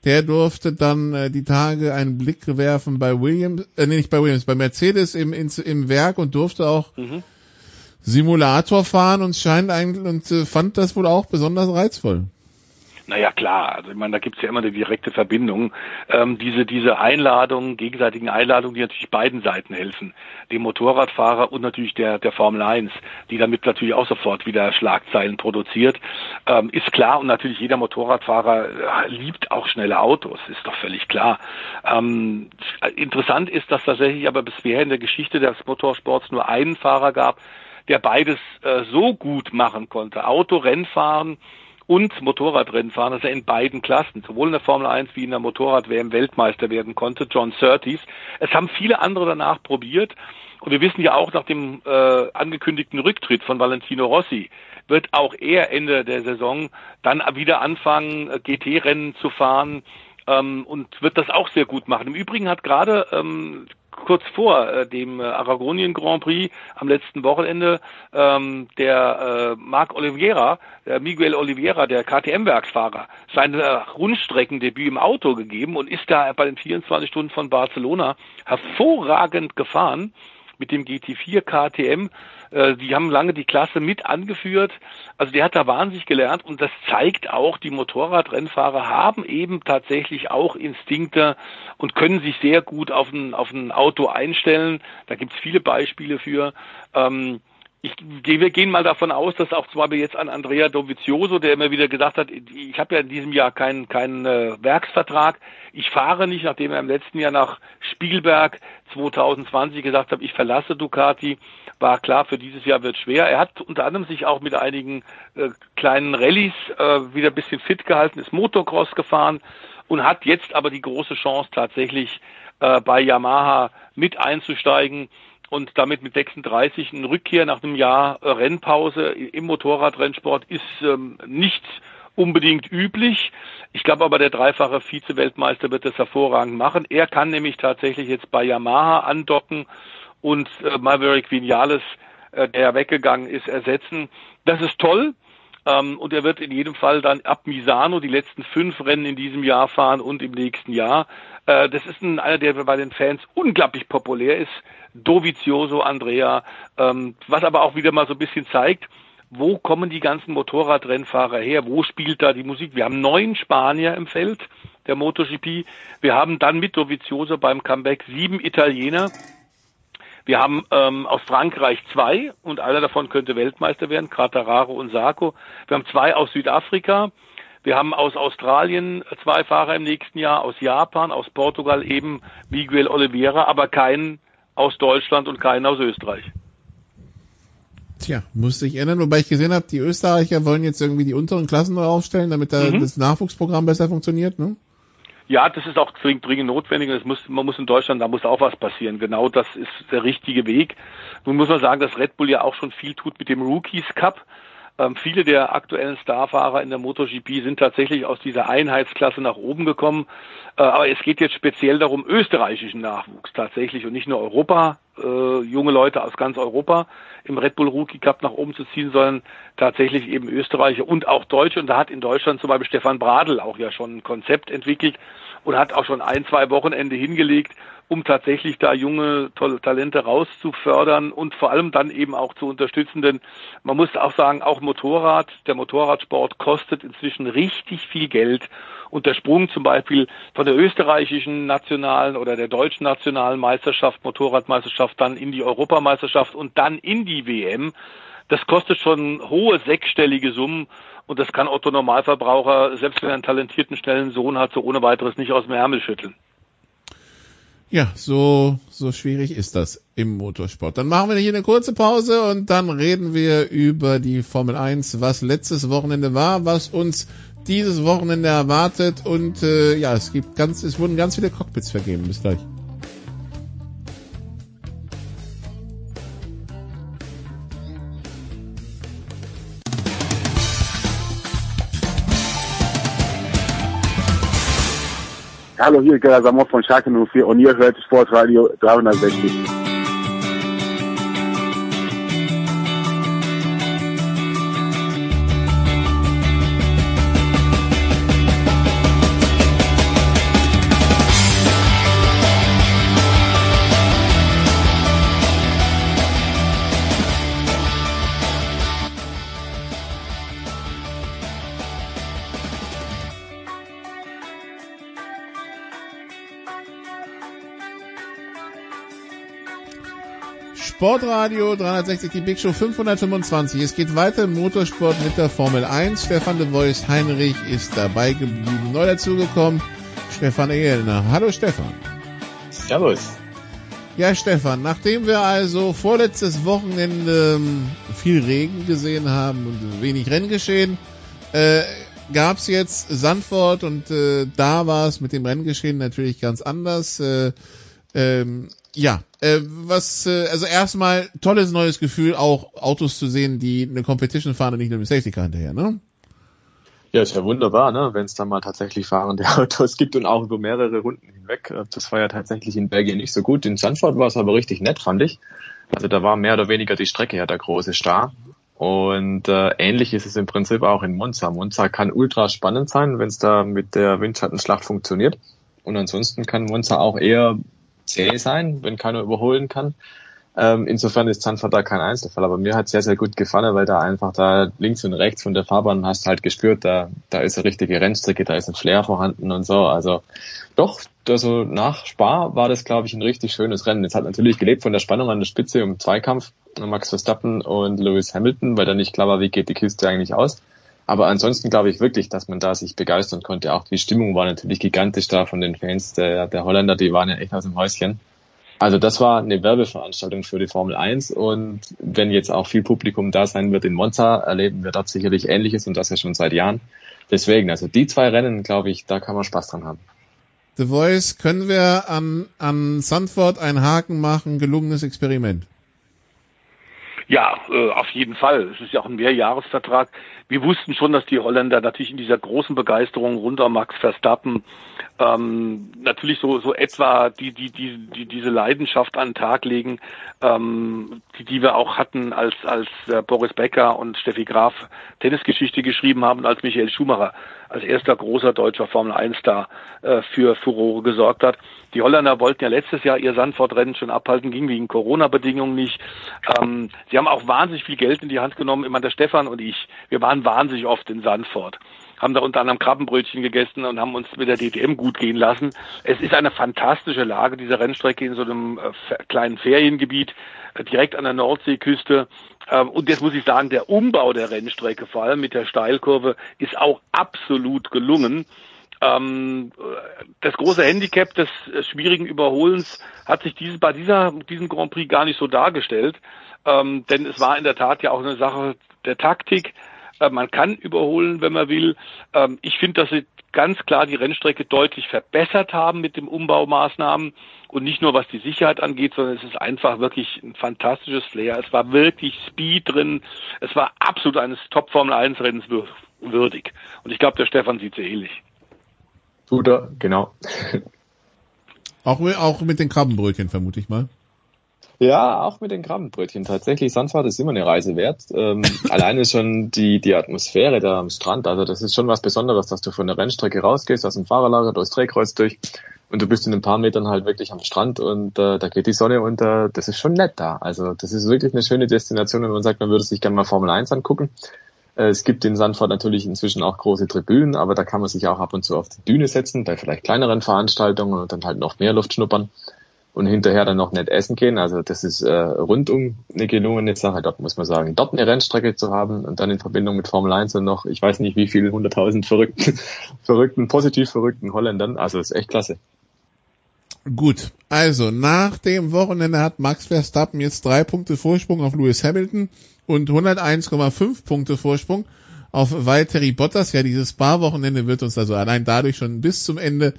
der durfte dann äh, die Tage einen Blick werfen bei Williams, äh, nee, nicht bei Williams, bei Mercedes im, im, im Werk und durfte auch mhm. Simulator fahren und scheint eigentlich und äh, fand das wohl auch besonders reizvoll. Naja, klar. Also ich meine, da gibt's ja immer eine direkte Verbindung. Ähm, diese, diese Einladungen, gegenseitigen Einladungen, die natürlich beiden Seiten helfen. Dem Motorradfahrer und natürlich der, der Formel 1, die damit natürlich auch sofort wieder Schlagzeilen produziert. Ähm, ist klar und natürlich jeder Motorradfahrer äh, liebt auch schnelle Autos, ist doch völlig klar. Ähm, interessant ist, dass tatsächlich aber bisher in der Geschichte des Motorsports nur einen Fahrer gab, der beides äh, so gut machen konnte. Auto, Rennfahren, und Motorradrennfahren, dass er in beiden Klassen, sowohl in der Formel 1 wie in der Motorrad-WM Weltmeister werden konnte, John Surtees. Es haben viele andere danach probiert. Und wir wissen ja auch nach dem äh, angekündigten Rücktritt von Valentino Rossi, wird auch er Ende der Saison dann wieder anfangen, äh, GT-Rennen zu fahren ähm, und wird das auch sehr gut machen. Im Übrigen hat gerade ähm, kurz vor äh, dem äh, Aragonien Grand Prix am letzten Wochenende ähm, der äh, Marc Oliveira, der Miguel Oliveira, der KTM-Werksfahrer, sein äh, Rundstreckendebüt im Auto gegeben und ist da bei den 24 Stunden von Barcelona hervorragend gefahren mit dem GT4 KTM. Äh, die haben lange die Klasse mit angeführt. Also der hat da wahnsinnig gelernt und das zeigt auch, die Motorradrennfahrer haben eben tatsächlich auch Instinkte und können sich sehr gut auf ein, auf ein Auto einstellen. Da gibt's viele Beispiele für. Ähm, ich, wir gehen mal davon aus, dass auch zwar jetzt an Andrea Dovizioso, der immer wieder gesagt hat, ich habe ja in diesem Jahr keinen keinen äh, Werksvertrag, ich fahre nicht, nachdem er im letzten Jahr nach Spielberg 2020 gesagt hat, ich verlasse Ducati, war klar, für dieses Jahr wird schwer. Er hat unter anderem sich auch mit einigen äh, kleinen Rallyes äh, wieder ein bisschen fit gehalten, ist Motocross gefahren und hat jetzt aber die große Chance tatsächlich äh, bei Yamaha mit einzusteigen und damit mit 36 eine Rückkehr nach einem Jahr äh, Rennpause im Motorradrennsport ist ähm, nicht unbedingt üblich. Ich glaube aber, der dreifache Vize-Weltmeister wird das hervorragend machen. Er kann nämlich tatsächlich jetzt bei Yamaha andocken und äh, Maverick Vinales, äh, der weggegangen ist, ersetzen. Das ist toll. Ähm, und er wird in jedem Fall dann ab Misano die letzten fünf Rennen in diesem Jahr fahren und im nächsten Jahr. Äh, das ist ein, einer, der bei den Fans unglaublich populär ist. Dovizioso Andrea, ähm, was aber auch wieder mal so ein bisschen zeigt, wo kommen die ganzen Motorradrennfahrer her? Wo spielt da die Musik? Wir haben neun Spanier im Feld der MotoGP. Wir haben dann mit Dovizioso beim Comeback sieben Italiener. Wir haben ähm, aus Frankreich zwei und einer davon könnte Weltmeister werden, Quartararo und Sarko. Wir haben zwei aus Südafrika. Wir haben aus Australien zwei Fahrer im nächsten Jahr, aus Japan, aus Portugal eben Miguel Oliveira, aber keinen aus Deutschland und keinen aus Österreich. Tja, musste ich ändern, wobei ich gesehen habe, die Österreicher wollen jetzt irgendwie die unteren Klassen neu aufstellen, damit da mhm. das Nachwuchsprogramm besser funktioniert, ne? Ja, das ist auch dringend, notwendig. Das muss, man muss in Deutschland, da muss auch was passieren. Genau das ist der richtige Weg. Nun muss man sagen, dass Red Bull ja auch schon viel tut mit dem Rookies Cup. Ähm, viele der aktuellen Starfahrer in der MotoGP sind tatsächlich aus dieser Einheitsklasse nach oben gekommen. Äh, aber es geht jetzt speziell darum, österreichischen Nachwuchs tatsächlich und nicht nur Europa, äh, junge Leute aus ganz Europa im Red Bull Rookie Cup nach oben zu ziehen, sondern tatsächlich eben Österreicher und auch Deutsche. Und da hat in Deutschland zum Beispiel Stefan Bradl auch ja schon ein Konzept entwickelt und hat auch schon ein, zwei Wochenende hingelegt, um tatsächlich da junge Talente rauszufördern und vor allem dann eben auch zu unterstützen. Denn man muss auch sagen, auch Motorrad, der Motorradsport kostet inzwischen richtig viel Geld. Und der Sprung zum Beispiel von der österreichischen nationalen oder der deutschen nationalen Meisterschaft, Motorradmeisterschaft dann in die Europameisterschaft und dann in die WM, das kostet schon hohe sechsstellige Summen und das kann Otto Normalverbraucher, selbst wenn er einen talentierten, schnellen Sohn hat, so ohne weiteres nicht aus dem Ärmel schütteln. Ja, so, so schwierig ist das im Motorsport. Dann machen wir hier eine kurze Pause und dann reden wir über die Formel 1, was letztes Wochenende war, was uns dieses Wochenende erwartet und äh, ja, es gibt ganz, es wurden ganz viele Cockpits vergeben. Bis gleich. Hallo, hier ist Gerhard Samov von Schalke 04 und ihr hört Sportradio 360. Sportradio 360, die Big Show 525. Es geht weiter im Motorsport mit der Formel 1. Stefan de Vois Heinrich ist dabei geblieben. Neu dazugekommen, Stefan Ehlner. Hallo Stefan. Servus. Ja, Stefan, nachdem wir also vorletztes Wochenende ähm, viel Regen gesehen haben und wenig Renngeschehen, äh, gab's jetzt Sandford und äh, da war es mit dem Renngeschehen natürlich ganz anders. Äh, ähm, ja, äh, was, äh, also erstmal tolles neues Gefühl, auch Autos zu sehen, die eine Competition fahren und nicht nur mit Safety Car hinterher, ne? Ja, ist ja wunderbar, ne? wenn es dann mal tatsächlich fahrende Autos gibt und auch über mehrere Runden hinweg. Äh, das war ja tatsächlich in Belgien nicht so gut. In Sanford war es aber richtig nett, fand ich. Also da war mehr oder weniger die Strecke ja der große Star. Und äh, ähnlich ist es im Prinzip auch in Monza. Monza kann ultra spannend sein, wenn es da mit der Windschattenschlacht funktioniert. Und ansonsten kann Monza auch eher zäh sein, wenn keiner überholen kann. Ähm, insofern ist Zandvoort da kein Einzelfall, aber mir hat sehr, sehr gut gefallen, weil da einfach da links und rechts von der Fahrbahn hast halt gespürt, da, da ist eine richtige Rennstrecke, da ist ein Flair vorhanden und so. Also doch, also nach Spa war das, glaube ich, ein richtig schönes Rennen. Es hat natürlich gelebt von der Spannung an der Spitze um Zweikampf Max Verstappen und Lewis Hamilton, weil da nicht klar war, wie geht die Kiste eigentlich aus. Aber ansonsten glaube ich wirklich, dass man da sich begeistern konnte. Auch die Stimmung war natürlich gigantisch da von den Fans der, der Holländer, die waren ja echt aus dem Häuschen. Also das war eine Werbeveranstaltung für die Formel 1 und wenn jetzt auch viel Publikum da sein wird in Monza, erleben wir dort sicherlich Ähnliches und das ja schon seit Jahren. Deswegen, also die zwei Rennen, glaube ich, da kann man Spaß dran haben. The Voice, können wir an, an Sandford einen Haken machen, gelungenes Experiment? Ja, äh, auf jeden Fall. Es ist ja auch ein Mehrjahresvertrag. Wir wussten schon, dass die Holländer natürlich in dieser großen Begeisterung rund um Max Verstappen ähm, natürlich so so etwa die die die die diese Leidenschaft an den Tag legen, ähm, die die wir auch hatten, als als äh, Boris Becker und Steffi Graf Tennisgeschichte geschrieben haben als Michael Schumacher als erster großer deutscher Formel 1 Star äh, für Furore gesorgt hat. Die Holländer wollten ja letztes Jahr ihr Sandford-Rennen schon abhalten, ging wegen Corona-Bedingungen nicht. Ähm, sie haben auch wahnsinnig viel Geld in die Hand genommen. Immer der Stefan und ich, wir waren wahnsinnig oft in Sandford haben da unter anderem Krabbenbrötchen gegessen und haben uns mit der DTM gut gehen lassen. Es ist eine fantastische Lage, diese Rennstrecke in so einem äh, kleinen Feriengebiet äh, direkt an der Nordseeküste. Ähm, und jetzt muss ich sagen, der Umbau der Rennstrecke, vor allem mit der Steilkurve, ist auch absolut gelungen. Ähm, das große Handicap des schwierigen Überholens hat sich dieses, bei dieser, diesem Grand Prix gar nicht so dargestellt, ähm, denn es war in der Tat ja auch eine Sache der Taktik. Äh, man kann überholen, wenn man will. Ähm, ich finde, dass sie ganz klar die Rennstrecke deutlich verbessert haben mit den Umbaumaßnahmen und nicht nur was die Sicherheit angeht, sondern es ist einfach wirklich ein fantastisches Flair. Es war wirklich Speed drin. Es war absolut eines Top Formel 1 Rennens würdig. Und ich glaube, der Stefan sieht es ähnlich. Tut er, genau. auch, auch mit den Krabbenbrötchen, vermute ich mal. Ja, auch mit den Krabbenbrötchen. Tatsächlich, Sandfahrt ist immer eine Reise wert. Ähm, alleine schon die, die Atmosphäre da am Strand. Also das ist schon was Besonderes, dass du von der Rennstrecke rausgehst, aus dem Fahrerlager, durchs Drehkreuz durch und du bist in ein paar Metern halt wirklich am Strand und äh, da geht die Sonne unter. Das ist schon nett da. Also das ist wirklich eine schöne Destination, wenn man sagt, man würde sich gerne mal Formel 1 angucken. Äh, es gibt in Sandford natürlich inzwischen auch große Tribünen, aber da kann man sich auch ab und zu auf die Bühne setzen, bei vielleicht kleineren Veranstaltungen und dann halt noch mehr Luft schnuppern und hinterher dann noch nett essen gehen. Also das ist äh, rundum eine gelungene Sache. Dort muss man sagen, dort eine Rennstrecke zu haben und dann in Verbindung mit Formel 1 und noch, ich weiß nicht wie viele hunderttausend verrückten, verrückten, positiv verrückten Holländern. Also ist echt klasse. Gut, also nach dem Wochenende hat Max Verstappen jetzt drei Punkte Vorsprung auf Lewis Hamilton und 101,5 Punkte Vorsprung auf Valtteri Bottas. Ja, dieses Barwochenende wird uns also allein dadurch schon bis zum Ende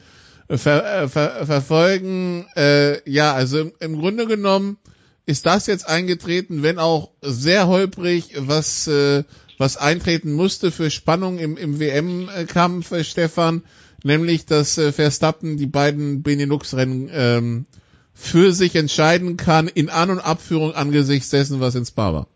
ver, äh, ver, verfolgen. Äh, ja, also im, im Grunde genommen ist das jetzt eingetreten, wenn auch sehr holprig, was äh, was eintreten musste für Spannung im, im WM-Kampf, äh, Stefan, nämlich dass äh, Verstappen die beiden Benelux-Rennen ähm, für sich entscheiden kann in An- und Abführung angesichts dessen, was in Spa war.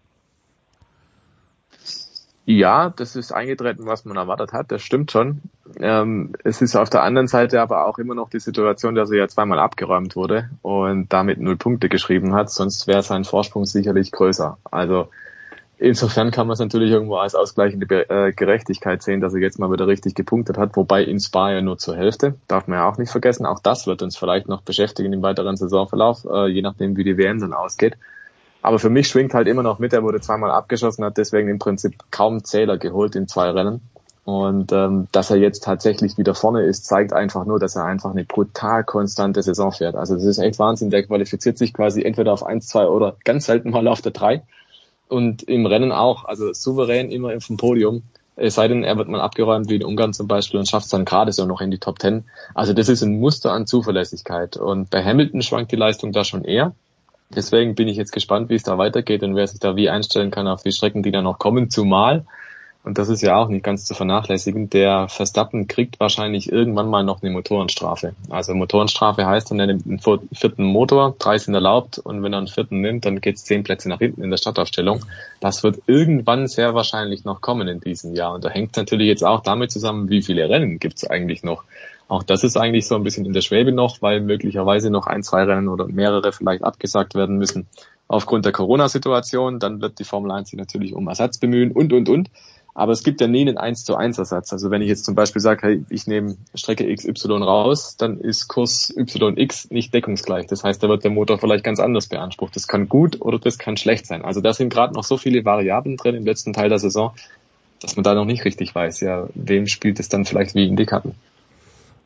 Ja, das ist eingetreten, was man erwartet hat, das stimmt schon. Ähm, es ist auf der anderen Seite aber auch immer noch die Situation, dass er ja zweimal abgeräumt wurde und damit null Punkte geschrieben hat, sonst wäre sein Vorsprung sicherlich größer. Also insofern kann man es natürlich irgendwo als ausgleichende äh, Gerechtigkeit sehen, dass er jetzt mal wieder richtig gepunktet hat, wobei in Spa ja nur zur Hälfte, darf man ja auch nicht vergessen. Auch das wird uns vielleicht noch beschäftigen im weiteren Saisonverlauf, äh, je nachdem wie die WM dann ausgeht. Aber für mich schwingt halt immer noch mit, er wurde zweimal abgeschossen, hat deswegen im Prinzip kaum Zähler geholt in zwei Rennen. Und ähm, dass er jetzt tatsächlich wieder vorne ist, zeigt einfach nur, dass er einfach eine brutal konstante Saison fährt. Also das ist echt Wahnsinn. Der qualifiziert sich quasi entweder auf eins, zwei oder ganz selten mal auf der drei. Und im Rennen auch, also souverän immer vom Podium. Es sei denn, er wird mal abgeräumt wie in Ungarn zum Beispiel und schafft es dann gerade so noch in die Top Ten. Also das ist ein Muster an Zuverlässigkeit. Und bei Hamilton schwankt die Leistung da schon eher. Deswegen bin ich jetzt gespannt, wie es da weitergeht und wer sich da wie einstellen kann auf die Strecken, die da noch kommen. Zumal und das ist ja auch nicht ganz zu vernachlässigen, der Verstappen kriegt wahrscheinlich irgendwann mal noch eine Motorenstrafe. Also Motorenstrafe heißt dann, er nimmt einen vierten Motor, drei sind erlaubt und wenn er einen vierten nimmt, dann geht es zehn Plätze nach hinten in der Startaufstellung. Das wird irgendwann sehr wahrscheinlich noch kommen in diesem Jahr. Und da hängt natürlich jetzt auch damit zusammen, wie viele Rennen gibt es eigentlich noch. Auch das ist eigentlich so ein bisschen in der Schwebe noch, weil möglicherweise noch ein, zwei Rennen oder mehrere vielleicht abgesagt werden müssen aufgrund der Corona-Situation. Dann wird die Formel 1 sich natürlich um Ersatz bemühen und, und, und. Aber es gibt ja nie einen 1 zu 1 Ersatz. Also wenn ich jetzt zum Beispiel sage, hey, ich nehme Strecke XY raus, dann ist Kurs YX nicht deckungsgleich. Das heißt, da wird der Motor vielleicht ganz anders beansprucht. Das kann gut oder das kann schlecht sein. Also da sind gerade noch so viele Variablen drin im letzten Teil der Saison, dass man da noch nicht richtig weiß, ja, wem spielt es dann vielleicht wie in die Karten.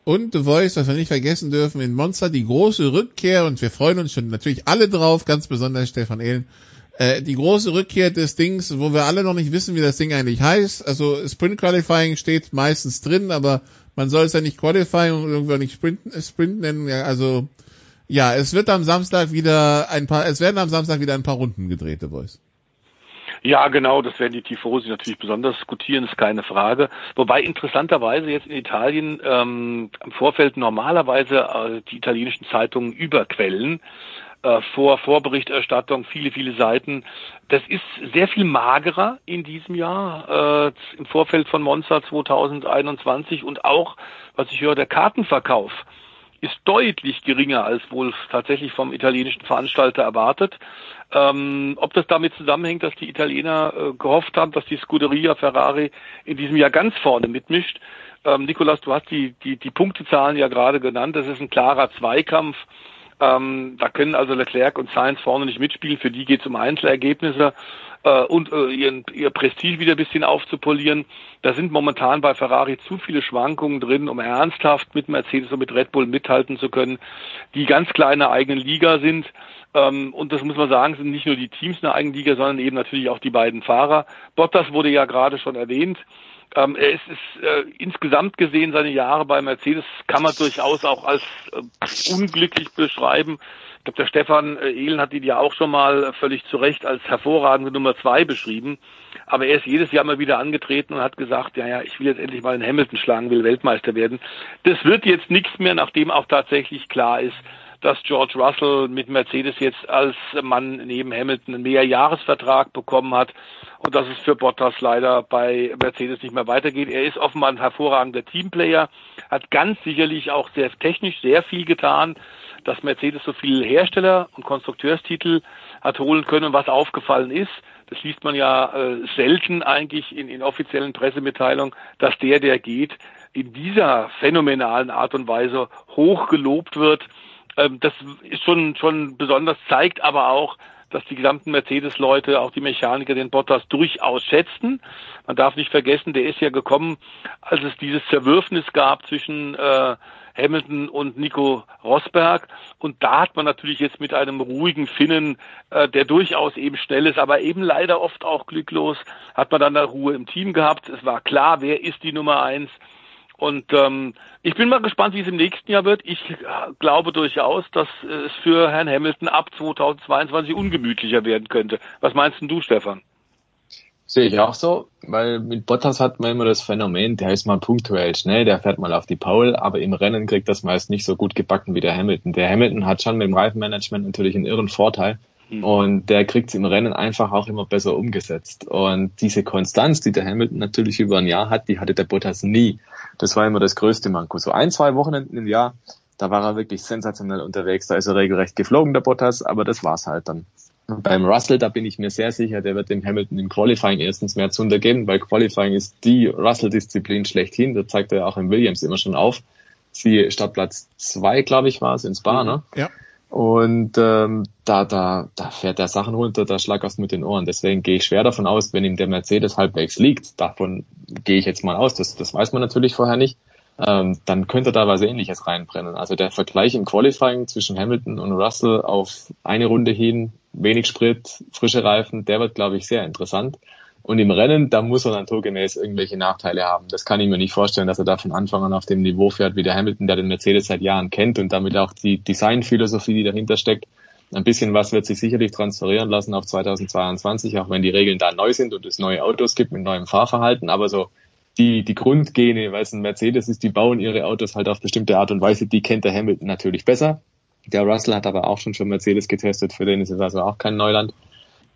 Und The Voice, was wir nicht vergessen dürfen, in Monster die große Rückkehr und wir freuen uns schon natürlich alle drauf, ganz besonders Stefan Ehlen, äh, die große Rückkehr des Dings, wo wir alle noch nicht wissen, wie das Ding eigentlich heißt. Also Sprint Qualifying steht meistens drin, aber man soll es ja nicht Qualifying und irgendwo nicht Sprint, Sprint nennen. Ja, also ja, es wird am Samstag wieder ein paar, es werden am Samstag wieder ein paar Runden gedreht, The Voice. Ja, genau, das werden die Tifosi natürlich besonders diskutieren, ist keine Frage. Wobei interessanterweise jetzt in Italien ähm, im Vorfeld normalerweise äh, die italienischen Zeitungen überquellen äh, vor Vorberichterstattung, viele, viele Seiten. Das ist sehr viel magerer in diesem Jahr äh, im Vorfeld von Monza 2021 und auch, was ich höre, der Kartenverkauf ist deutlich geringer als wohl tatsächlich vom italienischen Veranstalter erwartet. Ähm, ob das damit zusammenhängt, dass die Italiener äh, gehofft haben, dass die Scuderia Ferrari in diesem Jahr ganz vorne mitmischt. Ähm, Nikolas, du hast die, die, die Punktezahlen ja gerade genannt. Das ist ein klarer Zweikampf. Ähm, da können also Leclerc und Sainz vorne nicht mitspielen. Für die geht es um Einzelergebnisse äh, und äh, ihren, ihr Prestige wieder ein bisschen aufzupolieren. Da sind momentan bei Ferrari zu viele Schwankungen drin, um ernsthaft mit Mercedes und mit Red Bull mithalten zu können, die ganz kleine eigene Liga sind. Ähm, und das muss man sagen, sind nicht nur die Teams eine eigene Liga, sondern eben natürlich auch die beiden Fahrer. Bottas wurde ja gerade schon erwähnt. Ähm, er ist, äh, insgesamt gesehen seine Jahre bei Mercedes kann man durchaus auch als äh, unglücklich beschreiben. Ich glaube, der Stefan äh, Ehlen hat ihn ja auch schon mal völlig zu Recht als hervorragende Nummer zwei beschrieben. Aber er ist jedes Jahr mal wieder angetreten und hat gesagt, ja, ja, ich will jetzt endlich mal in Hamilton schlagen, will Weltmeister werden. Das wird jetzt nichts mehr, nachdem auch tatsächlich klar ist, dass George Russell mit Mercedes jetzt als Mann neben Hamilton einen Mehrjahresvertrag bekommen hat und dass es für Bottas leider bei Mercedes nicht mehr weitergeht. Er ist offenbar ein hervorragender Teamplayer, hat ganz sicherlich auch sehr technisch sehr viel getan, dass Mercedes so viele Hersteller und Konstrukteurstitel hat holen können. was aufgefallen ist, das liest man ja äh, selten eigentlich in, in offiziellen Pressemitteilungen, dass der, der geht, in dieser phänomenalen Art und Weise hoch gelobt wird ähm, das ist schon, schon besonders, zeigt aber auch, dass die gesamten Mercedes-Leute, auch die Mechaniker, den Bottas durchaus schätzen. Man darf nicht vergessen, der ist ja gekommen, als es dieses Zerwürfnis gab zwischen äh, Hamilton und Nico Rosberg. Und da hat man natürlich jetzt mit einem ruhigen Finnen, äh, der durchaus eben schnell ist, aber eben leider oft auch glücklos, hat man dann da Ruhe im Team gehabt. Es war klar, wer ist die Nummer eins. Und ähm, ich bin mal gespannt, wie es im nächsten Jahr wird. Ich äh, glaube durchaus, dass es für Herrn Hamilton ab 2022 ungemütlicher werden könnte. Was meinst denn du, Stefan? Sehe ich auch so, weil mit Bottas hat man immer das Phänomen, der ist mal punktuell schnell, der fährt mal auf die Paul, aber im Rennen kriegt das meist nicht so gut gebacken wie der Hamilton. Der Hamilton hat schon mit dem Reifenmanagement natürlich einen irren Vorteil. Und der kriegt es im Rennen einfach auch immer besser umgesetzt. Und diese Konstanz, die der Hamilton natürlich über ein Jahr hat, die hatte der Bottas nie. Das war immer das größte Manko. So ein, zwei Wochenenden im Jahr, da war er wirklich sensationell unterwegs. Da ist er regelrecht geflogen, der Bottas, aber das war's halt dann. Und beim Russell, da bin ich mir sehr sicher, der wird dem Hamilton im Qualifying erstens mehr zu untergeben, weil Qualifying ist die Russell-Disziplin schlechthin. Da zeigt er auch im Williams immer schon auf. Sie Startplatz zwei, glaube ich, war es in Spa, ne? Ja. Und ähm, da, da, da fährt der Sachen runter, da schlackerst mit den Ohren. Deswegen gehe ich schwer davon aus, wenn ihm der Mercedes halbwegs liegt, davon gehe ich jetzt mal aus, das, das weiß man natürlich vorher nicht, ähm, dann könnte da was ähnliches reinbrennen. Also der Vergleich im Qualifying zwischen Hamilton und Russell auf eine Runde hin, wenig Sprit, frische Reifen, der wird, glaube ich, sehr interessant. Und im Rennen, da muss er naturgemäß irgendwelche Nachteile haben. Das kann ich mir nicht vorstellen, dass er da von Anfang an auf dem Niveau fährt wie der Hamilton, der den Mercedes seit Jahren kennt und damit auch die Designphilosophie, die dahinter steckt. Ein bisschen was wird sich sicherlich transferieren lassen auf 2022, auch wenn die Regeln da neu sind und es neue Autos gibt mit neuem Fahrverhalten. Aber so die, die Grundgene, weil es ein Mercedes ist, die bauen ihre Autos halt auf bestimmte Art und Weise, die kennt der Hamilton natürlich besser. Der Russell hat aber auch schon schon Mercedes getestet, für den ist es also auch kein Neuland.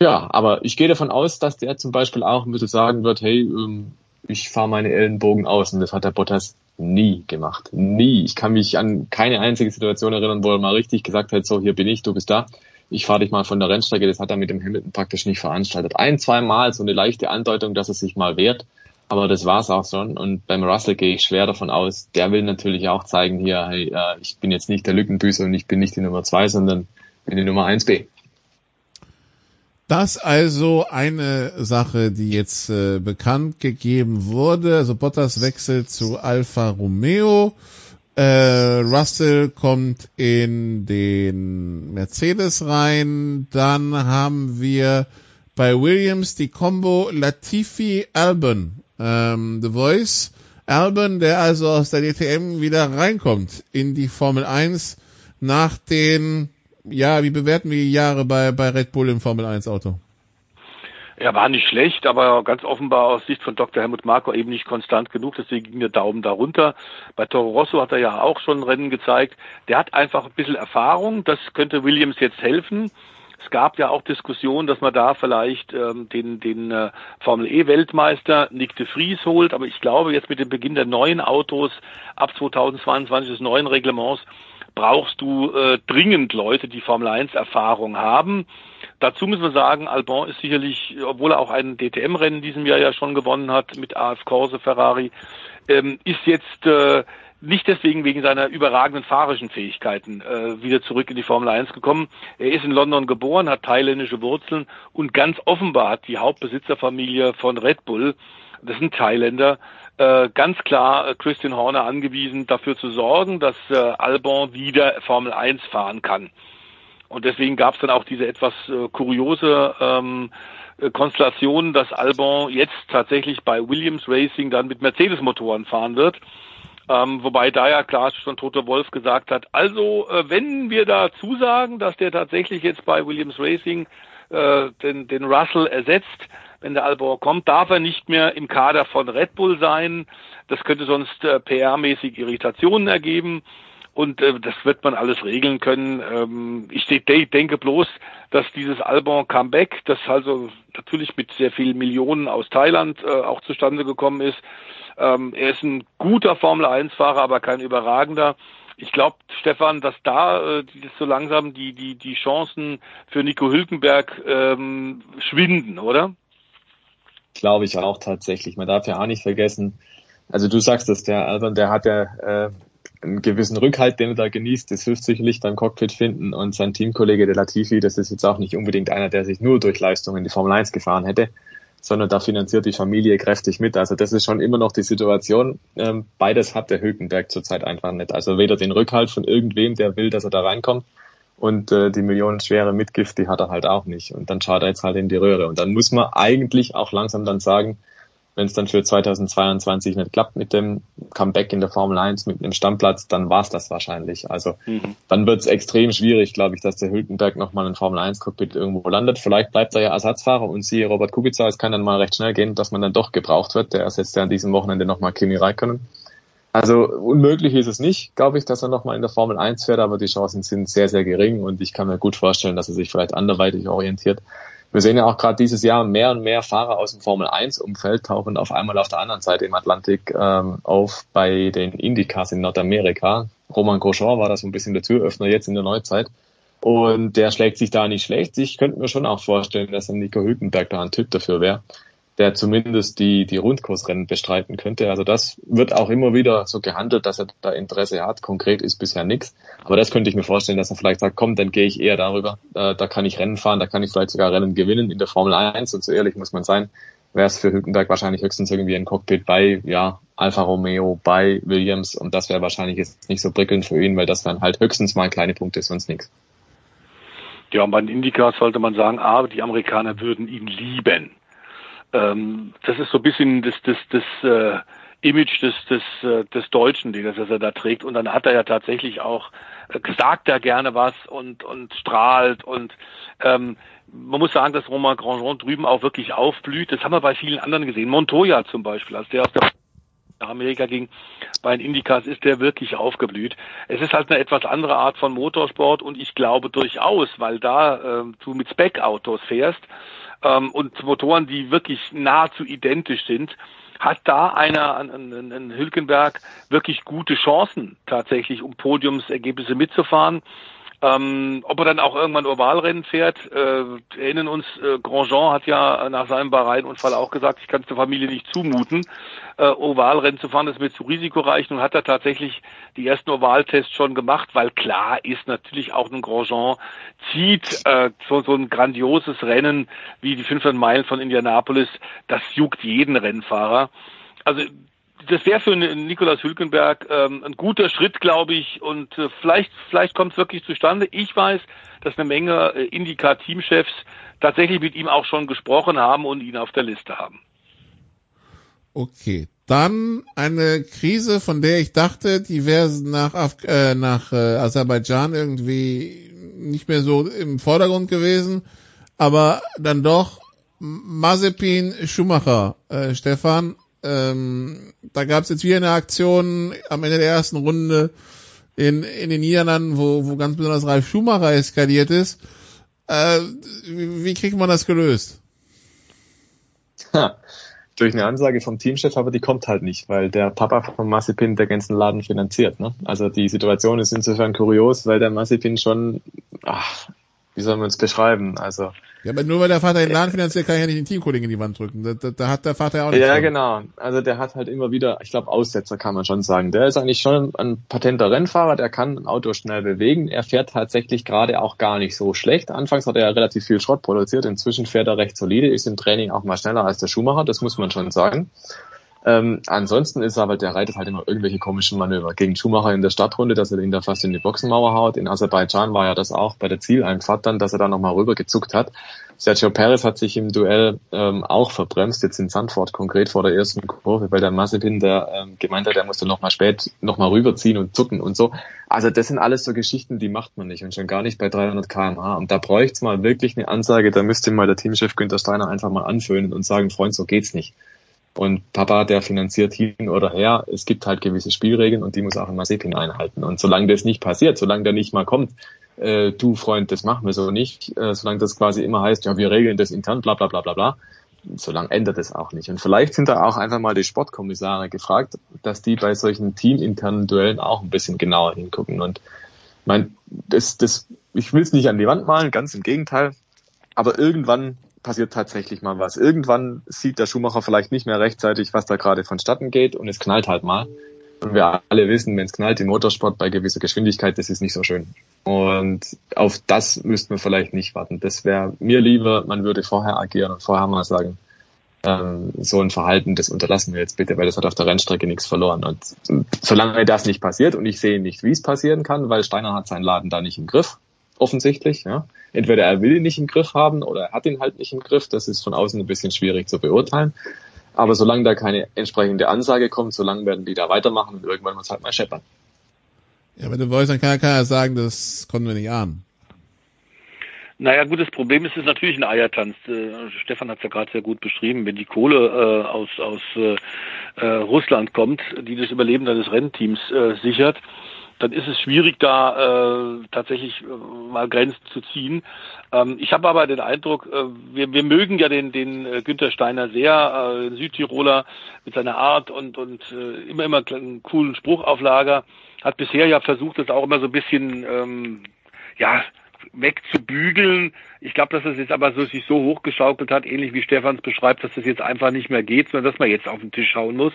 Ja, aber ich gehe davon aus, dass der zum Beispiel auch ein bisschen sagen wird, hey, ähm, ich fahre meine Ellenbogen aus. Und das hat der Bottas nie gemacht. Nie. Ich kann mich an keine einzige Situation erinnern, wo er mal richtig gesagt hat, so, hier bin ich, du bist da. Ich fahre dich mal von der Rennstrecke. Das hat er mit dem Hamilton praktisch nicht veranstaltet. Ein, zwei Mal so eine leichte Andeutung, dass er sich mal wehrt. Aber das war's auch schon. Und beim Russell gehe ich schwer davon aus. Der will natürlich auch zeigen hier, hey, äh, ich bin jetzt nicht der Lückenbüßer und ich bin nicht die Nummer zwei, sondern bin die Nummer eins B. Das also eine Sache, die jetzt äh, bekannt gegeben wurde. Also Bottas wechselt zu Alfa Romeo. Äh, Russell kommt in den Mercedes rein. Dann haben wir bei Williams die Combo Latifi Albon. Ähm, The Voice Albon, der also aus der DTM wieder reinkommt in die Formel 1 nach den ja, wie bewerten wir die Jahre bei, bei Red Bull im Formel 1 Auto? Er war nicht schlecht, aber ganz offenbar aus Sicht von Dr. Helmut Marko eben nicht konstant genug, deswegen ging der Daumen darunter. Bei Toro Rosso hat er ja auch schon Rennen gezeigt. Der hat einfach ein bisschen Erfahrung, das könnte Williams jetzt helfen. Es gab ja auch Diskussionen, dass man da vielleicht ähm, den, den äh, Formel E Weltmeister Nick de Vries holt, aber ich glaube jetzt mit dem Beginn der neuen Autos ab 2022 des neuen Reglements brauchst du äh, dringend Leute, die Formel 1 Erfahrung haben. Dazu müssen wir sagen, Albon ist sicherlich, obwohl er auch ein DTM-Rennen in diesem Jahr ja schon gewonnen hat mit AF Corse Ferrari, ähm, ist jetzt äh, nicht deswegen wegen seiner überragenden fahrischen Fähigkeiten äh, wieder zurück in die Formel 1 gekommen. Er ist in London geboren, hat thailändische Wurzeln und ganz offenbar hat die Hauptbesitzerfamilie von Red Bull, das sind Thailänder, äh, ganz klar äh, Christian Horner angewiesen, dafür zu sorgen, dass äh, Albon wieder Formel 1 fahren kann. Und deswegen gab es dann auch diese etwas äh, kuriose ähm, äh, Konstellation, dass Albon jetzt tatsächlich bei Williams Racing dann mit Mercedes-Motoren fahren wird. Ähm, wobei da ja klar schon Tote Wolf gesagt hat, also äh, wenn wir da zusagen, dass der tatsächlich jetzt bei Williams Racing äh, den, den Russell ersetzt, wenn der Albon kommt, darf er nicht mehr im Kader von Red Bull sein. Das könnte sonst äh, PR-mäßig Irritationen ergeben. Und äh, das wird man alles regeln können. Ähm, ich de denke bloß, dass dieses Albon Comeback, das also natürlich mit sehr vielen Millionen aus Thailand äh, auch zustande gekommen ist, ähm, er ist ein guter Formel-1-Fahrer, aber kein überragender. Ich glaube, Stefan, dass da äh, so langsam die, die, die Chancen für Nico Hülkenberg ähm, schwinden, oder? Glaube ich auch tatsächlich. Man darf ja auch nicht vergessen, also du sagst es, der Albon, der hat ja äh, einen gewissen Rückhalt, den er da genießt. Das hilft sicherlich beim Cockpit finden. Und sein Teamkollege, der Latifi, das ist jetzt auch nicht unbedingt einer, der sich nur durch Leistungen in die Formel 1 gefahren hätte, sondern da finanziert die Familie kräftig mit. Also das ist schon immer noch die Situation. Ähm, beides hat der Hülkenberg zurzeit einfach nicht. Also weder den Rückhalt von irgendwem, der will, dass er da reinkommt, und äh, die millionenschwere Mitgift, die hat er halt auch nicht. Und dann schaut er jetzt halt in die Röhre. Und dann muss man eigentlich auch langsam dann sagen, wenn es dann für 2022 nicht klappt mit dem Comeback in der Formel 1 mit einem Stammplatz, dann war's das wahrscheinlich. Also mhm. dann wird es extrem schwierig, glaube ich, dass der Hülkenberg nochmal in Formel 1 Cockpit irgendwo landet. Vielleicht bleibt er ja Ersatzfahrer und siehe Robert Kubica, es kann dann mal recht schnell gehen, dass man dann doch gebraucht wird. Der ersetzt ja an diesem Wochenende nochmal Kimi Räikkönen. Also unmöglich ist es nicht, glaube ich, dass er nochmal in der Formel 1 fährt, aber die Chancen sind sehr, sehr gering und ich kann mir gut vorstellen, dass er sich vielleicht anderweitig orientiert. Wir sehen ja auch gerade dieses Jahr mehr und mehr Fahrer aus dem Formel 1 Umfeld tauchen auf einmal auf der anderen Seite im Atlantik ähm, auf bei den Indycars in Nordamerika. Roman Grosjean war da so ein bisschen der Türöffner jetzt in der Neuzeit. Und der schlägt sich da nicht schlecht. Ich könnte mir schon auch vorstellen, dass ein Nico Hülkenberg da ein Typ dafür wäre. Der zumindest die, die Rundkursrennen bestreiten könnte. Also das wird auch immer wieder so gehandelt, dass er da Interesse hat. Konkret ist bisher nichts. Aber das könnte ich mir vorstellen, dass er vielleicht sagt, komm, dann gehe ich eher darüber. Da, da kann ich Rennen fahren, da kann ich vielleicht sogar Rennen gewinnen in der Formel 1. Und so ehrlich muss man sein, wäre es für Hülkenberg wahrscheinlich höchstens irgendwie ein Cockpit bei, ja, Alfa Romeo, bei Williams. Und das wäre wahrscheinlich jetzt nicht so prickelnd für ihn, weil das dann halt höchstens mal kleine Punkte, sonst nichts. Ja, und bei den Indicas sollte man sagen, ah, die Amerikaner würden ihn lieben ähm, das ist so ein bisschen das, das, das äh, Image des, des, äh, des Deutschen, das, er da trägt. Und dann hat er ja tatsächlich auch äh, gesagt er gerne was und, und strahlt und ähm, man muss sagen, dass Romain Grandjean drüben auch wirklich aufblüht. Das haben wir bei vielen anderen gesehen. Montoya zum Beispiel, als der aus der Amerika ging, bei den Indicas ist der wirklich aufgeblüht. Es ist halt eine etwas andere Art von Motorsport und ich glaube durchaus, weil da äh, du mit Spec-Autos fährst, ähm, und Motoren, die wirklich nahezu identisch sind, hat da einer, ein, Hülkenberg, wirklich gute Chancen tatsächlich, um Podiumsergebnisse mitzufahren. Ähm, ob er dann auch irgendwann Ovalrennen fährt, äh, erinnern uns, äh, Grandjean hat ja nach seinem Bahrain-Unfall auch gesagt, ich kann es der Familie nicht zumuten, äh, Ovalrennen zu fahren, das ist mir zu risikoreich. Nun hat er tatsächlich die ersten Ovaltests schon gemacht, weil klar ist natürlich auch ein Grandjean zieht äh, so, so ein grandioses Rennen wie die 500 Meilen von Indianapolis, das juckt jeden Rennfahrer. Also das wäre für Nikolaus Hülkenberg ähm, ein guter Schritt, glaube ich, und äh, vielleicht, vielleicht kommt es wirklich zustande. Ich weiß, dass eine Menge äh, Indica-Teamchefs tatsächlich mit ihm auch schon gesprochen haben und ihn auf der Liste haben. Okay, dann eine Krise, von der ich dachte, die wäre nach, Af äh, nach äh, Aserbaidschan irgendwie nicht mehr so im Vordergrund gewesen, aber dann doch Mazepin Schumacher, äh, Stefan, ähm, da gab es jetzt wieder eine Aktion am Ende der ersten Runde in, in den Niederlanden, wo, wo ganz besonders Ralf Schumacher eskaliert ist. Äh, wie, wie kriegt man das gelöst? Ha, durch eine Ansage vom Teamchef, aber die kommt halt nicht, weil der Papa von Massipin der ganzen Laden finanziert. Ne? Also die Situation ist insofern kurios, weil der Massipin schon, ach, wie soll man es beschreiben? Also ja, aber nur weil der Vater den Laden finanziert, kann ich ja nicht den Teamkollegen in die Wand drücken. Da, da, da hat der Vater ja auch nicht. Ja, genau. Also der hat halt immer wieder, ich glaube, Aussetzer kann man schon sagen. Der ist eigentlich schon ein patenter Rennfahrer, der kann ein Auto schnell bewegen. Er fährt tatsächlich gerade auch gar nicht so schlecht. Anfangs hat er ja relativ viel Schrott produziert, inzwischen fährt er recht solide, ist im Training auch mal schneller als der Schumacher, das muss man schon sagen. Ähm, ansonsten ist aber, der reitet halt immer irgendwelche komischen Manöver. Gegen Schumacher in der Stadtrunde, dass er ihn da fast in die Boxenmauer haut. In Aserbaidschan war ja das auch bei der Zieleinfahrt dann, dass er da nochmal rübergezuckt hat. Sergio Perez hat sich im Duell ähm, auch verbremst, jetzt in Sandford konkret vor der ersten Kurve, weil der Mazepin, der ähm, gemeint hat, er musste nochmal spät nochmal rüberziehen und zucken und so. Also das sind alles so Geschichten, die macht man nicht und schon gar nicht bei 300 kmh. Und da bräuchte es mal wirklich eine Ansage, da müsste mal der Teamchef Günther Steiner einfach mal anfühlen und sagen, Freund, so geht's nicht. Und Papa, der finanziert hin oder her. Es gibt halt gewisse Spielregeln und die muss auch ein Mazepin einhalten. Und solange das nicht passiert, solange der nicht mal kommt, äh, du Freund, das machen wir so nicht, äh, solange das quasi immer heißt, ja, wir regeln das intern, bla bla bla bla bla, solange ändert es auch nicht. Und vielleicht sind da auch einfach mal die Sportkommissare gefragt, dass die bei solchen teaminternen Duellen auch ein bisschen genauer hingucken. Und mein, das, das, ich will es nicht an die Wand malen, ganz im Gegenteil. Aber irgendwann passiert tatsächlich mal was. Irgendwann sieht der Schumacher vielleicht nicht mehr rechtzeitig, was da gerade vonstatten geht und es knallt halt mal. Und wir alle wissen, wenn es knallt im Motorsport bei gewisser Geschwindigkeit, das ist nicht so schön. Und auf das müsste man vielleicht nicht warten. Das wäre mir lieber, man würde vorher agieren und vorher mal sagen, ähm, so ein Verhalten, das unterlassen wir jetzt bitte, weil das hat auf der Rennstrecke nichts verloren. Und solange das nicht passiert und ich sehe nicht, wie es passieren kann, weil Steiner hat seinen Laden da nicht im Griff, offensichtlich. Ja. Entweder er will ihn nicht im Griff haben oder er hat ihn halt nicht im Griff. Das ist von außen ein bisschen schwierig zu beurteilen. Aber solange da keine entsprechende Ansage kommt, solange werden die da weitermachen und irgendwann muss halt mal scheppern. Ja, wenn du wolltest, dann kann, kann er sagen, das konnten wir nicht ahnen. Naja, gut, das Problem ist, es ist natürlich ein Eiertanz. Äh, Stefan hat es ja gerade sehr gut beschrieben. Wenn die Kohle äh, aus, aus äh, äh, Russland kommt, die das Überleben deines Rennteams äh, sichert, dann ist es schwierig, da äh, tatsächlich äh, mal Grenzen zu ziehen. Ähm, ich habe aber den Eindruck, äh, wir, wir mögen ja den, den äh, Günther Steiner sehr, äh, Südtiroler mit seiner Art und, und äh, immer, immer einen coolen Spruch auf Lager. Hat bisher ja versucht, das auch immer so ein bisschen, ähm, ja, wegzubügeln. Ich glaube, dass es jetzt aber so, sich so hochgeschaukelt hat, ähnlich wie Stefans beschreibt, dass das jetzt einfach nicht mehr geht, sondern dass man jetzt auf den Tisch schauen muss.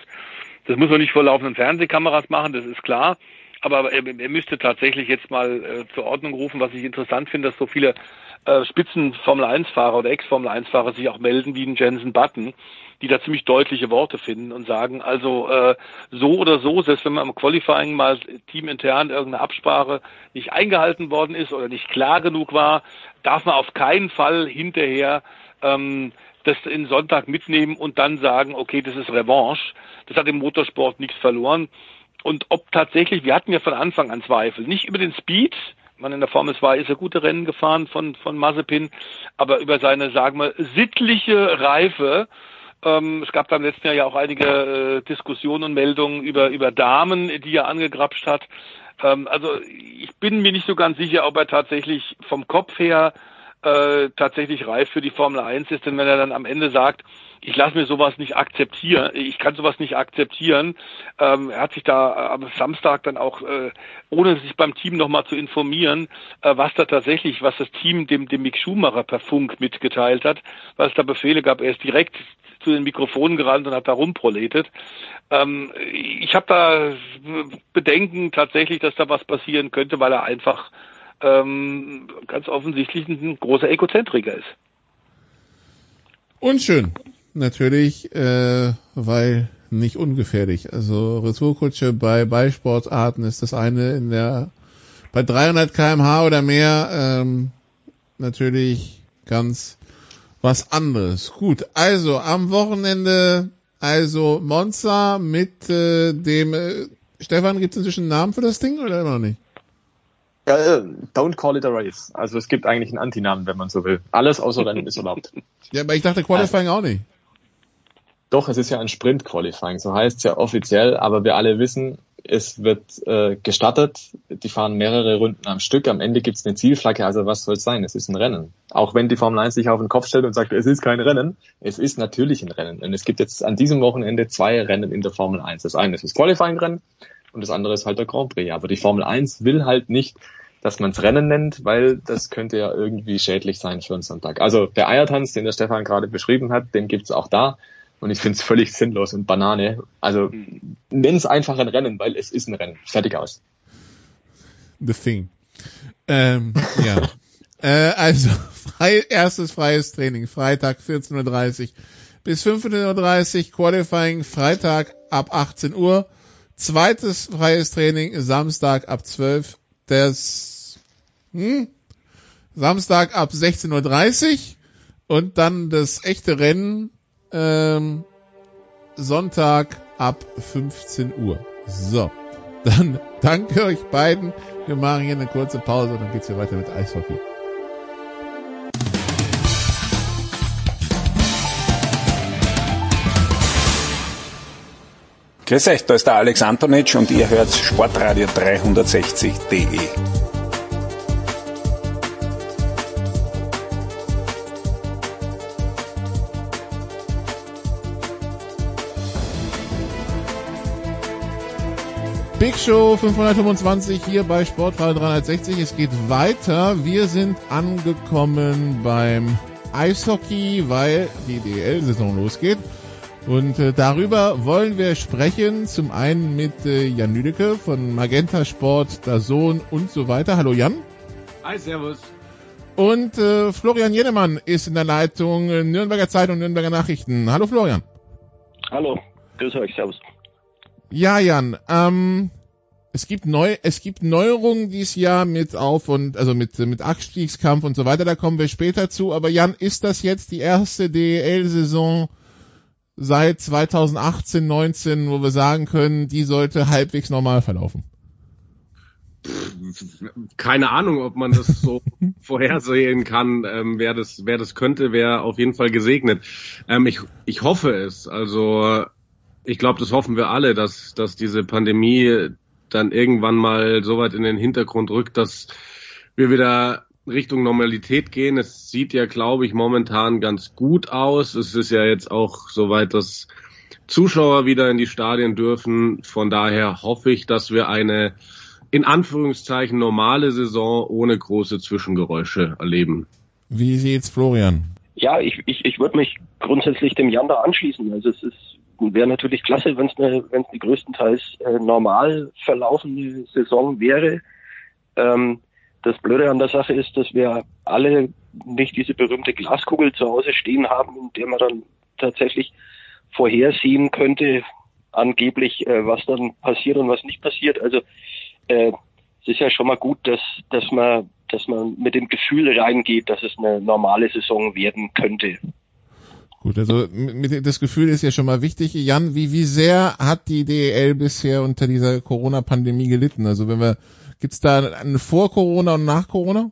Das muss man nicht vor laufenden Fernsehkameras machen, das ist klar. Aber er, er müsste tatsächlich jetzt mal äh, zur Ordnung rufen, was ich interessant finde, dass so viele äh, Spitzen-Formel-1-Fahrer oder Ex-Formel-1-Fahrer sich auch melden wie ein Jensen Button, die da ziemlich deutliche Worte finden und sagen, also äh, so oder so, selbst wenn man im Qualifying mal teamintern irgendeine Absprache nicht eingehalten worden ist oder nicht klar genug war, darf man auf keinen Fall hinterher ähm, das in Sonntag mitnehmen und dann sagen, okay, das ist Revanche. Das hat im Motorsport nichts verloren. Und ob tatsächlich, wir hatten ja von Anfang an Zweifel, nicht über den Speed, man in der Formel 2 ist er gute Rennen gefahren von, von Mazepin, aber über seine, sagen wir, sittliche Reife, ähm, es gab dann im letzten Jahr ja auch einige äh, Diskussionen und Meldungen über, über Damen, die er angegrapscht hat. Ähm, also ich bin mir nicht so ganz sicher, ob er tatsächlich vom Kopf her äh, tatsächlich reif für die Formel 1 ist, denn wenn er dann am Ende sagt, ich lasse mir sowas nicht akzeptieren, ich kann sowas nicht akzeptieren. Ähm, er hat sich da am Samstag dann auch, äh, ohne sich beim Team nochmal zu informieren, äh, was da tatsächlich, was das Team dem, dem Mick Schumacher per Funk mitgeteilt hat, was da Befehle gab. Er ist direkt zu den Mikrofonen gerannt und hat da rumproletet. Ähm, ich habe da Bedenken tatsächlich, dass da was passieren könnte, weil er einfach ähm, ganz offensichtlich ein großer Egozentriker ist. Unschön natürlich, äh, weil nicht ungefährlich. Also Retourkutsche bei Ballsportarten ist das eine in der bei 300 kmh oder mehr ähm, natürlich ganz was anderes. Gut, also am Wochenende also Monza mit äh, dem äh, Stefan, gibt es inzwischen einen Namen für das Ding oder immer noch nicht? Ja, äh, don't call it a race. Also es gibt eigentlich einen Antinamen, wenn man so will. Alles außer Rennen ist erlaubt. Ja, aber ich dachte Qualifying auch nicht. Doch, es ist ja ein Sprint-Qualifying, so heißt es ja offiziell, aber wir alle wissen, es wird äh, gestattet, die fahren mehrere Runden am Stück, am Ende gibt's eine Zielflagge, also was soll es sein? Es ist ein Rennen. Auch wenn die Formel 1 sich auf den Kopf stellt und sagt, es ist kein Rennen, es ist natürlich ein Rennen. Und es gibt jetzt an diesem Wochenende zwei Rennen in der Formel 1. Das eine ist das Qualifying-Rennen und das andere ist halt der Grand Prix. Aber die Formel 1 will halt nicht, dass man es Rennen nennt, weil das könnte ja irgendwie schädlich sein für einen Sonntag. Also der Eiertanz, den der Stefan gerade beschrieben hat, den gibt's auch da. Und ich finde es völlig sinnlos und Banane. Also nenn es einfach ein Rennen, weil es ist ein Rennen. Fertig aus. The thing. Ähm, ja. äh, also, frei, erstes freies Training, Freitag 14.30 Uhr bis 15.30 Uhr, Qualifying Freitag ab 18 Uhr, zweites freies Training Samstag ab 12 das hm, Samstag ab 16.30 Uhr und dann das echte Rennen ähm, Sonntag ab 15 Uhr. So, dann danke euch beiden. Wir machen hier eine kurze Pause und dann geht's hier weiter mit Eishockey. Grüß euch, da ist der Alex Antonitsch und ihr hört Sportradio 360.de. Big Show 525 hier bei Sportfall 360. Es geht weiter. Wir sind angekommen beim Eishockey, weil die DL-Saison losgeht. Und äh, darüber wollen wir sprechen. Zum einen mit äh, Jan Lüdecke von Magenta Sport, Dazon und so weiter. Hallo Jan. Hi, servus. Und äh, Florian Jenemann ist in der Leitung äh, Nürnberger Zeitung, Nürnberger Nachrichten. Hallo Florian. Hallo, grüß euch, servus. Ja, Jan, ähm, es gibt neu, es gibt Neuerungen dieses Jahr mit auf und also mit mit Abstiegskampf und so weiter. Da kommen wir später zu. Aber Jan, ist das jetzt die erste DEL-Saison seit 2018, 19, wo wir sagen können, die sollte halbwegs normal verlaufen? Keine Ahnung, ob man das so vorhersehen kann. Ähm, wer das, wer das könnte, wäre auf jeden Fall gesegnet. Ähm, ich, ich hoffe es. Also ich glaube, das hoffen wir alle, dass, dass diese Pandemie dann irgendwann mal so weit in den Hintergrund rückt, dass wir wieder Richtung Normalität gehen. Es sieht ja, glaube ich, momentan ganz gut aus. Es ist ja jetzt auch soweit, dass Zuschauer wieder in die Stadien dürfen. Von daher hoffe ich, dass wir eine in Anführungszeichen normale Saison ohne große Zwischengeräusche erleben. Wie sieht's Florian? Ja, ich, ich, ich würde mich grundsätzlich dem Jan da anschließen. Also es ist wäre natürlich klasse, wenn es eine, wenn es die größtenteils äh, normal verlaufende Saison wäre. Ähm, das Blöde an der Sache ist, dass wir alle nicht diese berühmte Glaskugel zu Hause stehen haben, in der man dann tatsächlich vorhersehen könnte, angeblich, äh, was dann passiert und was nicht passiert. Also äh, es ist ja schon mal gut, dass, dass man, dass man mit dem Gefühl reingeht, dass es eine normale Saison werden könnte. Gut, also das Gefühl ist ja schon mal wichtig. Jan, wie, wie sehr hat die DEL bisher unter dieser Corona-Pandemie gelitten? Also wenn wir, gibt's da ein vor Corona und nach Corona?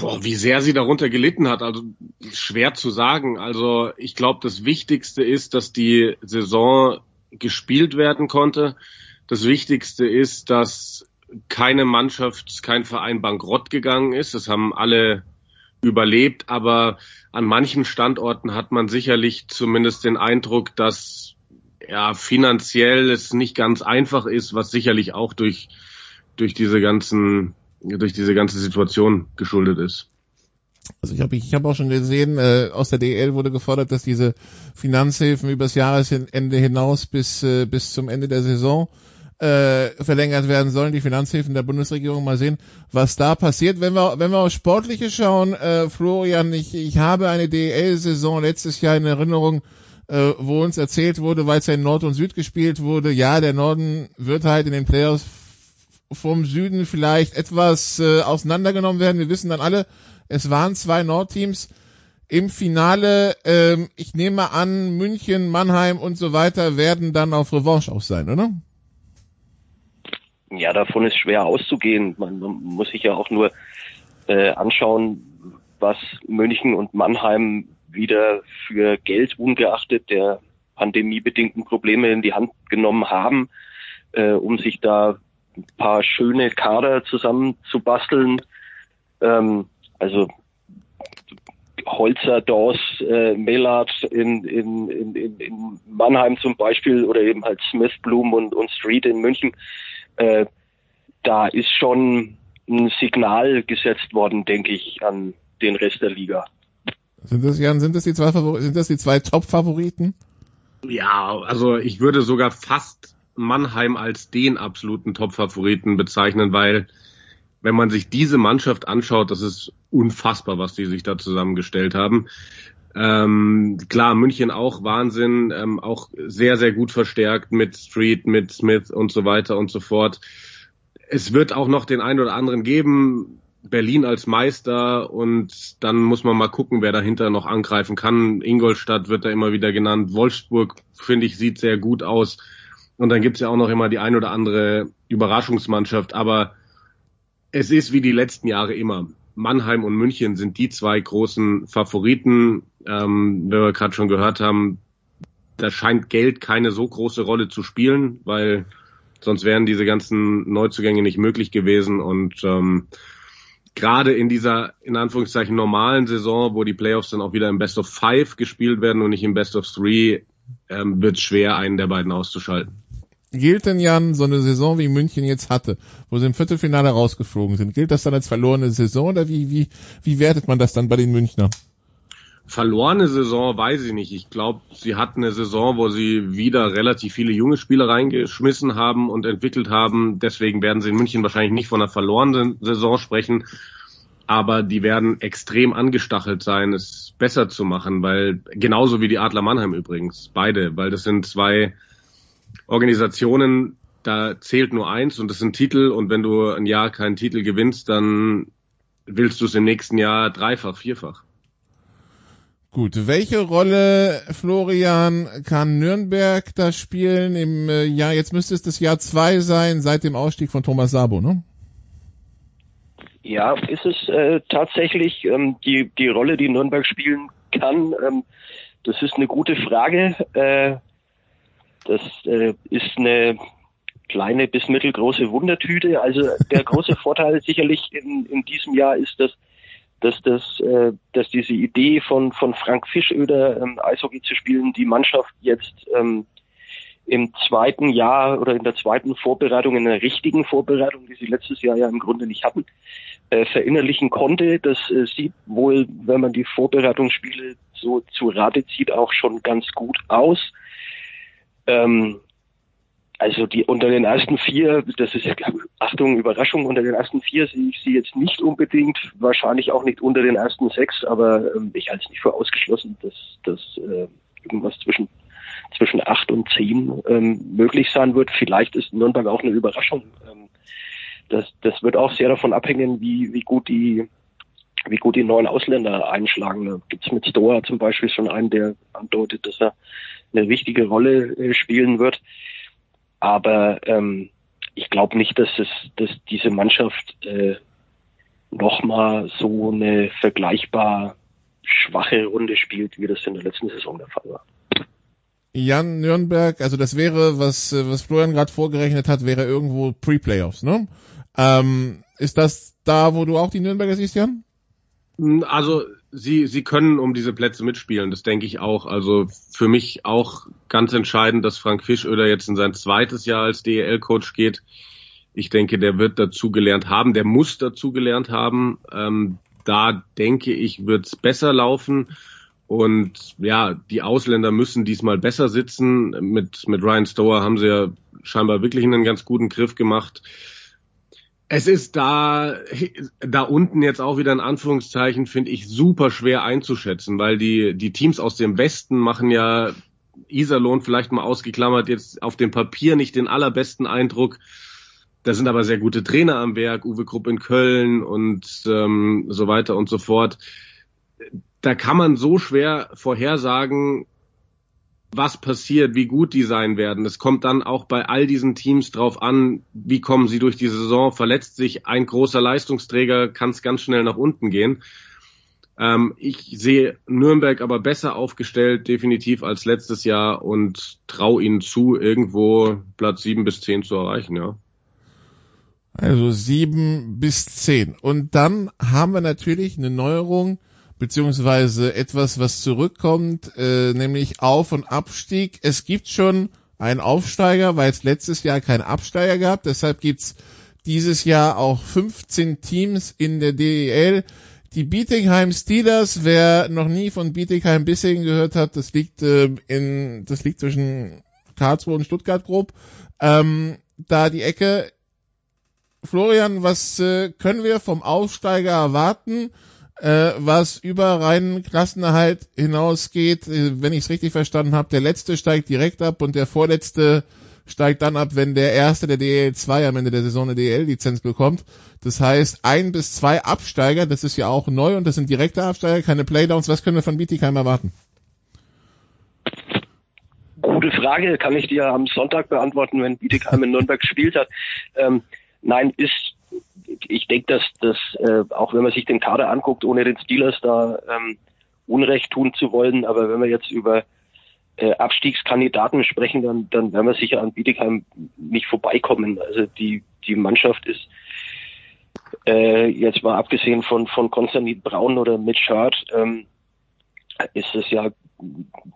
Boah, wie sehr sie darunter gelitten hat, also schwer zu sagen. Also ich glaube, das Wichtigste ist, dass die Saison gespielt werden konnte. Das Wichtigste ist, dass keine Mannschaft, kein Verein bankrott gegangen ist. Das haben alle überlebt, aber an manchen Standorten hat man sicherlich zumindest den Eindruck, dass ja finanziell es nicht ganz einfach ist, was sicherlich auch durch durch diese ganzen durch diese ganze Situation geschuldet ist. Also ich habe ich hab auch schon gesehen, äh, aus der DL wurde gefordert, dass diese Finanzhilfen übers Jahresende hinaus bis äh, bis zum Ende der Saison äh, verlängert werden sollen, die Finanzhilfen der Bundesregierung. Mal sehen, was da passiert. Wenn wir, wenn wir auf Sportliche schauen, äh, Florian, ich, ich habe eine DEL-Saison letztes Jahr in Erinnerung, äh, wo uns erzählt wurde, weil es ja in Nord und Süd gespielt wurde, ja, der Norden wird halt in den Playoffs vom Süden vielleicht etwas äh, auseinandergenommen werden. Wir wissen dann alle, es waren zwei Nordteams im Finale. Ähm, ich nehme an, München, Mannheim und so weiter werden dann auf Revanche auch sein, oder? Ja, davon ist schwer auszugehen. Man, man muss sich ja auch nur äh, anschauen, was München und Mannheim wieder für Geld ungeachtet der pandemiebedingten Probleme in die Hand genommen haben, äh, um sich da ein paar schöne Kader zusammenzubasteln. Ähm, also Holzer, Dawes, äh, Melard in, in, in, in Mannheim zum Beispiel oder eben halt Smith, Bloom und, und Street in München äh, da ist schon ein Signal gesetzt worden, denke ich, an den Rest der Liga. Sind das, Jan, sind das die zwei, sind das die zwei Top-Favoriten? Ja, also ich würde sogar fast Mannheim als den absoluten Top-Favoriten bezeichnen, weil wenn man sich diese Mannschaft anschaut, das ist unfassbar, was die sich da zusammengestellt haben. Ähm, klar, München auch Wahnsinn, ähm, auch sehr, sehr gut verstärkt mit Street, mit Smith und so weiter und so fort. Es wird auch noch den einen oder anderen geben, Berlin als Meister und dann muss man mal gucken, wer dahinter noch angreifen kann. Ingolstadt wird da immer wieder genannt. Wolfsburg, finde ich, sieht sehr gut aus. Und dann gibt's ja auch noch immer die ein oder andere Überraschungsmannschaft. Aber es ist wie die letzten Jahre immer. Mannheim und München sind die zwei großen Favoriten. Ähm, wenn wir gerade schon gehört haben, da scheint Geld keine so große Rolle zu spielen, weil sonst wären diese ganzen Neuzugänge nicht möglich gewesen. Und ähm, gerade in dieser, in Anführungszeichen, normalen Saison, wo die Playoffs dann auch wieder im Best of Five gespielt werden und nicht im Best of Three, ähm, wird es schwer, einen der beiden auszuschalten gilt denn Jan so eine Saison wie München jetzt hatte, wo sie im Viertelfinale rausgeflogen sind, gilt das dann als verlorene Saison oder wie, wie, wie wertet man das dann bei den Münchnern? Verlorene Saison weiß ich nicht. Ich glaube, sie hatten eine Saison, wo sie wieder relativ viele junge Spieler reingeschmissen haben und entwickelt haben. Deswegen werden sie in München wahrscheinlich nicht von einer verlorenen Saison sprechen. Aber die werden extrem angestachelt sein, es besser zu machen, weil genauso wie die Adler Mannheim übrigens, beide, weil das sind zwei Organisationen, da zählt nur eins und das sind Titel und wenn du ein Jahr keinen Titel gewinnst, dann willst du es im nächsten Jahr dreifach, vierfach. Gut, welche Rolle, Florian, kann Nürnberg da spielen im äh, Jahr, jetzt müsste es das Jahr zwei sein, seit dem Ausstieg von Thomas Sabo, ne? Ja, ist es äh, tatsächlich ähm, die, die Rolle, die Nürnberg spielen kann? Ähm, das ist eine gute Frage. Äh, das äh, ist eine kleine bis mittelgroße Wundertüte. Also der große Vorteil sicherlich in, in diesem Jahr ist, dass dass das, äh, dass diese Idee von von Frank Fischöder ähm, Eishockey zu spielen, die Mannschaft jetzt ähm, im zweiten Jahr oder in der zweiten Vorbereitung, in der richtigen Vorbereitung, die sie letztes Jahr ja im Grunde nicht hatten, äh, verinnerlichen konnte. Das äh, sieht wohl, wenn man die Vorbereitungsspiele so zu Rate zieht, auch schon ganz gut aus. Ähm, also die unter den ersten vier, das ist Achtung, Überraschung, unter den ersten vier sehe ich sie jetzt nicht unbedingt, wahrscheinlich auch nicht unter den ersten sechs, aber ähm, ich halte es nicht für ausgeschlossen, dass dass äh, irgendwas zwischen zwischen acht und zehn ähm, möglich sein wird. Vielleicht ist Nürnberg auch eine Überraschung. Ähm, das, das wird auch sehr davon abhängen, wie, wie gut die wie gut die neuen Ausländer einschlagen. Da gibt es mit Stoa zum Beispiel schon einen, der andeutet, dass er eine wichtige Rolle äh, spielen wird. Aber ähm, ich glaube nicht, dass es, dass diese Mannschaft äh, nochmal so eine vergleichbar schwache Runde spielt, wie das in der letzten Saison der Fall war. Jan Nürnberg, also das wäre, was, was Florian gerade vorgerechnet hat, wäre irgendwo Pre-Playoffs, ne? Ähm, ist das da, wo du auch die Nürnberger siehst, Jan? Also sie, sie können um diese Plätze mitspielen, das denke ich auch. Also für mich auch ganz entscheidend, dass Frank Fischöder jetzt in sein zweites Jahr als DEL-Coach geht. Ich denke, der wird dazu gelernt haben, der muss dazu gelernt haben. Ähm, da denke ich, wird es besser laufen. Und ja, die Ausländer müssen diesmal besser sitzen. Mit, mit Ryan Stower haben sie ja scheinbar wirklich einen ganz guten Griff gemacht. Es ist da, da unten jetzt auch wieder in Anführungszeichen, finde ich, super schwer einzuschätzen, weil die, die Teams aus dem Westen machen ja Iserlohn vielleicht mal ausgeklammert, jetzt auf dem Papier nicht den allerbesten Eindruck. Da sind aber sehr gute Trainer am Werk, Uwe Krupp in Köln und ähm, so weiter und so fort. Da kann man so schwer vorhersagen, was passiert, wie gut die sein werden. Es kommt dann auch bei all diesen Teams drauf an, wie kommen sie durch die Saison. Verletzt sich ein großer Leistungsträger, kann es ganz schnell nach unten gehen. Ähm, ich sehe Nürnberg aber besser aufgestellt, definitiv als letztes Jahr und traue ihnen zu, irgendwo Platz sieben bis zehn zu erreichen, ja. Also sieben bis zehn. Und dann haben wir natürlich eine Neuerung beziehungsweise etwas, was zurückkommt, äh, nämlich Auf- und Abstieg. Es gibt schon einen Aufsteiger, weil es letztes Jahr keinen Absteiger gab. Deshalb gibt's dieses Jahr auch 15 Teams in der DEL. Die Bietigheim Steelers, wer noch nie von Bietigheim Bissingen gehört hat, das liegt äh, in, das liegt zwischen Karlsruhe und Stuttgart grob. Ähm, da die Ecke. Florian, was äh, können wir vom Aufsteiger erwarten? Äh, was über reinen Klassenerhalt hinausgeht. Äh, wenn ich es richtig verstanden habe, der letzte steigt direkt ab und der vorletzte steigt dann ab, wenn der erste der DL 2 am Ende der Saison eine DL-Lizenz bekommt. Das heißt, ein bis zwei Absteiger, das ist ja auch neu und das sind direkte Absteiger, keine Playdowns. Was können wir von Bietigheim erwarten? Gute Frage, kann ich dir am Sonntag beantworten, wenn Bietigheim in Nürnberg gespielt hat. Ähm, nein, ist ich denke, dass das, äh, auch wenn man sich den Kader anguckt, ohne den Steelers da ähm, Unrecht tun zu wollen, aber wenn wir jetzt über äh, Abstiegskandidaten sprechen, dann, dann werden wir sicher an Bietigheim nicht vorbeikommen. Also die, die Mannschaft ist äh, jetzt mal abgesehen von, von Konstantin Braun oder Mitch Hurt, ähm, ist es ja,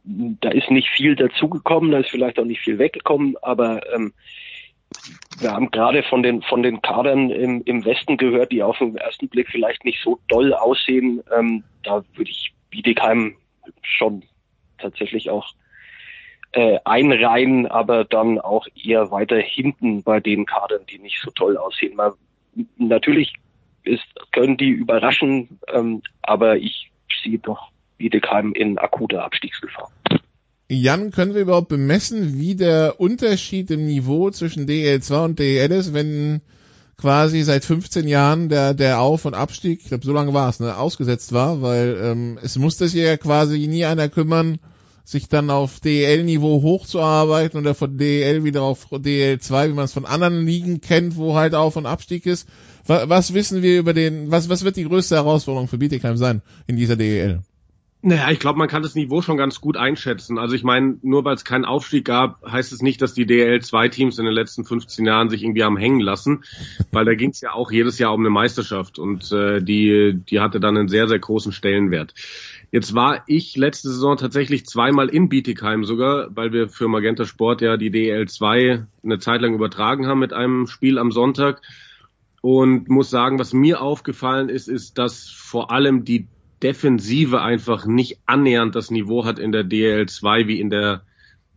da ist nicht viel dazugekommen, da ist vielleicht auch nicht viel weggekommen, aber ähm, wir haben gerade von den von den Kadern im, im Westen gehört, die auf den ersten Blick vielleicht nicht so doll aussehen. Ähm, da würde ich Bietigheim schon tatsächlich auch äh, einreihen, aber dann auch eher weiter hinten bei den Kadern, die nicht so toll aussehen. Man, natürlich ist, können die überraschen, ähm, aber ich sehe doch Bietigheim in akuter Abstiegsgefahr. Jan, können wir überhaupt bemessen, wie der Unterschied im Niveau zwischen DL2 und DL ist, wenn quasi seit 15 Jahren der, der Auf- und Abstieg, ich glaube so lange war es, ne, ausgesetzt war, weil ähm, es musste sich ja quasi nie einer kümmern, sich dann auf DL-Niveau hochzuarbeiten oder von DL wieder auf DL2, wie man es von anderen Ligen kennt, wo halt Auf- und Abstieg ist. Was, was wissen wir über den, was, was wird die größte Herausforderung für Bietigheim sein in dieser DL? Naja, ich glaube, man kann das Niveau schon ganz gut einschätzen. Also ich meine, nur weil es keinen Aufstieg gab, heißt es nicht, dass die DL2-Teams in den letzten 15 Jahren sich irgendwie haben hängen lassen, weil da ging es ja auch jedes Jahr um eine Meisterschaft und äh, die, die hatte dann einen sehr, sehr großen Stellenwert. Jetzt war ich letzte Saison tatsächlich zweimal in Bietigheim sogar, weil wir für Magenta Sport ja die DL2 eine Zeit lang übertragen haben mit einem Spiel am Sonntag und muss sagen, was mir aufgefallen ist, ist, dass vor allem die Defensive einfach nicht annähernd das Niveau hat in der DL2 wie in der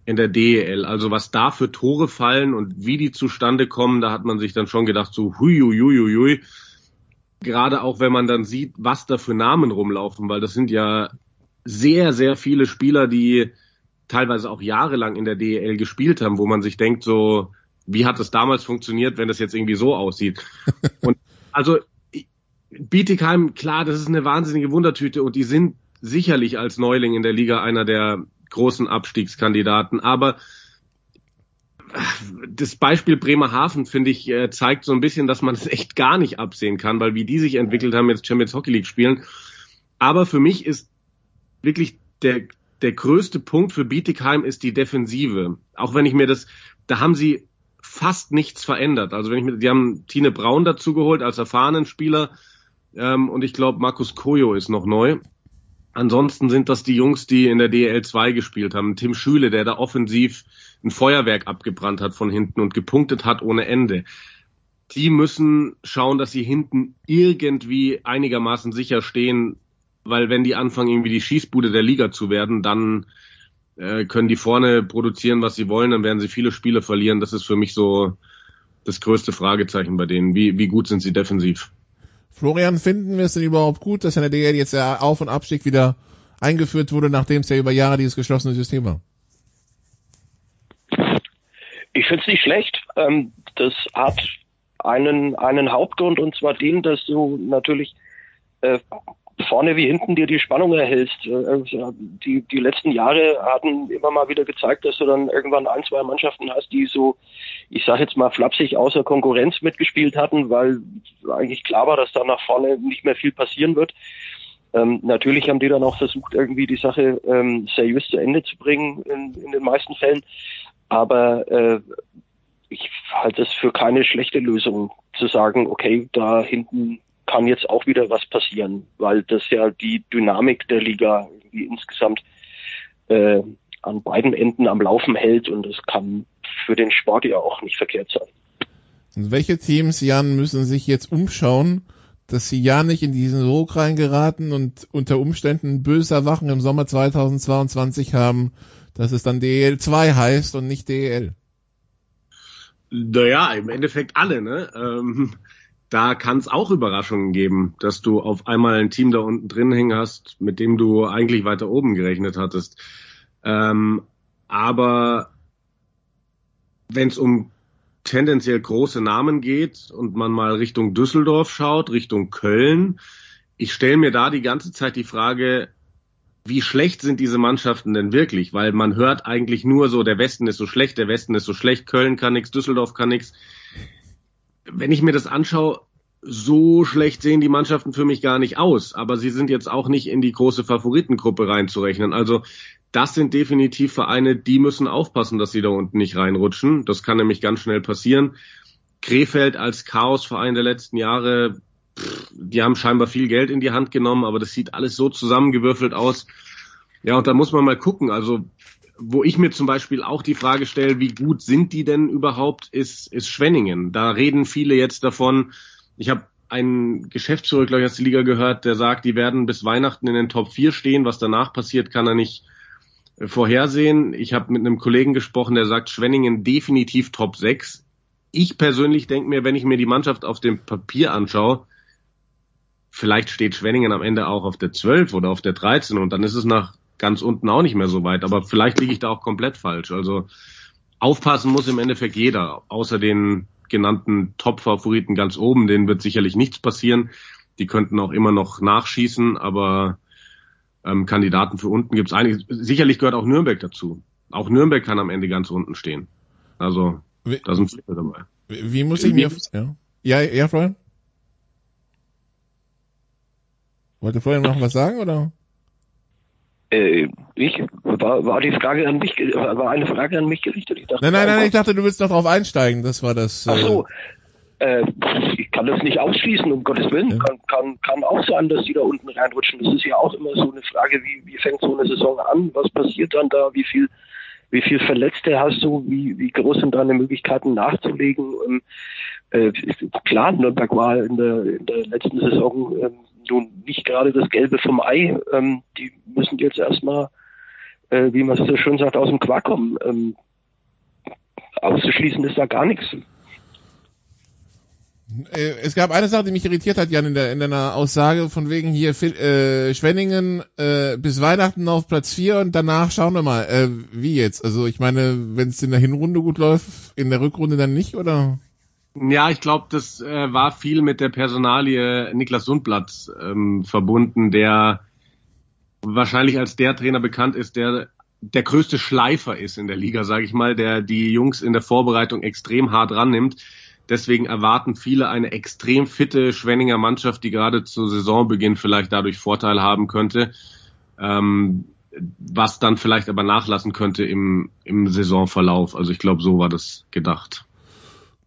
in der DEL. Also was da für Tore fallen und wie die zustande kommen, da hat man sich dann schon gedacht, so hui, hui, hui, hui. Gerade auch wenn man dann sieht, was da für Namen rumlaufen, weil das sind ja sehr, sehr viele Spieler, die teilweise auch jahrelang in der DEL gespielt haben, wo man sich denkt, so, wie hat das damals funktioniert, wenn das jetzt irgendwie so aussieht? Und also Bietigheim, klar, das ist eine wahnsinnige Wundertüte und die sind sicherlich als Neuling in der Liga einer der großen Abstiegskandidaten. Aber das Beispiel Bremerhaven, finde ich, äh, zeigt so ein bisschen, dass man es echt gar nicht absehen kann, weil wie die sich entwickelt haben, jetzt Champions Hockey League spielen. Aber für mich ist wirklich der, der größte Punkt für Bietigheim ist die Defensive. Auch wenn ich mir das, da haben sie fast nichts verändert. Also wenn ich mir, die haben Tine Braun dazu geholt als erfahrenen Spieler, ähm, und ich glaube, Markus Koyo ist noch neu. Ansonsten sind das die Jungs, die in der DL 2 gespielt haben. Tim Schüle, der da offensiv ein Feuerwerk abgebrannt hat von hinten und gepunktet hat ohne Ende. Die müssen schauen, dass sie hinten irgendwie einigermaßen sicher stehen, weil wenn die anfangen, irgendwie die Schießbude der Liga zu werden, dann äh, können die vorne produzieren, was sie wollen, dann werden sie viele Spiele verlieren. Das ist für mich so das größte Fragezeichen bei denen. Wie, wie gut sind sie defensiv? Florian, finden wir es denn überhaupt gut, dass in der DL jetzt der Auf- und Abstieg wieder eingeführt wurde, nachdem es ja über Jahre dieses geschlossene System war? Ich finde es nicht schlecht. Ähm, das hat einen, einen Hauptgrund und zwar den, dass du natürlich äh, vorne wie hinten dir die Spannung erhältst. Äh, die, die letzten Jahre hatten immer mal wieder gezeigt, dass du dann irgendwann ein, zwei Mannschaften hast, die so, ich sage jetzt mal flapsig, außer Konkurrenz mitgespielt hatten, weil eigentlich klar war, dass da nach vorne nicht mehr viel passieren wird. Ähm, natürlich haben die dann auch versucht, irgendwie die Sache ähm, seriös zu Ende zu bringen in, in den meisten Fällen. Aber äh, ich halte es für keine schlechte Lösung zu sagen, okay, da hinten kann jetzt auch wieder was passieren, weil das ja die Dynamik der Liga irgendwie insgesamt äh, an beiden Enden am Laufen hält und das kann für den Sport ja auch nicht verkehrt sein. Und welche Teams, Jan, müssen sich jetzt umschauen, dass sie ja nicht in diesen Sog reingeraten und unter Umständen böse Erwachen im Sommer 2022 haben, dass es dann DL2 heißt und nicht DL? Naja, im Endeffekt alle, ne? Ähm, da kann es auch Überraschungen geben, dass du auf einmal ein Team da unten drin hängen hast, mit dem du eigentlich weiter oben gerechnet hattest. Ähm, aber wenn es um tendenziell große Namen geht und man mal Richtung Düsseldorf schaut, Richtung Köln, ich stelle mir da die ganze Zeit die Frage, wie schlecht sind diese Mannschaften denn wirklich? Weil man hört eigentlich nur so, der Westen ist so schlecht, der Westen ist so schlecht, Köln kann nichts, Düsseldorf kann nichts wenn ich mir das anschaue, so schlecht sehen die Mannschaften für mich gar nicht aus. Aber sie sind jetzt auch nicht in die große Favoritengruppe reinzurechnen. Also das sind definitiv Vereine, die müssen aufpassen, dass sie da unten nicht reinrutschen. Das kann nämlich ganz schnell passieren. Krefeld als Chaosverein der letzten Jahre, pff, die haben scheinbar viel Geld in die Hand genommen, aber das sieht alles so zusammengewürfelt aus. Ja, und da muss man mal gucken. Also wo ich mir zum Beispiel auch die Frage stelle, wie gut sind die denn überhaupt, ist, ist Schwenningen. Da reden viele jetzt davon. Ich habe einen Geschäftsführer, glaube ich, aus der Liga gehört, der sagt, die werden bis Weihnachten in den Top 4 stehen. Was danach passiert, kann er nicht äh, vorhersehen. Ich habe mit einem Kollegen gesprochen, der sagt, Schwenningen definitiv Top 6. Ich persönlich denke mir, wenn ich mir die Mannschaft auf dem Papier anschaue, vielleicht steht Schwenningen am Ende auch auf der 12 oder auf der 13 und dann ist es nach ganz unten auch nicht mehr so weit. Aber vielleicht liege ich da auch komplett falsch. Also aufpassen muss im Endeffekt jeder, außer den genannten Top-Favoriten ganz oben. Denen wird sicherlich nichts passieren. Die könnten auch immer noch nachschießen, aber ähm, Kandidaten für unten gibt es einige. Sicherlich gehört auch Nürnberg dazu. Auch Nürnberg kann am Ende ganz unten stehen. Also wie, da sind viele dabei. Wie, wie muss ich mir... Ja, ja, ja Florian? Wollte Florian noch was sagen, oder? Äh, ich war, war die Frage an mich, war eine Frage an mich gerichtet. Ich dachte, nein, nein, nein, ich dachte, du willst noch drauf einsteigen. Das war das. Ach so. Äh, ich kann das nicht ausschließen, um Gottes Willen. Ja. Kann, kann, kann auch sein, dass die da unten reinrutschen. Das ist ja auch immer so eine Frage, wie, wie fängt so eine Saison an? Was passiert dann da? Wie viel, wie viel Verletzte hast du? Wie, wie groß sind deine Möglichkeiten nachzulegen? Ähm, äh, klar, Nürnberg war in der, in der letzten Saison ähm, nun nicht gerade das Gelbe vom Ei. Ähm, die müssen jetzt erstmal, äh, wie man es so schön sagt, aus dem Quark kommen. Ähm, auszuschließen ist da gar nichts. Äh, es gab eine Sache, die mich irritiert hat, Jan, in, der, in deiner Aussage von wegen hier äh, Schwenningen äh, bis Weihnachten auf Platz 4 und danach schauen wir mal, äh, wie jetzt? Also ich meine, wenn es in der Hinrunde gut läuft, in der Rückrunde dann nicht, oder? Ja, ich glaube, das äh, war viel mit der Personalie Niklas Sundblatt ähm, verbunden, der wahrscheinlich als der Trainer bekannt ist, der der größte Schleifer ist in der Liga, sage ich mal, der die Jungs in der Vorbereitung extrem hart rannimmt. Deswegen erwarten viele eine extrem fitte Schwenninger Mannschaft, die gerade zu Saisonbeginn vielleicht dadurch Vorteil haben könnte, ähm, was dann vielleicht aber nachlassen könnte im, im Saisonverlauf. Also ich glaube, so war das gedacht.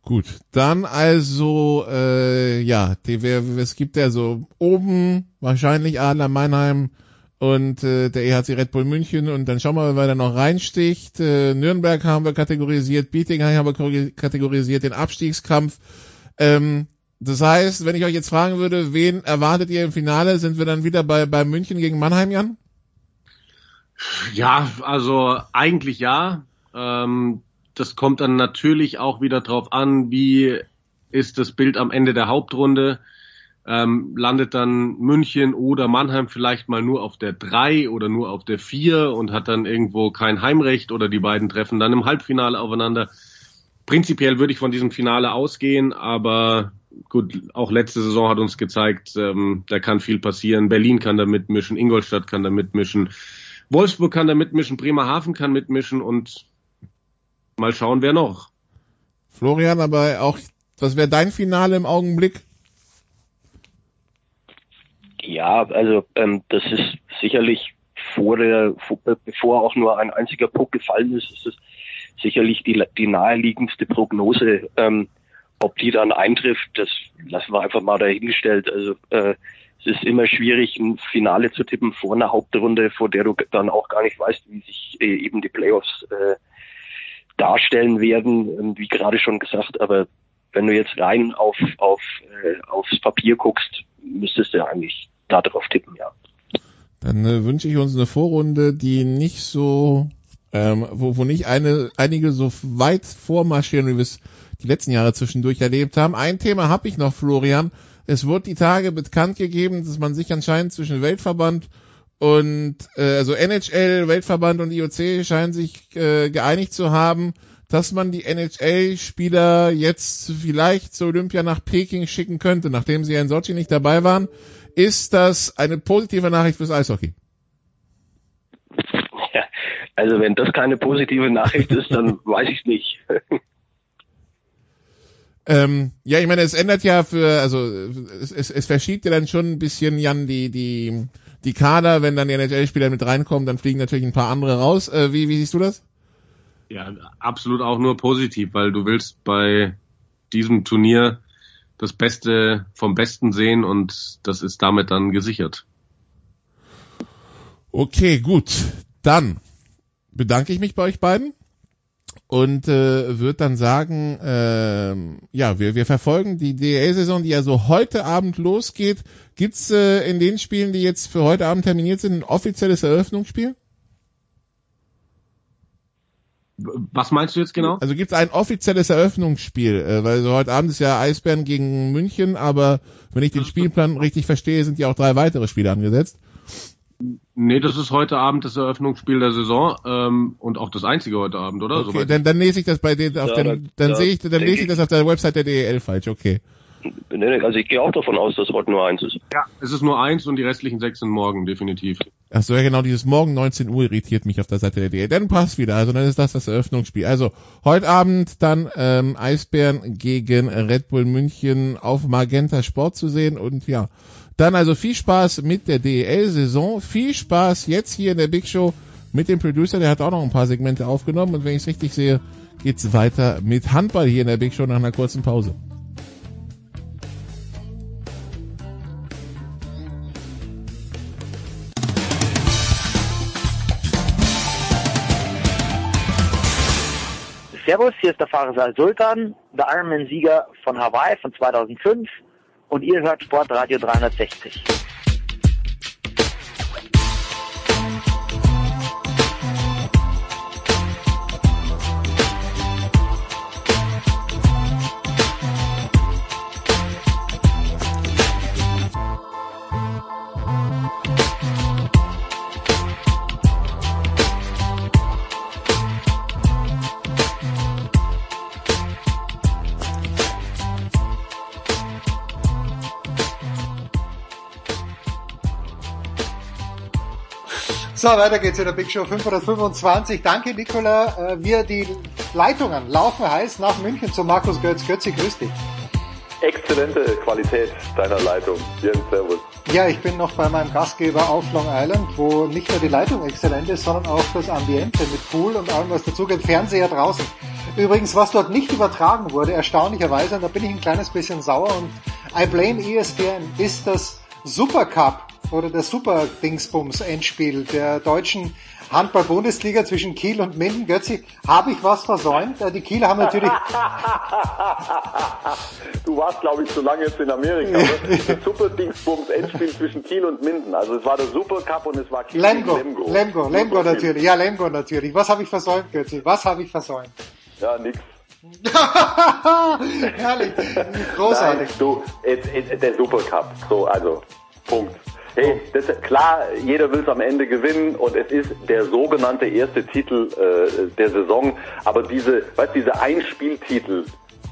Gut, dann also, äh, ja, die, es gibt ja so oben wahrscheinlich Adler Mannheim und äh, der EHC Red Bull München und dann schauen wir mal, wer da noch reinsticht. Äh, Nürnberg haben wir kategorisiert, Bietigheim haben wir kategorisiert, den Abstiegskampf. Ähm, das heißt, wenn ich euch jetzt fragen würde, wen erwartet ihr im Finale, sind wir dann wieder bei, bei München gegen Mannheim, Jan? Ja, also eigentlich ja. Ähm, das kommt dann natürlich auch wieder drauf an, wie ist das Bild am Ende der Hauptrunde. Ähm, landet dann München oder Mannheim vielleicht mal nur auf der 3 oder nur auf der 4 und hat dann irgendwo kein Heimrecht oder die beiden treffen dann im Halbfinale aufeinander. Prinzipiell würde ich von diesem Finale ausgehen, aber gut, auch letzte Saison hat uns gezeigt, ähm, da kann viel passieren. Berlin kann da mitmischen, Ingolstadt kann da mitmischen, Wolfsburg kann da mitmischen, Bremerhaven kann mitmischen und Mal schauen, wer noch. Florian, aber auch, was wäre dein Finale im Augenblick? Ja, also ähm, das ist sicherlich vor der, bevor auch nur ein einziger Puck gefallen ist, ist es sicherlich die, die naheliegendste Prognose. Ähm, ob die dann eintrifft, das lassen wir einfach mal dahingestellt. Also äh, es ist immer schwierig, ein Finale zu tippen vor einer Hauptrunde, vor der du dann auch gar nicht weißt, wie sich äh, eben die Playoffs äh, darstellen werden, ähm, wie gerade schon gesagt, aber wenn du jetzt rein auf, auf, äh, aufs Papier guckst, müsstest du eigentlich da drauf tippen, ja. Dann äh, wünsche ich uns eine Vorrunde, die nicht so, ähm, wo, wo nicht eine, einige so weit vormarschieren, wie wir es die letzten Jahre zwischendurch erlebt haben. Ein Thema habe ich noch, Florian. Es wurde die Tage bekannt gegeben, dass man sich anscheinend zwischen Weltverband und äh, also NHL, Weltverband und IOC scheinen sich äh, geeinigt zu haben, dass man die NHL-Spieler jetzt vielleicht zur Olympia nach Peking schicken könnte, nachdem sie ja in Sochi nicht dabei waren. Ist das eine positive Nachricht fürs Eishockey? Ja, also wenn das keine positive Nachricht ist, dann weiß ich nicht. ähm, ja, ich meine, es ändert ja für, also es, es, es verschiebt ja dann schon ein bisschen, Jan, die, die die Kader, wenn dann die NHL-Spieler mit reinkommen, dann fliegen natürlich ein paar andere raus. Äh, wie, wie siehst du das? Ja, absolut auch nur positiv, weil du willst bei diesem Turnier das Beste vom Besten sehen und das ist damit dann gesichert. Okay, gut. Dann bedanke ich mich bei euch beiden und äh, würde dann sagen, äh, ja, wir, wir verfolgen die DL-Saison, die ja so heute Abend losgeht. Gibt's äh, in den Spielen, die jetzt für heute Abend terminiert sind, ein offizielles Eröffnungsspiel? Was meinst du jetzt genau? Also gibt's ein offizielles Eröffnungsspiel, äh, weil so heute Abend ist ja Eisbären gegen München, aber wenn ich den Spielplan richtig verstehe, sind ja auch drei weitere Spiele angesetzt. Nee, das ist heute Abend das Eröffnungsspiel der Saison ähm, und auch das einzige heute Abend, oder? Okay, dann, dann lese ich das bei den, auf ja, den, dann da, sehe ich, dann lese ich das auf der Website der DEL falsch, okay. Nee, also ich gehe auch davon aus, dass heute nur eins ist. Ja, es ist nur eins und die restlichen sechs sind morgen, definitiv. Ach so, ja genau, dieses Morgen 19 Uhr irritiert mich auf der Seite der DL. Dann passt wieder, also dann ist das das Eröffnungsspiel. Also heute Abend dann ähm, Eisbären gegen Red Bull München auf Magenta Sport zu sehen und ja, dann also viel Spaß mit der DEL-Saison, viel Spaß jetzt hier in der Big Show mit dem Producer, der hat auch noch ein paar Segmente aufgenommen. Und wenn ich es richtig sehe, geht's weiter mit Handball hier in der Big Show nach einer kurzen Pause. Servus, hier ist der Fahrer Sultan, der Ironman-Sieger von Hawaii von 2005 und ihr hört Sportradio 360. So, weiter geht's in der Big Show 525. Danke, Nicola. Äh, wir die Leitungen laufen heiß nach München zu Markus Götz. Götzi, grüß dich. Exzellente Qualität deiner Leitung. Jens, servus. Ja, ich bin noch bei meinem Gastgeber auf Long Island, wo nicht nur die Leitung exzellent ist, sondern auch das Ambiente mit Pool und allem, was dazugehört. Fernseher draußen. Übrigens, was dort nicht übertragen wurde, erstaunlicherweise, und da bin ich ein kleines bisschen sauer und I blame ESPN, ist das Supercup oder der Super Dingsbums Endspiel der deutschen Handball-Bundesliga zwischen Kiel und Minden. Götzi, habe ich was versäumt? Äh, Die Kieler haben natürlich... du warst, glaube ich, zu lange jetzt in Amerika. das Super Dingsbums Endspiel zwischen Kiel und Minden. Also es war der Super Cup und es war Kiel Lemgo, gegen Lemgo. Lemgo, Lemgo natürlich. Ja, Lemgo natürlich. Was habe ich versäumt, Götzi? Was habe ich versäumt? Ja, nix. Herrlich. Großartig. Nein, du, der Super Cup. So, also, Punkt. Hey, das, klar, jeder will es am Ende gewinnen und es ist der sogenannte erste Titel äh, der Saison, aber diese, weißt, diese Einspieltitel,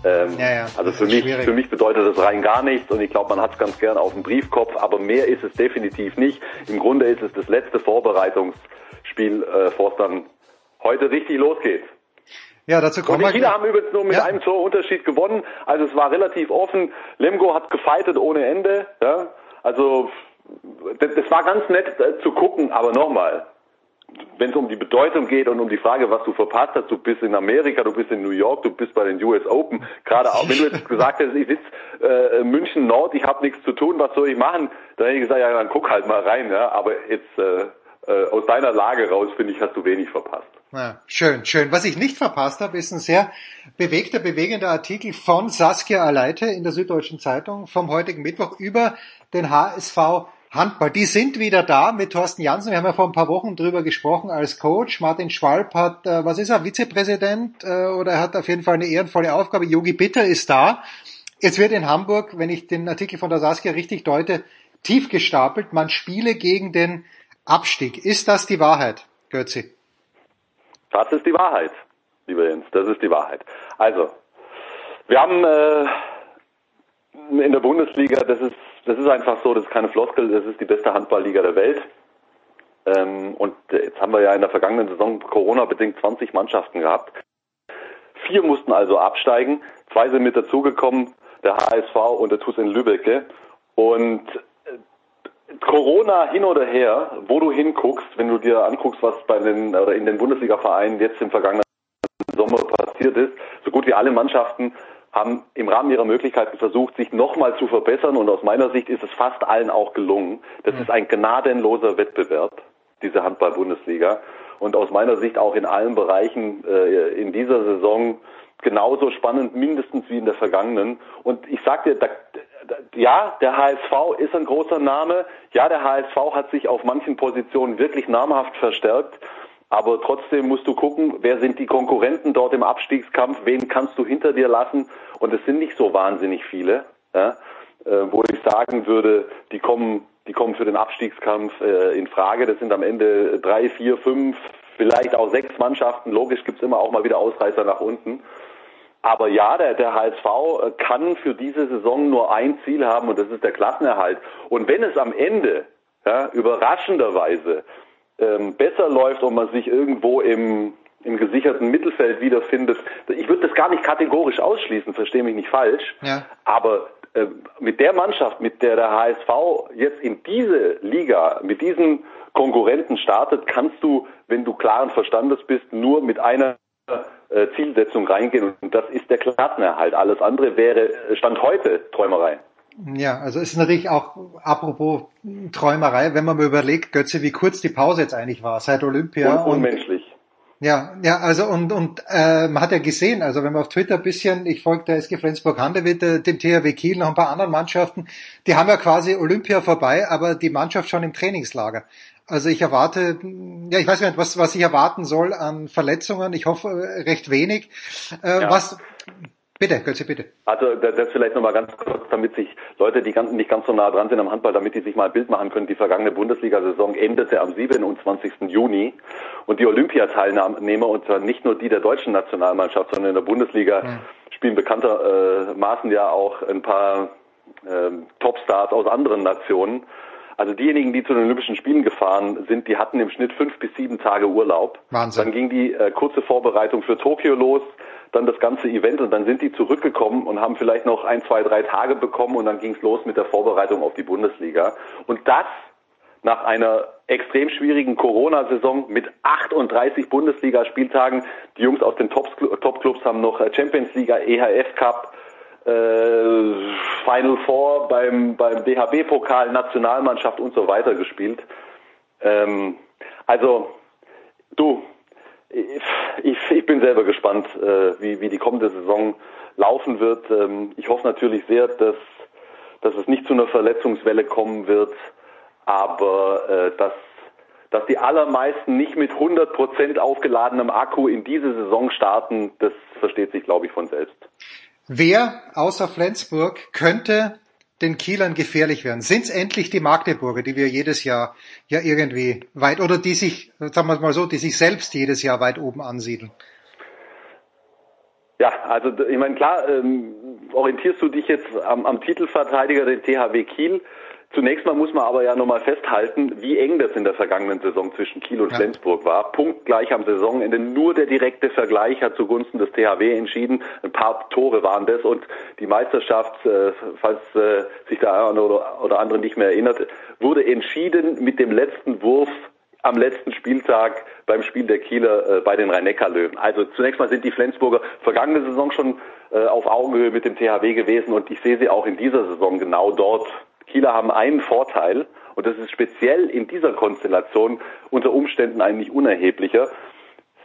ähm, Ja, ja, also für mich, schwierig. für mich bedeutet das rein gar nichts und ich glaube, man hat es ganz gern auf dem Briefkopf, aber mehr ist es definitiv nicht. Im Grunde ist es das letzte Vorbereitungsspiel, äh, bevor es dann heute richtig losgeht. Ja, dazu Und kommen die wir. Kieler haben übrigens nur mit Ja. einem Torunterschied gewonnen. Also es war relativ offen. Lemgo hat gefeitet ohne Ende. Ja? Also das, war ganz nett äh, zu gucken, aber nochmal, wenn es um die Bedeutung geht und um die Frage, was du verpasst hast, du bist in Amerika, du bist in New York, du bist bei den US Open, gerade auch, wenn du jetzt gesagt hast, ich sitze äh, München Nord, ich habe nichts zu tun, was soll ich machen? Dann hätte ich gesagt, ja, dann guck halt mal rein, ja. Aber jetzt äh, äh, aus deiner Lage raus, finde ich, hast du wenig verpasst. Ja, schön, schön. Was ich nicht verpasst habe, ist ein sehr bewegter, bewegender Artikel von Saskia Aleite in der Süddeutschen Zeitung vom heutigen Mittwoch über den HSV Handball. Die sind wieder da mit Thorsten Janssen. Wir haben ja vor ein paar Wochen drüber gesprochen als Coach. Martin Schwalb hat, äh, was ist er, Vizepräsident äh, oder er hat auf jeden Fall eine ehrenvolle Aufgabe. Yogi Bitter ist da. Jetzt wird in Hamburg, wenn ich den Artikel von der Saskia richtig deute, tief gestapelt. Man spiele gegen den Abstieg. Ist das die Wahrheit, Götzi? Das ist die Wahrheit, lieber Jens, das ist die Wahrheit. Also, wir haben äh, in der Bundesliga, das ist, das ist einfach so, das ist keine Floskel, das ist die beste Handballliga der Welt. Ähm, und jetzt haben wir ja in der vergangenen Saison Corona-bedingt 20 Mannschaften gehabt. Vier mussten also absteigen, zwei sind mit dazugekommen, der HSV und der TuS in Lübbecke. Und Corona hin oder her, wo du hinguckst, wenn du dir anguckst, was bei den oder in den Bundesliga-Vereinen jetzt im vergangenen Sommer passiert ist, so gut wie alle Mannschaften haben im Rahmen ihrer Möglichkeiten versucht, sich nochmal zu verbessern und aus meiner Sicht ist es fast allen auch gelungen. Das ist ein gnadenloser Wettbewerb, diese Handball-Bundesliga und aus meiner Sicht auch in allen Bereichen äh, in dieser Saison genauso spannend, mindestens wie in der vergangenen. Und ich sag dir, da, da, ja, der HSV ist ein großer Name. Ja, der HSV hat sich auf manchen Positionen wirklich namhaft verstärkt. Aber trotzdem musst du gucken, wer sind die Konkurrenten dort im Abstiegskampf, wen kannst du hinter dir lassen. Und es sind nicht so wahnsinnig viele, ja, äh, wo ich sagen würde, die kommen, die kommen für den Abstiegskampf äh, in Frage. Das sind am Ende drei, vier, fünf, vielleicht auch sechs Mannschaften. Logisch gibt's immer auch mal wieder Ausreißer nach unten. Aber ja, der, der HSV äh, kann für diese Saison nur ein Ziel haben und das ist der Klassenerhalt. Und wenn es am Ende, ja, überraschenderweise ähm, besser läuft und man sich irgendwo im, im gesicherten Mittelfeld wiederfindet. Ich würde das gar nicht kategorisch ausschließen, verstehe mich nicht falsch. Ja. Aber äh, mit der Mannschaft, mit der der HSV jetzt in diese Liga, mit diesen Konkurrenten startet, kannst du, wenn du klaren Verstandes bist, nur mit einer äh, Zielsetzung reingehen und das ist der Klassenerhalt. Alles andere wäre äh, Stand heute Träumerei. Ja, also es ist natürlich auch, apropos Träumerei, wenn man mal überlegt, Götze, wie kurz die Pause jetzt eigentlich war, seit Olympia. Un unmenschlich. Ja, ja, also und und äh, man hat ja gesehen, also wenn man auf Twitter ein bisschen, ich folge der SG Flensburg-Handewitt, äh, dem THW Kiel, noch ein paar anderen Mannschaften, die haben ja quasi Olympia vorbei, aber die Mannschaft schon im Trainingslager. Also ich erwarte, ja, ich weiß gar nicht, was was ich erwarten soll an Verletzungen. Ich hoffe äh, recht wenig. Äh, Ja. Was? Bitte, Götze, bitte. Also das vielleicht nochmal ganz kurz, damit sich Leute, die ganz, nicht ganz so nah dran sind am Handball, damit die sich mal ein Bild machen können. Die vergangene Bundesliga-Saison endete am 27. Juni und die Olympiateilnehmer, und zwar nicht nur die der deutschen Nationalmannschaft, sondern in der Bundesliga spielen bekanntermaßen ja auch ein paar ähm, Topstars aus anderen Nationen. Also diejenigen, die zu den Olympischen Spielen gefahren sind, die hatten im Schnitt fünf bis sieben Tage Urlaub. Wahnsinn. Dann ging die äh, kurze Vorbereitung für Tokio los, dann das ganze Event und dann sind die zurückgekommen und haben vielleicht noch ein, zwei, drei Tage bekommen und dann ging es los mit der Vorbereitung auf die Bundesliga. Und das nach einer extrem schwierigen Corona-Saison mit 38 Bundesligaspieltagen. Die Jungs aus den Top- Top-Clubs haben noch äh, Champions League, EHF Cup, äh, Final Four beim, beim DHB-Pokal, Nationalmannschaft und so weiter gespielt. Ähm, also, du, ich, ich, bin selber gespannt, äh, wie, wie die kommende Saison laufen wird. Ähm, ich hoffe natürlich sehr, dass, dass es nicht zu einer Verletzungswelle kommen wird, aber äh, dass, dass die allermeisten nicht mit 100% aufgeladenem Akku in diese Saison starten, das versteht sich, glaube ich, von selbst. Wer außer Flensburg könnte den Kielern gefährlich werden? Sind es endlich die Magdeburger, die wir jedes Jahr ja irgendwie weit oder die sich, sagen wir es mal so, die sich selbst jedes Jahr weit oben ansiedeln? Ja, also ich meine, klar, ähm, orientierst du dich jetzt am, am Titelverteidiger, den THW Kiel. Zunächst mal muss man aber ja nochmal festhalten, wie eng das in der vergangenen Saison zwischen Kiel und Flensburg war. Punktgleich am Saisonende. Nur der direkte Vergleich hat zugunsten des THW entschieden. Ein paar Tore waren das und die Meisterschaft, äh, falls äh, sich der eine oder, oder andere nicht mehr erinnert, wurde entschieden mit dem letzten Wurf am letzten Spieltag beim Spiel der Kieler äh, bei den Rhein-Neckar-Löwen. Also zunächst mal sind die Flensburger vergangene Saison schon äh, auf Augenhöhe mit dem THW gewesen und ich sehe sie auch in dieser Saison genau dort. Kieler haben einen Vorteil und das ist speziell in dieser Konstellation unter Umständen eigentlich unerheblicher.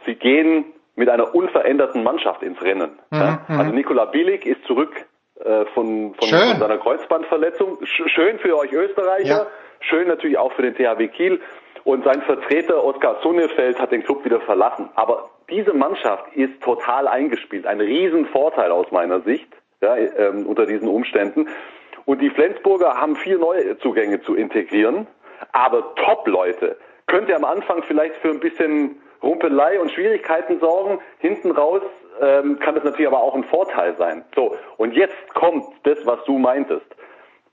Sie gehen mit einer unveränderten Mannschaft ins Rennen. ja? Mhm, mhm. Also Nikola Bilic ist zurück äh, von, von, von seiner Kreuzbandverletzung. Sch schön für euch Österreicher, Ja. schön natürlich auch für den THW Kiel. Und sein Vertreter Oskar Sonnefeld hat den Club wieder verlassen. Aber diese Mannschaft ist total eingespielt. Ein Riesenvorteil aus meiner Sicht ja, ähm, unter diesen Umständen. Und die Flensburger haben vier neue Zugänge zu integrieren. Aber Top-Leute könnte am Anfang vielleicht für ein bisschen Rumpelei und Schwierigkeiten sorgen. Hinten raus ähm, kann das natürlich aber auch ein Vorteil sein. So, und jetzt kommt das, was du meintest.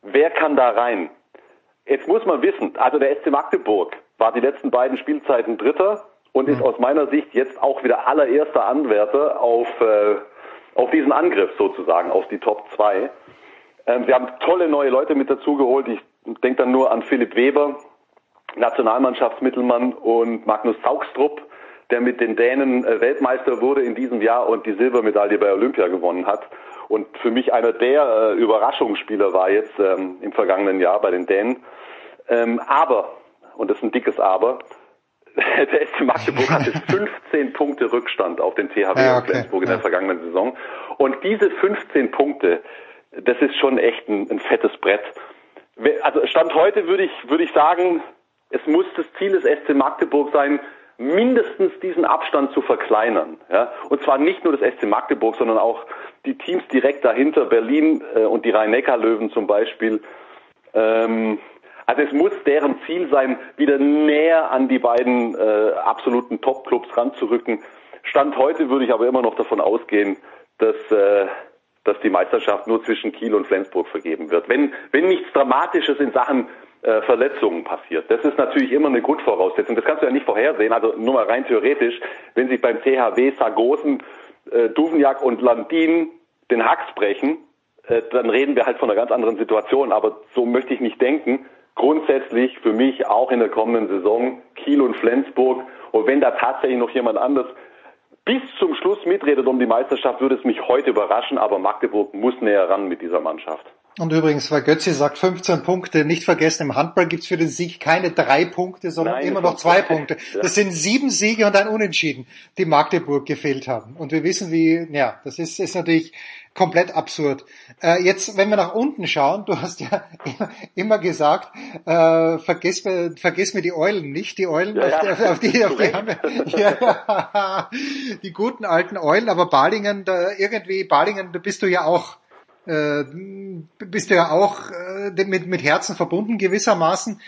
Wer kann da rein? Jetzt muss man wissen, also der SC Magdeburg war die letzten beiden Spielzeiten Dritter und ist aus meiner Sicht jetzt auch wieder allererster Anwärter auf, äh, auf diesen Angriff sozusagen, auf die Top 2. Ähm, wir haben tolle neue Leute mit dazugeholt. Ich denke dann nur an Philipp Weber, Nationalmannschaftsmittelmann und Magnus Saugstrup, der mit den Dänen äh, Weltmeister wurde in diesem Jahr und die Silbermedaille bei Olympia gewonnen hat. Und für mich einer der äh, Überraschungsspieler war jetzt ähm, im vergangenen Jahr bei den Dänen. Ähm, aber, und das ist ein dickes Aber, der SC Magdeburg hatte 15 Punkte Rückstand auf den THW Ja, und okay. Flensburg in der vergangenen Saison. Und diese 15 Punkte, das ist schon echt ein, ein fettes Brett. Also Stand heute würde ich, würde ich sagen, es muss das Ziel des SC Magdeburg sein, mindestens diesen Abstand zu verkleinern. Ja? Und zwar nicht nur das SC Magdeburg, sondern auch die Teams direkt dahinter, Berlin äh, und die Rhein-Neckar-Löwen zum Beispiel. Ähm, also es muss deren Ziel sein, wieder näher an die beiden äh, absoluten Top-Clubs ranzurücken. Stand heute würde ich aber immer noch davon ausgehen, dass, äh, dass die Meisterschaft nur zwischen Kiel und Flensburg vergeben wird. Wenn, wenn nichts Dramatisches in Sachen äh, Verletzungen passiert. Das ist natürlich immer eine Grundvoraussetzung. Das kannst du ja nicht vorhersehen. Also nur mal rein theoretisch, wenn sich beim THW Sargosen, äh, Duvniak und Landin den Hacks brechen, äh, dann reden wir halt von einer ganz anderen Situation. Aber so möchte ich nicht denken. Grundsätzlich für mich auch in der kommenden Saison Kiel und Flensburg. Und wenn da tatsächlich noch jemand anders bis zum Schluss mitredet um die Meisterschaft, würde es mich heute überraschen. Aber Magdeburg muss näher ran mit dieser Mannschaft. Und übrigens, weil Götze sagt 15 Punkte, nicht vergessen, im Handball gibt's für den Sieg keine drei Punkte, sondern Nein, immer noch zwei Punkte. Das sind sieben Siege und ein Unentschieden, die Magdeburg gefehlt haben. Und wir wissen, wie, ja, das ist, ist natürlich komplett absurd. Äh, jetzt, wenn wir nach unten schauen, du hast ja immer gesagt, äh, vergiss, mir, vergiss mir die Eulen nicht, die Eulen, ja, auf, ja. auf, die, auf die haben wir, ja, die guten alten Eulen, aber Balingen, da irgendwie, Balingen, da bist du ja auch äh, bist du ja auch äh, mit, mit Herzen verbunden gewissermaßen.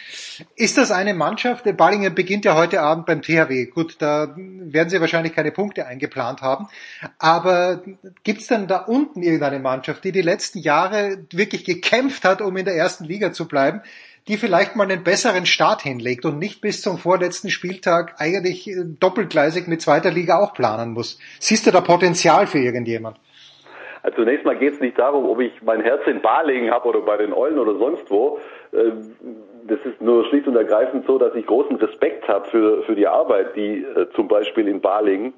Ist das eine Mannschaft? Der Ballingen beginnt ja heute Abend beim THW. Gut, da werden sie wahrscheinlich keine Punkte eingeplant haben. Aber gibt's denn da unten irgendeine Mannschaft, die die letzten Jahre wirklich gekämpft hat, um in der ersten Liga zu bleiben? die vielleicht mal einen besseren Start hinlegt und nicht bis zum vorletzten Spieltag eigentlich doppelgleisig mit zweiter Liga auch planen muss. Siehst du da Potenzial für irgendjemand? Also zunächst mal geht es nicht darum, ob ich mein Herz in Balingen habe oder bei den Eulen oder sonst wo. Ähm, das ist nur schlicht und ergreifend so, dass ich großen Respekt habe für, für die Arbeit, die äh, zum Beispiel in Balingen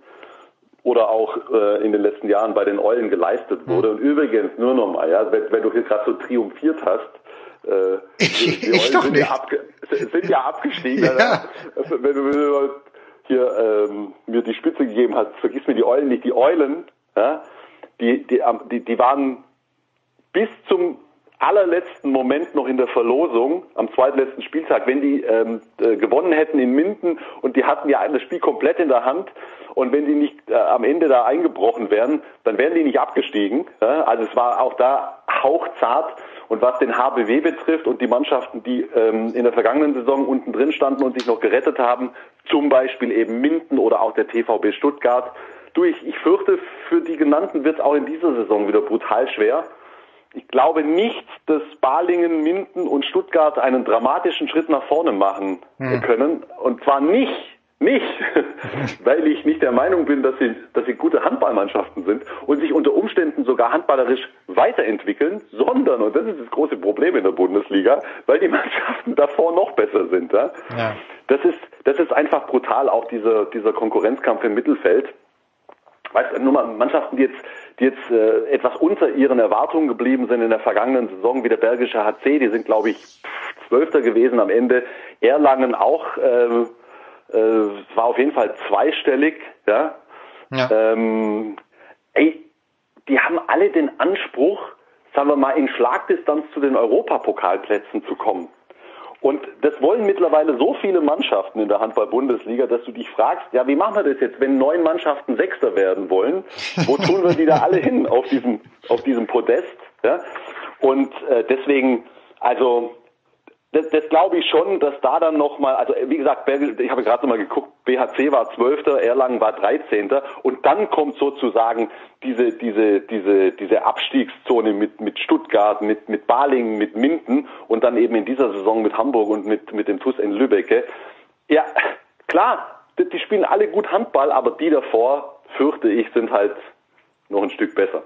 oder auch äh, in den letzten Jahren bei den Eulen geleistet wurde. Und übrigens, nur nochmal, ja, wenn, wenn du hier gerade so triumphiert hast, äh, ich, die ich Eulen sind, ja sind ja abgestiegen. Ja. Also, wenn, du, wenn du hier ähm, mir die Spitze gegeben hast, vergiss mir die Eulen nicht, die Eulen, ja, die, die, die, die waren bis zum allerletzten Moment noch in der Verlosung am zweitletzten Spieltag, wenn die ähm, äh, gewonnen hätten in Minden und die hatten ja das Spiel komplett in der Hand und wenn die nicht äh, am Ende da eingebrochen wären, dann wären die nicht abgestiegen. Ja? Also es war auch da hauchzart und was den HBW betrifft und die Mannschaften, die ähm, in der vergangenen Saison unten drin standen und sich noch gerettet haben, zum Beispiel eben Minden oder auch der TVB Stuttgart, Du, ich, ich fürchte, für die genannten wird es auch in dieser Saison wieder brutal schwer. Ich glaube nicht, dass Balingen, Minden und Stuttgart einen dramatischen Schritt nach vorne machen hm. können. Und zwar nicht, nicht, weil ich nicht der Meinung bin, dass sie, dass sie gute Handballmannschaften sind und sich unter Umständen sogar handballerisch weiterentwickeln, sondern, und das ist das große Problem in der Bundesliga, weil die Mannschaften davor noch besser sind. Ja? ja. Das ist, das ist einfach brutal, auch dieser, dieser Konkurrenzkampf im Mittelfeld weißt nur mal Mannschaften, die jetzt, die jetzt äh, etwas unter ihren Erwartungen geblieben sind in der vergangenen Saison, wie der belgische HC, die sind, glaube ich, Zwölfter gewesen am Ende. Erlangen auch, äh, äh, war auf jeden Fall zweistellig, ja. ja. Ähm, ey, die haben alle den Anspruch, sagen wir mal, in Schlagdistanz zu den Europapokalplätzen zu kommen. Und das wollen mittlerweile so viele Mannschaften in der Handball-Bundesliga, dass du dich fragst, ja, wie machen wir das jetzt, wenn neun Mannschaften Sechster werden wollen? Wo tun wir die da alle hin auf diesem, auf diesem Podest? Ja? Und äh, deswegen, also das, das glaube ich schon, dass da dann nochmal, also wie gesagt, ich habe gerade nochmal geguckt, BHC war Zwölfter, Erlangen war Dreizehnter und dann kommt sozusagen diese, diese, diese, diese Abstiegszone mit, mit Stuttgart, mit, mit Balingen, mit Minden und dann eben in dieser Saison mit Hamburg und mit, mit dem TuS in Lübbecke. Ja, klar, die spielen alle gut Handball, aber die davor, fürchte ich, sind halt noch ein Stück besser.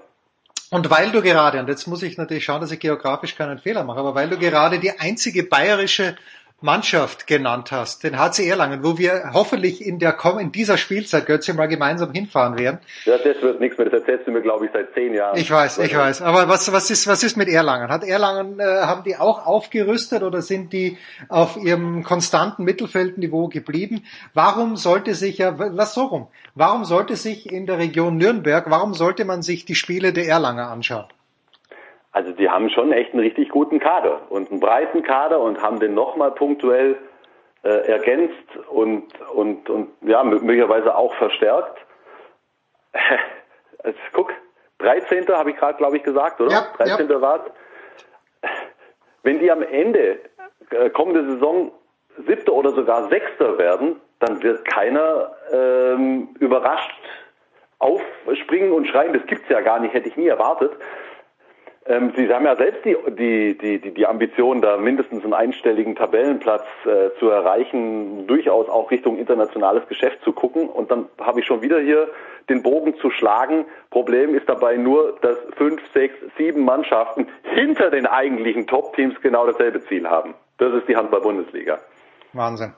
Und weil du gerade, und jetzt muss ich natürlich schauen, dass ich geografisch keinen Fehler mache, aber weil du gerade die einzige bayerische Mannschaft genannt hast, den HC Erlangen, wo wir hoffentlich in der in dieser Spielzeit, Götze, mal gemeinsam hinfahren werden. Ja, das wird nichts mehr. Das erzählst du mir, glaube ich, seit zehn Jahren. Ich weiß, ich weiß. Aber was, was ist, was ist mit Erlangen? Hat Erlangen, äh, haben die auch aufgerüstet oder sind die auf ihrem konstanten Mittelfeldniveau geblieben? Warum sollte sich ja, was so rum? Warum sollte sich in der Region Nürnberg, warum sollte man sich die Spiele der Erlanger anschauen? Also die haben schon echt einen richtig guten Kader und einen breiten Kader und haben den nochmal punktuell äh, ergänzt und, und, und ja, möglicherweise auch verstärkt. also, guck, 13. habe ich gerade, glaube ich, gesagt, oder? Ja, 13. Ja. war Wenn die am Ende äh, kommende Saison siebter oder sogar sechster werden, dann wird keiner ähm, überrascht aufspringen und schreien, das gibt's ja gar nicht, hätte ich nie erwartet. Ähm, Sie haben ja selbst die, die, die, die, Ambition, da mindestens einen einstelligen Tabellenplatz äh, zu erreichen, durchaus auch Richtung internationales Geschäft zu gucken. Und dann habe ich schon wieder hier den Bogen zu schlagen. Problem ist dabei nur, dass fünf, sechs, sieben Mannschaften hinter den eigentlichen Top-Teams genau dasselbe Ziel haben. Das ist die Handball-Bundesliga. Wahnsinn.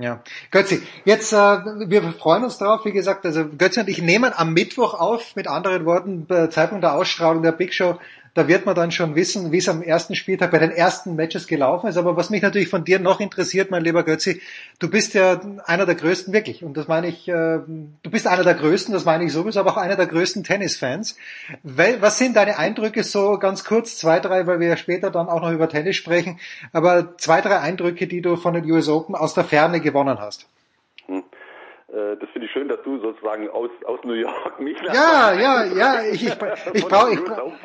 Ja. Götzi, jetzt, äh, wir freuen uns drauf, wie gesagt, also Götzi und ich nehmen am Mittwoch auf, mit anderen Worten, bei Zeitpunkt der Ausstrahlung der Big Show, da wird man dann schon wissen, wie es am ersten Spieltag bei den ersten Matches gelaufen ist. Aber was mich natürlich von dir noch interessiert, mein lieber Götzi, du bist ja einer der größten, wirklich, und das meine ich, äh, du bist einer der größten, das meine ich sowieso, aber auch einer der größten Tennisfans. Was sind deine Eindrücke so ganz kurz, zwei, drei, weil wir ja später dann auch noch über Tennis sprechen, aber zwei, drei Eindrücke, die du von den US Open aus der Ferne gewonnen hast? Hm. Äh, das finde ich schön, dass du sozusagen aus, aus New York mich Ja, ja, ja, ich, ich, ich brauche ich,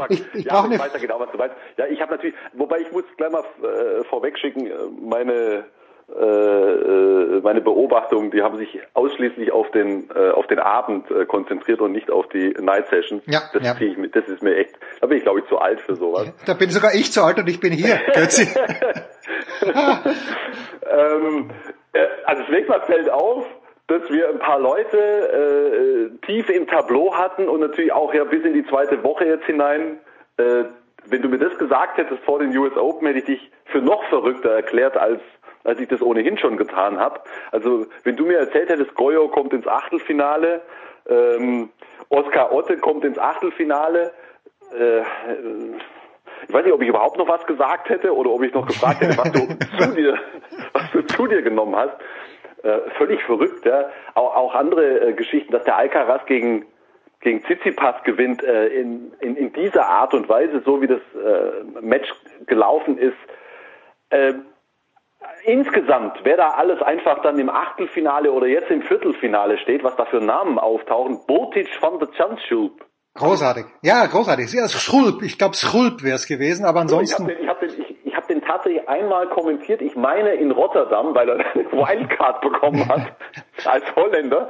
ich, ich ja, brauche ich weiß ja genau, was du meinst. Ja, ich habe natürlich, wobei ich muss gleich mal äh, vorwegschicken, äh, meine äh, meine Beobachtungen, die haben sich ausschließlich auf den äh, auf den Abend äh, konzentriert und nicht auf die Night Session. Ja, das, ja. Ich, das ist mir echt, da bin ich glaube ich zu alt für sowas. Da bin sogar ich zu alt und ich bin hier, ähm, also zunächst mal fällt auf, dass wir ein paar Leute äh, tief im Tableau hatten und natürlich auch ja bis in die zweite Woche jetzt hinein. Äh, wenn du mir das gesagt hättest vor den US Open, hätte ich dich für noch verrückter erklärt, als als ich das ohnehin schon getan habe. Also wenn du mir erzählt hättest, Goyo kommt ins Achtelfinale, ähm, Oskar Otte kommt ins Achtelfinale, äh, ich weiß nicht, ob ich überhaupt noch was gesagt hätte oder ob ich noch gefragt hätte, was du zu dir, was du zu dir genommen hast. Äh, völlig verrückt, ja. Auch, auch andere äh, Geschichten, dass der Alcaraz gegen gegen Tsitsipas gewinnt äh, in, in, in dieser Art und Weise, so wie das äh, Match gelaufen ist. Äh, insgesamt, wer da alles einfach dann im Achtelfinale oder jetzt im Viertelfinale steht, was da für Namen auftauchen, Botic von der Chanschub. Großartig. Ja, großartig. Ja, Schulp. Ich glaube, Schulp wäre es gewesen, aber ansonsten. Ich habe den, ich hab den, ich, tatsächlich einmal kommentiert. Ich meine in Rotterdam, weil er eine Wildcard bekommen hat als Holländer.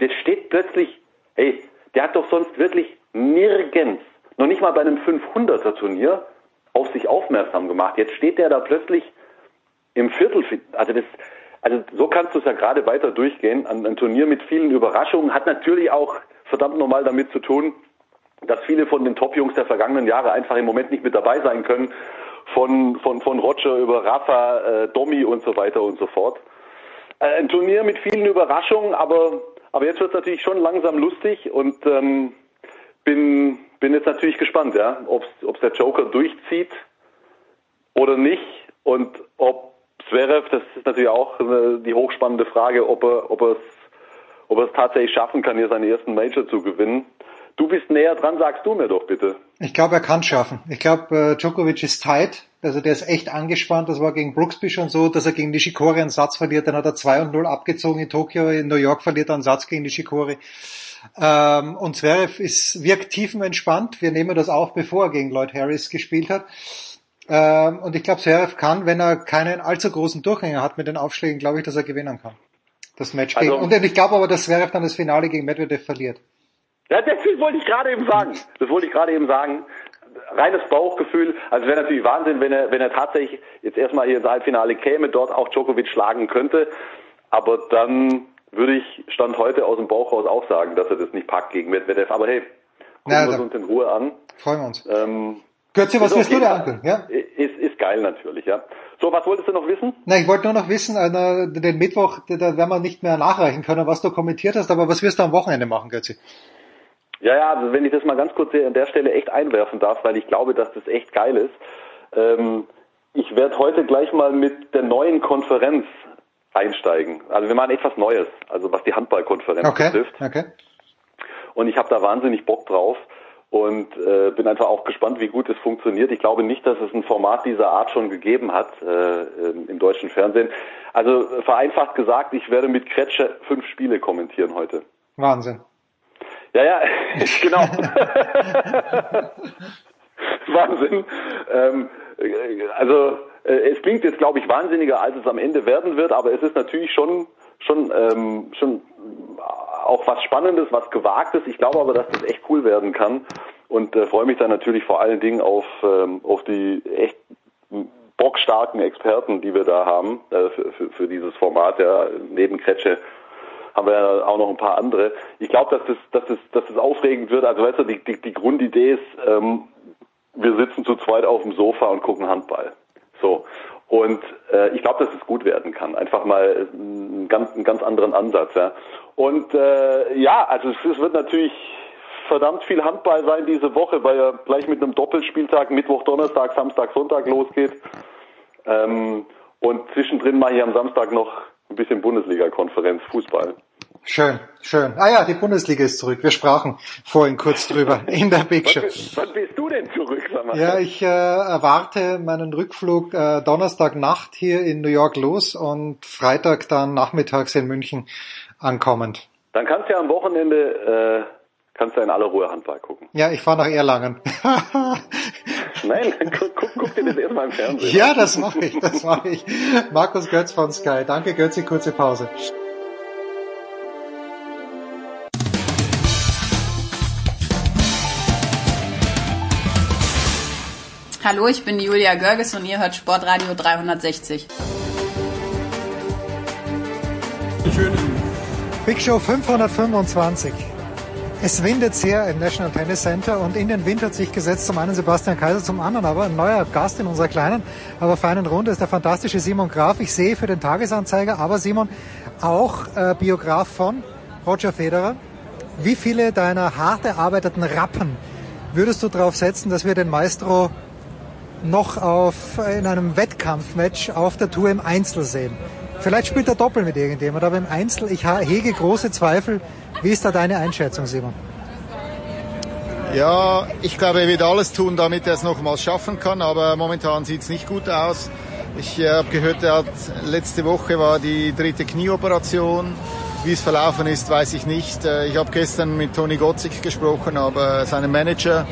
Der steht plötzlich, hey, der hat doch sonst wirklich nirgends, noch nicht mal bei einem 500er Turnier, auf sich aufmerksam gemacht. Jetzt steht der da plötzlich im Viertelfinale. Also das, also so kannst du es ja gerade weiter durchgehen. Ein, ein Turnier mit vielen Überraschungen hat natürlich auch verdammt normal damit zu tun, dass viele von den Top-Jungs der vergangenen Jahre einfach im Moment nicht mit dabei sein können. Von, von, von Roger über Rafa, äh, Domi und so weiter und so fort. Äh, ein Turnier mit vielen Überraschungen, aber, aber jetzt wird es natürlich schon langsam lustig und ähm, bin, bin jetzt natürlich gespannt, ja, ob es der Joker durchzieht oder nicht und ob Zverev, das ist natürlich auch äh, die hochspannende Frage, ob er, ob es ob er es tatsächlich schaffen kann, hier seinen ersten Major zu gewinnen. Du bist näher dran, sagst du mir doch bitte. Ich glaube, er kann es schaffen. Ich glaube, äh, Djokovic ist tight. Also der ist echt angespannt. Das war gegen Brooksby schon so, dass er gegen Nishikori einen Satz verliert. Dann hat er 2 und 0 abgezogen in Tokio. In New York verliert er einen Satz gegen Nishikori. Ähm, und Zverev ist, wirkt tiefenentspannt. Wir nehmen das auf, bevor er gegen Lloyd Harris gespielt hat. Ähm, und ich glaube, Zverev kann, wenn er keinen allzu großen Durchhänger hat mit den Aufschlägen, glaube ich, dass er gewinnen kann. Das Match Also- gegen, und ich glaube aber, dass Zverev dann das Finale gegen Medvedev verliert. Ja, das wollte ich gerade eben sagen. Das wollte ich gerade eben sagen. Reines Bauchgefühl. Also wäre natürlich Wahnsinn, wenn er, wenn er tatsächlich jetzt erstmal hier ins Halbfinale käme, dort auch Djokovic schlagen könnte. Aber dann würde ich Stand heute aus dem Bauch raus auch sagen, dass er das nicht packt gegen Medvedev. Aber hey, gucken Ja, wir da- uns in Ruhe an. Freuen wir uns. Ähm, Götze, was wirst auf du Fall- angucken? Ja? Ist, ist geil natürlich, ja. So, was wolltest du noch wissen? Na, ich wollte nur noch wissen, äh, den Mittwoch, da da werden wir nicht mehr nachreichen können, was du kommentiert hast, aber was wirst du am Wochenende machen, Götze? Ja, ja, also wenn ich das mal ganz kurz an der Stelle echt einwerfen darf, weil ich glaube, dass das echt geil ist. Ähm, ich werde heute gleich mal mit der neuen Konferenz einsteigen. Also wir machen etwas Neues, also was die Handballkonferenz Okay, betrifft. okay. Und ich habe da wahnsinnig Bock drauf und äh, bin einfach auch gespannt, wie gut es funktioniert. Ich glaube nicht, dass es ein Format dieser Art schon gegeben hat äh, ähm, im deutschen Fernsehen. Also vereinfacht gesagt, ich werde mit Kretsche fünf Spiele kommentieren heute. Wahnsinn. Ja, ja, genau. Wahnsinn. Ähm, äh, also äh, es klingt jetzt, glaube ich, wahnsinniger, als es am Ende werden wird, aber es ist natürlich schon schon ähm, schon auch was Spannendes, was Gewagtes. Ich glaube aber, dass das echt cool werden kann. und äh, freue mich dann natürlich vor allen Dingen auf, ähm, auf die echt bockstarken Experten, die wir da haben äh, für, für, für dieses Format. Ja, neben Kretsche haben wir ja auch noch ein paar andere. Ich glaube, dass das, dass das, dass das aufregend wird. Also weißt du, die, die, die Grundidee ist, ähm, wir sitzen zu zweit auf dem Sofa und gucken Handball. So. Und äh, ich glaube, dass es gut werden kann. Einfach mal einen ganz, einen ganz anderen Ansatz. Ja. Und äh, ja, also es, es wird natürlich verdammt viel Handball sein diese Woche, weil er gleich mit einem Doppelspieltag Mittwoch, Donnerstag, Samstag, Sonntag losgeht. Ähm, und zwischendrin mal hier am Samstag noch ein bisschen Bundesliga-Konferenz, Fußball. Schön, schön. Ah ja, die Bundesliga ist zurück. Wir sprachen vorhin kurz drüber in der Big Show. Wann bist du denn zurück? Ja, ich äh, erwarte meinen Rückflug äh, Donnerstagnacht hier in New York los und Freitag dann nachmittags in München ankommend. Dann kannst du ja am Wochenende äh, kannst du in aller Ruhe Handball gucken. Ja, ich fahre nach Erlangen. Nein, guck, guck, guck dir das erstmal im Fernsehen. Ja, das mache ich, das mache ich. Markus Götz von Sky. Danke Götzi, kurze Pause. Hallo, ich bin Julia Görges und ihr hört Sportradio 360. Big Show 525. Es windet sehr im National Tennis Center und in den Wind hat sich gesetzt zum einen Sebastian Kaiser, zum anderen aber ein neuer Gast in unserer kleinen, aber feinen Runde ist der fantastische Simon Graf. Ich sehe für den Tagesanzeiger, aber Simon auch äh, Biograf von Roger Federer. Wie viele deiner hart erarbeiteten Rappen würdest du darauf setzen, dass wir den Maestro noch auf, in einem Wettkampfmatch auf der Tour im Einzel sehen? Vielleicht spielt er Doppel mit irgendjemand, aber im Einzel, ich hege große Zweifel. Wie ist da deine Einschätzung, Simon? Ja, ich glaube, er wird alles tun, damit er es nochmals schaffen kann, aber momentan sieht es nicht gut aus. Ich äh, habe gehört, er hat, letzte Woche war die dritte Knieoperation. Wie es verlaufen ist, weiß ich nicht. Äh, ich habe gestern mit Toni Gotzig gesprochen, aber seinem Manager.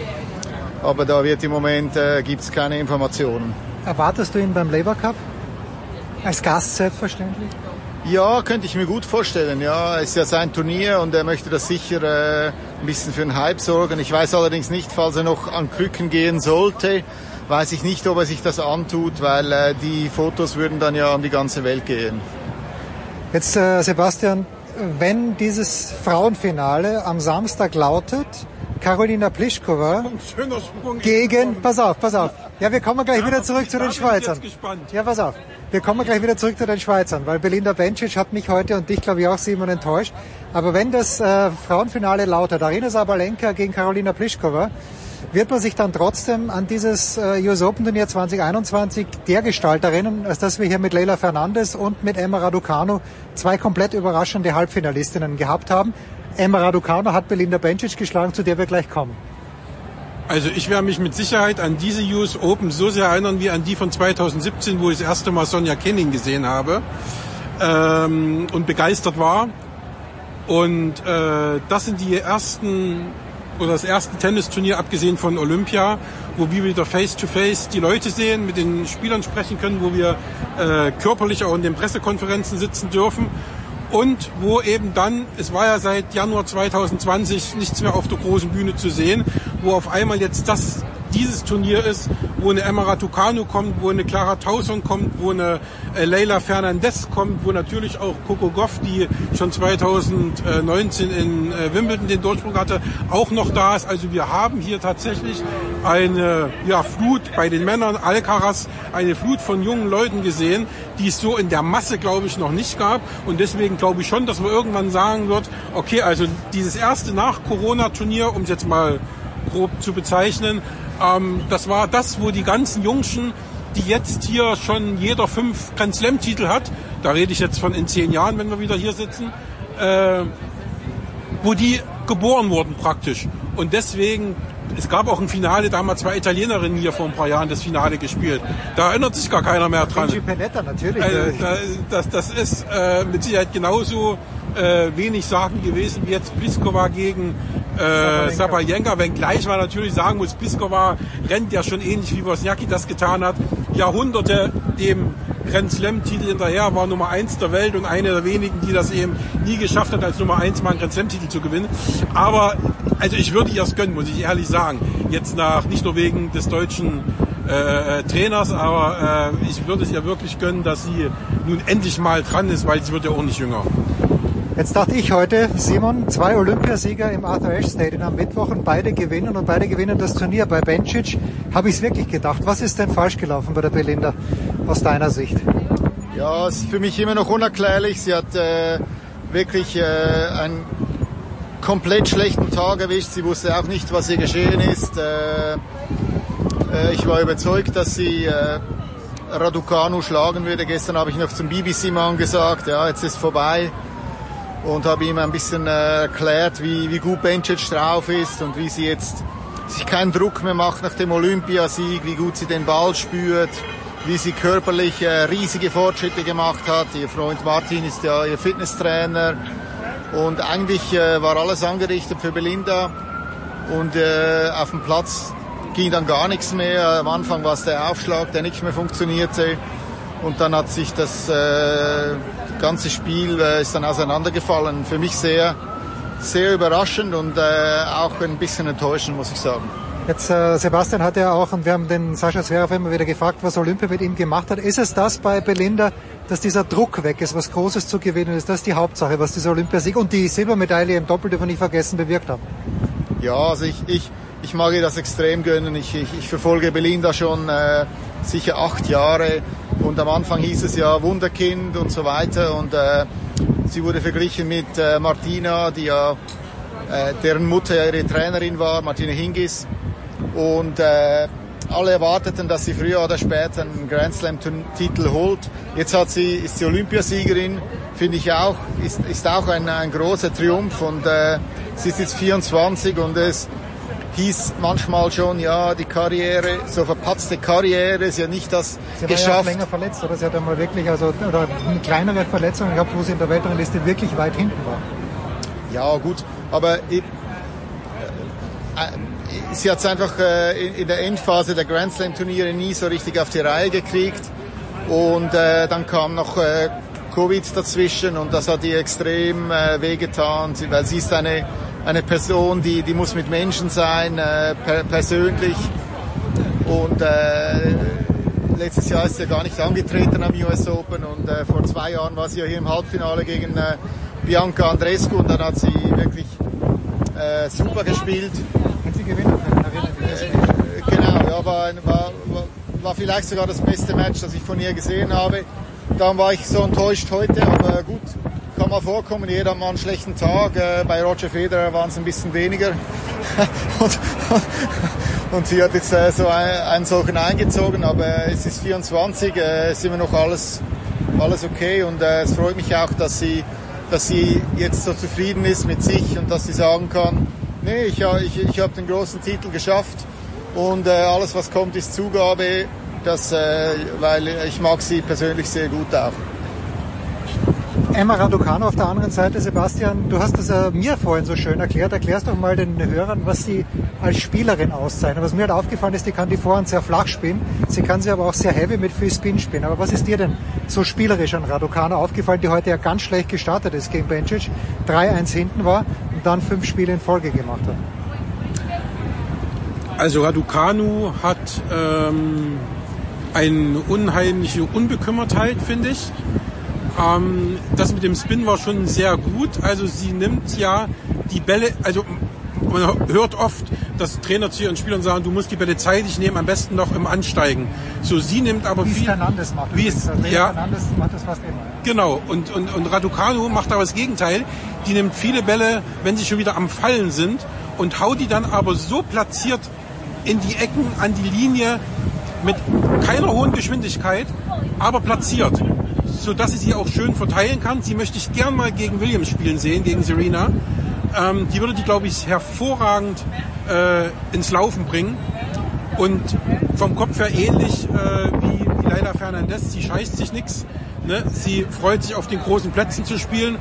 Aber da wird im Moment äh, gibt es keine Informationen. Erwartest du ihn beim Labour Cup? Als Gast selbstverständlich? Ja, könnte ich mir gut vorstellen. Ja, es ist ja sein Turnier und er möchte das sicher äh, ein bisschen für einen Hype sorgen. Ich weiß allerdings nicht, falls er noch an Krücken gehen sollte, weiß ich nicht, ob er sich das antut, weil äh, die Fotos würden dann ja an die ganze Welt gehen. Jetzt, äh, Sebastian, wenn dieses Frauenfinale am Samstag lautet, Karolina Pliskova gegen, pass auf, pass auf. Ja, wir kommen gleich wieder zurück zu den Schweizern. Ja, pass auf. Wir kommen gleich wieder zurück zu den Schweizern, weil Belinda Bencic hat mich heute und dich, glaube ich, auch Simon enttäuscht. Aber wenn das äh, Frauenfinale lautet, Arina Sabalenka gegen Karolina Pliskova, wird man sich dann trotzdem an dieses äh, US Open Turnier 2021 der Gestalt erinnern, als dass wir hier mit Leila Fernandes und mit Emma Raducanu zwei komplett überraschende Halbfinalistinnen gehabt haben. Emma Raducanu hat Belinda Bencic geschlagen, zu der wir gleich kommen. Also ich werde mich mit Sicherheit an diese US Open so sehr erinnern wie an die von 2017, wo ich das erste Mal Sonja Kenning gesehen habe ähm, und begeistert war. Und äh, das sind die ersten oder das erste Tennisturnier abgesehen von Olympia, wo wir wieder face-to-face -face die Leute sehen, mit den Spielern sprechen können, wo wir äh, körperlich auch in den Pressekonferenzen sitzen dürfen und wo eben dann, es war ja seit Januar 2020 nichts mehr auf der großen Bühne zu sehen, wo auf einmal jetzt das dieses Turnier ist, wo eine Emma Raducanu kommt, wo eine Clara Tauson kommt, wo eine äh, Leila Fernandez kommt, wo natürlich auch Coco Goff, die schon 2019 in äh, Wimbledon den Durchbruch hatte, auch noch da ist. Also wir haben hier tatsächlich eine ja, Flut bei den Männern, Alcaraz, eine Flut von jungen Leuten gesehen, die es so in der Masse, glaube ich, noch nicht gab. Und deswegen glaube ich schon, dass man irgendwann sagen wird, okay, also dieses erste Nach-Corona-Turnier, um es jetzt mal grob zu bezeichnen, ähm, das war das, wo die ganzen Jungschen, die jetzt hier schon jeder fünf Grand Slam-Titel hat, da rede ich jetzt von in zehn Jahren, wenn wir wieder hier sitzen, äh, wo die geboren wurden praktisch. Und deswegen, es gab auch ein Finale, da haben wir zwei Italienerinnen hier vor ein paar Jahren das Finale gespielt. Da erinnert sich gar keiner mehr dran. Penetta, natürlich. Also, das, das ist äh, mit Sicherheit genauso äh, wenig sagen gewesen wie jetzt Pliskova gegen äh, Sabalenka, wenngleich man natürlich sagen muss, Pliskova rennt ja schon ähnlich wie Wozniacki das getan hat, Jahrhunderte dem Grand Slam-Titel hinterher, war Nummer eins der Welt und eine der wenigen, die das eben nie geschafft hat, als Nummer eins mal einen Grand Slam-Titel zu gewinnen. Aber, also ich würde ihr es gönnen, muss ich ehrlich sagen. Jetzt nach, nicht nur wegen des deutschen äh, Trainers, aber äh, ich würde es ihr wirklich gönnen, dass sie nun endlich mal dran ist, weil sie wird ja auch nicht jünger. Jetzt dachte ich heute, Simon, zwei Olympiasieger im Arthur Ashe Stadium am Mittwoch und beide gewinnen und beide gewinnen das Turnier. Bei Bencic habe ich es wirklich gedacht. Was ist denn falsch gelaufen bei der Belinda aus deiner Sicht? Ja, es ist für mich immer noch unerklärlich. Sie hat äh, wirklich äh, einen komplett schlechten Tag erwischt. Sie wusste auch nicht, was ihr geschehen ist. Äh, äh, ich war überzeugt, dass sie äh, Raducanu schlagen würde. Gestern habe ich noch zum BBC-Mann gesagt, ja, jetzt ist vorbei und habe ihm ein bisschen äh, erklärt, wie, wie gut Bencic drauf ist und wie sie jetzt sich keinen Druck mehr macht nach dem Olympiasieg, wie gut sie den Ball spürt, wie sie körperlich äh, riesige Fortschritte gemacht hat. Ihr Freund Martin ist ja ihr Fitnesstrainer und eigentlich äh, war alles angerichtet für Belinda und auf dem Platz ging dann gar nichts mehr. Am Anfang war es der Aufschlag, der nicht mehr funktionierte und dann hat sich das ganze Spiel äh, ist dann auseinandergefallen. Für mich sehr, sehr überraschend und äh, auch ein bisschen enttäuschend, muss ich sagen. Jetzt, äh, Sebastian hat ja auch, und wir haben den Sascha Zverev immer wieder gefragt, was Olympia mit ihm gemacht hat. Ist es das bei Belinda, dass dieser Druck weg ist, was Großes zu gewinnen ist? Das ist die Hauptsache, was dieser Olympiasieg und die Silbermedaille im Doppel, dürfen wir nicht vergessen, bewirkt haben. Ja, also ich, ich, ich mag ihr das extrem gönnen. Ich, ich, ich verfolge Belinda schon äh, sicher acht Jahre und am Anfang hieß es ja Wunderkind und so weiter. Und äh, sie wurde verglichen mit äh, Martina, die ja äh, deren Mutter ihre Trainerin war, Martina Hingis. Und äh, alle erwarteten, dass sie früher oder später einen Grand Slam Titel holt. Jetzt hat sie, ist sie Olympiasiegerin, finde ich auch, ist, ist auch ein, ein großer Triumph. Und äh, sie ist jetzt 24 und es hieß manchmal schon, ja, die Karriere, so verpatzte Karriere, ist ja nicht das sie geschafft. War ja länger verletzt, oder? Sie hat einmal wirklich, also, oder eine kleinere Verletzung gehabt, wo sie in der Weltrangliste wirklich weit hinten war. Ja, gut, aber ich, äh, sie hat es einfach äh, in, in, der Endphase der Grand Slam Turniere nie so richtig auf die Reihe gekriegt und äh, dann kam noch äh, Covid dazwischen und das hat ihr extrem äh, wehgetan, weil sie ist eine eine Person, die, die muss mit Menschen sein, äh, per, persönlich. Und äh, letztes Jahr ist sie ja gar nicht angetreten am US Open und äh, vor zwei Jahren war sie ja hier im Halbfinale gegen äh, Bianca Andrescu und dann hat sie wirklich äh, super gespielt. Hat sie gewinnen können, äh, Genau, ja, war, war, war vielleicht sogar das beste Match, das ich von ihr gesehen habe. Dann war ich so enttäuscht heute, aber gut, kann mal vorkommen, jeder hat mal einen schlechten Tag. Äh, bei Roger Federer waren es ein bisschen weniger. und, und, sie hat jetzt äh, so einen, einen solchen eingezogen, aber es ist 24, äh, ist immer noch alles, alles okay und äh, es freut mich auch, dass sie, dass sie jetzt so zufrieden ist mit sich und dass sie sagen kann, nee, ich, ich, ich habe den großen Titel geschafft und äh, alles, was kommt, ist Zugabe, das, äh, weil ich mag sie persönlich sehr gut auch. Emma Raducanu auf der anderen Seite, Sebastian, du hast es äh, mir vorhin so schön erklärt. Erklärst doch mal den Hörern, was sie als Spielerin auszeichnet. Was mir halt aufgefallen ist, die kann die Vorhand sehr flach spielen, sie kann sie aber auch sehr heavy mit viel Spin spielen. Aber was ist dir denn so spielerisch an Raducanu aufgefallen, die heute ja ganz schlecht gestartet ist gegen Bencic, 3-1 hinten war und dann fünf Spiele in Folge gemacht hat? Also Raducanu hat ähm, eine unheimliche Unbekümmertheit, finde ich. Ähm, das mit dem Spin war schon sehr gut. Also sie nimmt ja die Bälle, also man hört oft, dass Trainer zu ihren Spielern sagen, du musst die Bälle zeitig nehmen, am besten noch im Ansteigen. So sie nimmt aber wie viel. Fernandes macht wie es, ja, Fernandes macht das fast immer. Genau. Und, und, und Raducanu macht aber das Gegenteil. Die nimmt viele Bälle, wenn sie schon wieder am Fallen sind und haut die dann aber so platziert in die Ecken, an die Linie, mit keiner hohen Geschwindigkeit, aber platziert so dass sie sie auch schön verteilen kann. Sie möchte ich gern mal gegen Williams spielen sehen, gegen Serena. Ähm, die würde die, glaube ich, hervorragend äh, ins Laufen bringen. Und vom Kopf her ähnlich äh, wie, wie Leila Fernandez. Sie scheißt sich nichts. Ne? Sie freut sich auf den großen Plätzen zu spielen.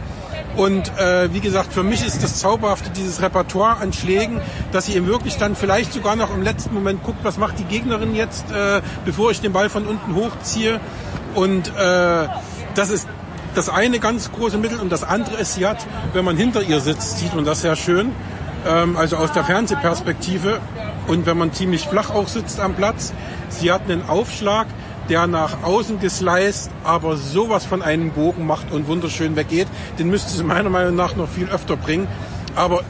Und äh, wie gesagt, für mich ist das Zauberhafte dieses Repertoire an Schlägen, dass sie eben wirklich dann vielleicht sogar noch im letzten Moment guckt, was macht die Gegnerin jetzt, äh, bevor ich den Ball von unten hochziehe. Und äh, das ist das eine ganz große Mittel und das andere ist, sie hat, wenn man hinter ihr sitzt, sieht man das sehr schön. Ähm, also aus der Fernsehperspektive und wenn man ziemlich flach auch sitzt am Platz. Sie hat einen Aufschlag, der nach außen gesliced, aber sowas von einem Bogen macht und wunderschön weggeht. Den müsste sie meiner Meinung nach noch viel öfter bringen. Aber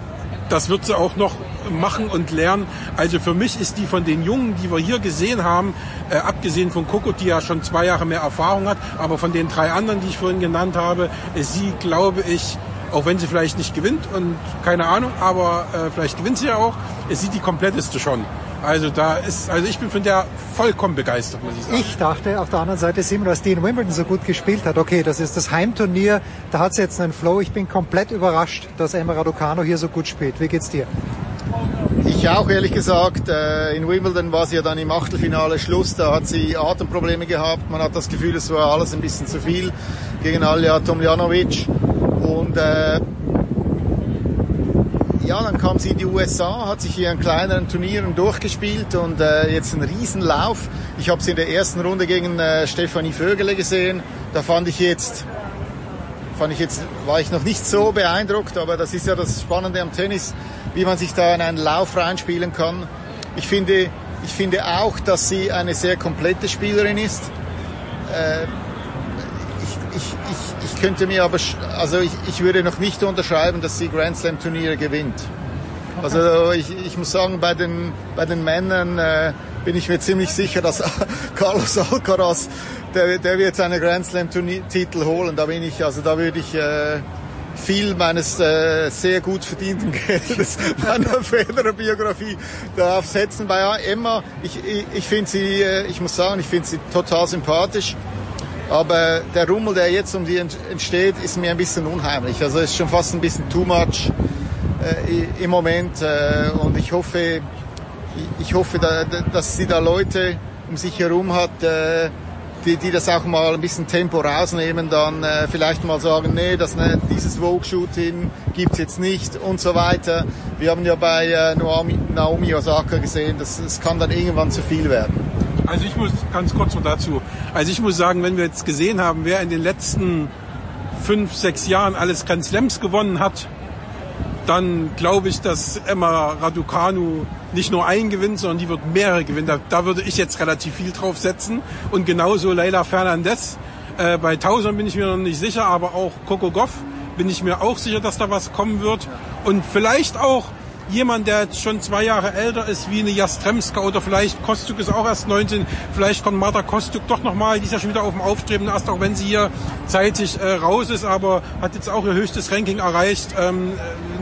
das wird sie auch noch machen und lernen. Also für mich ist die von den Jungen, die wir hier gesehen haben, äh, abgesehen von Coco, die ja schon zwei Jahre mehr Erfahrung hat, aber von den drei anderen, die ich vorhin genannt habe, ist sie, glaube ich, auch wenn sie vielleicht nicht gewinnt und keine Ahnung, aber äh, vielleicht gewinnt sie ja auch, ist sie die kompletteste schon. Also da ist, also ich bin von der vollkommen begeistert, muss ich sagen. Ich dachte auf der anderen Seite, Simon, dass die in Wimbledon so gut gespielt hat. Okay, das ist das Heimturnier, da hat sie jetzt einen Flow. Ich bin komplett überrascht, dass Emma Raducano hier so gut spielt. Wie geht's dir? Ich auch, ehrlich gesagt. Äh, in Wimbledon war sie ja dann im Achtelfinale Schluss. Da hat sie Atemprobleme gehabt. Man hat das Gefühl, es war alles ein bisschen zu viel gegen Alja Tomljanovic. Und äh, ja, dann kam sie in die USA, hat sich hier in kleineren Turnieren durchgespielt und äh, jetzt einen Riesenlauf. Ich habe sie in der ersten Runde gegen äh, Stefanie Vögele gesehen. Da fand ich jetzt, fand ich jetzt, war ich noch nicht so beeindruckt, aber das ist ja das Spannende am Tennis, wie man sich da in einen Lauf reinspielen kann. Ich finde, ich finde auch, dass sie eine sehr komplette Spielerin ist. Äh, könnte mir aber, also ich, ich würde noch nicht unterschreiben, dass sie Grand Slam Turniere gewinnt. Also ich, ich muss sagen, bei den, bei den Männern äh, bin ich mir ziemlich sicher, dass Carlos Alcaraz, der, der wird seine Grand Slam Titel holen. Da bin ich, also da würde ich äh, viel meines äh, sehr gut verdienten Geldes meiner Federer-Biografie darauf setzen. Bei Emma, ich, ich, ich finde sie, äh, ich muss sagen, ich finde sie total sympathisch. Aber der Rummel, der jetzt um die entsteht, ist mir ein bisschen unheimlich. Also ist schon fast ein bisschen too much äh, im Moment. Äh, und ich hoffe, ich hoffe, da, dass sie da Leute um sich herum hat, äh, die, die das auch mal ein bisschen Tempo rausnehmen, dann äh, vielleicht mal sagen, nee, das, ne, dieses Vogue-Shooting gibt's jetzt nicht und so weiter. Wir haben ja bei äh, Naomi, Naomi Osaka gesehen, das, das kann dann irgendwann zu viel werden. Also ich muss ganz kurz noch dazu. Also ich muss sagen, wenn wir jetzt gesehen haben, wer in den letzten fünf, sechs Jahren alles Grand Slams gewonnen hat, dann glaube ich, dass Emma Raducanu nicht nur einen gewinnt, sondern die wird mehrere gewinnen. Da, da würde ich jetzt relativ viel drauf setzen. Und genauso Leila Fernandez. Äh, bei Tausend bin ich mir noch nicht sicher, aber auch Coco Goff bin ich mir auch sicher, dass da was kommen wird. Und vielleicht auch jemand, der jetzt schon zwei Jahre älter ist, wie eine Jastremska oder vielleicht Kostuk ist auch erst 19, vielleicht kommt Marta Kostuk doch nochmal, die ist ja schon wieder auf dem Aufstreben erst, auch wenn sie hier zeitig äh, raus ist, aber hat jetzt auch ihr höchstes Ranking erreicht ähm,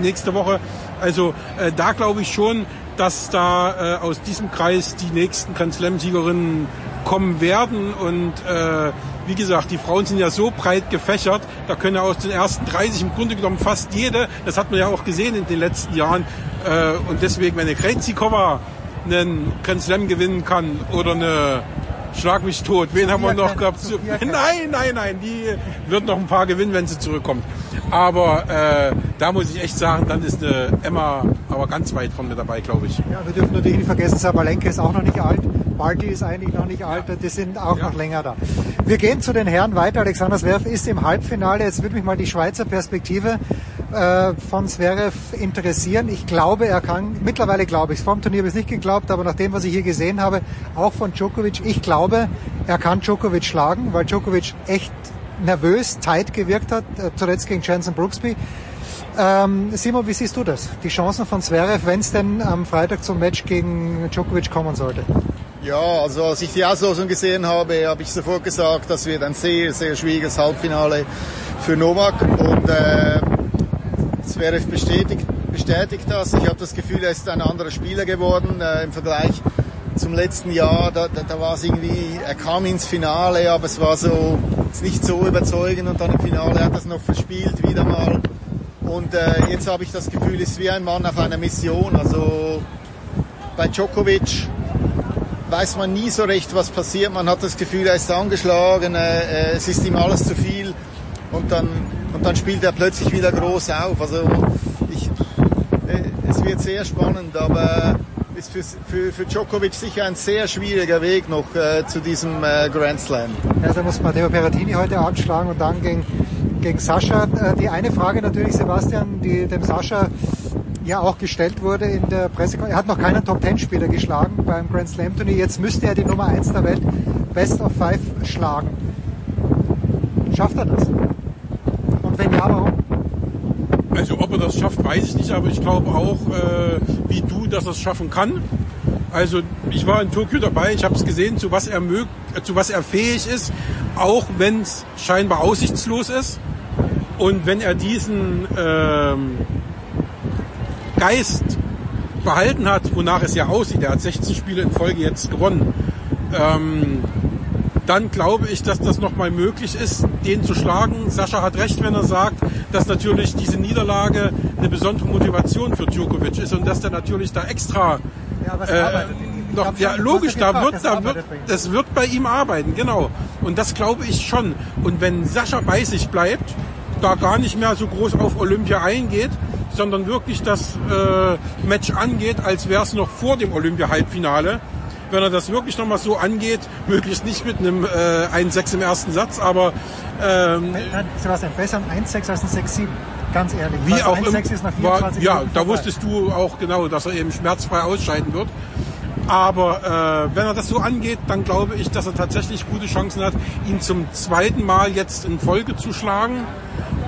nächste Woche. Also äh, da glaube ich schon, dass da äh, aus diesem Kreis die nächsten Grand Slam-Siegerinnen kommen werden und äh, wie gesagt, die Frauen sind ja so breit gefächert, da können ja aus den ersten 30 im Grunde genommen fast jede, das hat man ja auch gesehen in den letzten Jahren, äh, und deswegen, wenn eine Krejcikova einen Grand Slam gewinnen kann oder eine Schlag mich tot. Wen haben wir noch gehabt? Nein, nein, nein, die wird noch ein paar gewinnen, wenn sie zurückkommt. Aber äh, da muss ich echt sagen, dann ist eine Emma aber ganz weit von mir dabei, glaube ich. Ja, wir dürfen natürlich nicht vergessen, Sabalenka ist auch noch nicht alt. Barty ist eigentlich noch nicht alt, die sind auch ja. noch länger da. Wir gehen zu den Herren weiter. Alexander Zverev ist im Halbfinale. Jetzt würde mich mal die Schweizer Perspektive äh, von Zverev interessieren. Ich glaube, er kann, mittlerweile glaube ich, vom Turnier habe ich nicht geglaubt, aber nach dem, was ich hier gesehen habe, auch von Djokovic, ich glaube, er kann Djokovic schlagen, weil Djokovic echt nervös, tight gewirkt hat, äh, zuletzt gegen Jensen Brooksby. Ähm, Simon, wie siehst du das? Die Chancen von Zverev, wenn es denn am Freitag zum Match gegen Djokovic kommen sollte? Ja, also als ich die Auslosung gesehen habe, habe ich sofort gesagt, das wird ein sehr, sehr schwieriges Halbfinale für Novak. Und äh, Zverev bestätigt, bestätigt das. Ich habe das Gefühl, er ist ein anderer Spieler geworden äh, im Vergleich zum letzten Jahr. Da, da, da war es irgendwie, er kam ins Finale, aber es war so nicht so überzeugend und dann im Finale hat er es noch verspielt wieder mal. Und äh, jetzt habe ich das Gefühl, ist wie ein Mann auf einer Mission. Also bei Djokovic weiß man nie so recht, was passiert. Man hat das Gefühl, er ist angeschlagen, äh, es ist ihm alles zu viel und dann, und dann spielt er plötzlich wieder groß auf. Also ich, äh, es wird sehr spannend, aber ist für, für, für Djokovic sicher ein sehr schwieriger Weg noch äh, zu diesem äh, Grand Slam. Also muss Matteo Berrettini heute anschlagen und dann gegen, gegen Sascha. Äh, die eine Frage natürlich, Sebastian, die dem Sascha ja auch gestellt wurde in der Pressekonferenz. Er hat noch keinen Top-10-Spieler geschlagen beim Grand Slam-Turnier. Jetzt müsste er die Nummer 1 der Welt Best of Five schlagen. Schafft er das? Und wenn ja, warum? Also ob er das schafft, weiß ich nicht, aber ich glaube auch, äh, wie du, dass er es schaffen kann. Also ich war in Tokio dabei, ich habe es gesehen, zu was er mög zu was er fähig ist, auch wenn es scheinbar aussichtslos ist. Und wenn er diesen ähm, Geist behalten hat, wonach es ja aussieht, er hat 16 Spiele in Folge jetzt gewonnen, ähm, dann glaube ich, dass das nochmal möglich ist, den zu schlagen. Sascha hat recht, wenn er sagt, dass natürlich diese Niederlage eine besondere Motivation für Djokovic ist und dass der natürlich da extra ja, äh, noch, ja, logisch, da wird, da wird, das wird bei ihm arbeiten, genau. Und das glaube ich schon. Und wenn Sascha bei sich bleibt, da gar nicht mehr so groß auf Olympia eingeht, sondern wirklich das äh, Match angeht, als wäre es noch vor dem Olympia-Halbfinale, wenn er das wirklich nochmal so angeht, möglichst nicht mit einem äh, 1-6 im ersten Satz, aber ähm, Sebastian, besser ein 1-6 als ein 6-7. Ganz ehrlich. Wie auch 1-6 ist nach 24 war, Ja, Minuten da vorbei. wusstest du auch genau, dass er eben schmerzfrei ausscheiden wird. Aber äh, wenn er das so angeht, dann glaube ich, dass er tatsächlich gute Chancen hat, ihn zum zweiten Mal jetzt in Folge zu schlagen.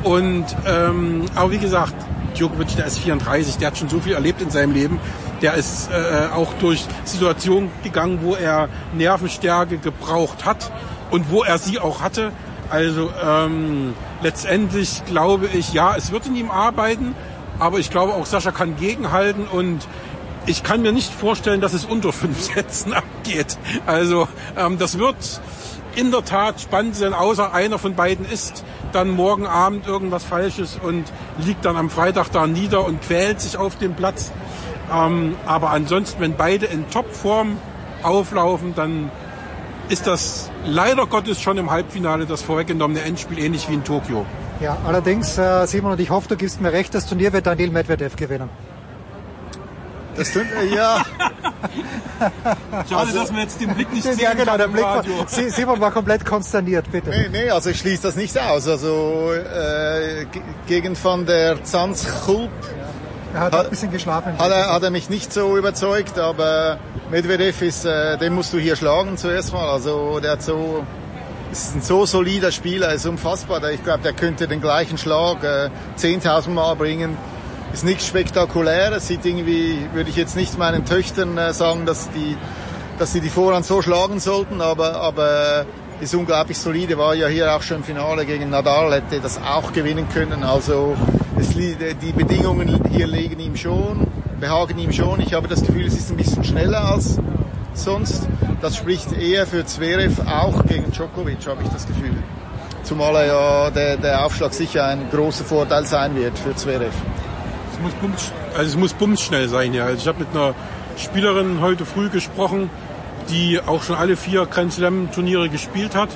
Und ähm, aber wie gesagt, Djokovic, der ist 34, der hat schon so viel erlebt in seinem Leben. Der ist äh, auch durch Situationen gegangen, wo er Nervenstärke gebraucht hat und wo er sie auch hatte. Also ähm, letztendlich glaube ich, ja, es wird in ihm arbeiten, aber ich glaube auch Sascha kann gegenhalten und ich kann mir nicht vorstellen, dass es unter fünf Sätzen abgeht. Also ähm, das wird in der Tat spannend sein, außer einer von beiden ist dann morgen Abend irgendwas Falsches und liegt dann am Freitag da nieder und quält sich auf dem Platz. Ähm, aber ansonsten, wenn beide in Topform auflaufen, dann ist das leider Gottes schon im Halbfinale das vorweggenommene Endspiel ähnlich wie in Tokio. Ja, allerdings, äh, Simon, und ich hoffe, du gibst mir recht, das Turnier wird Daniel Medvedev gewinnen. Das tut, äh, ja. Schade, dass wir jetzt den Blick nicht sehen Ja, genau, der Blick war, Simon war komplett konsterniert, bitte. Nee, nee, also ich schließe das nicht aus. Also äh, ge- gegen Van der Zanschulp Er hat ein bisschen geschlafen. hat er, hat er mich nicht so überzeugt, aber Medvedev ist, äh, den musst du hier schlagen zuerst mal. Also der hat so, ist ein so solider Spieler, ist unfassbar. Ich glaube, der könnte den gleichen Schlag äh, 10.000 Mal bringen. Ist nichts Spektakuläres. Sieht irgendwie, würde ich jetzt nicht meinen Töchtern äh, sagen, dass die, dass sie die Vorhand so schlagen sollten, aber, aber ist unglaublich solide. War ja hier auch schon im Finale gegen Nadal, hätte das auch gewinnen können. Also es, die Bedingungen hier liegen ihm schon, behagen ihm schon. Ich habe das Gefühl, es ist ein bisschen schneller als sonst. Das spricht eher für Zverev, auch gegen Djokovic, habe ich das Gefühl. Zumal er ja der, der Aufschlag sicher ein großer Vorteil sein wird für Zverev. Muss bums, also es muss bumsschnell sein hier. Also ich habe mit einer Spielerin heute früh gesprochen, die auch schon alle vier Grand Slam Turniere gespielt hat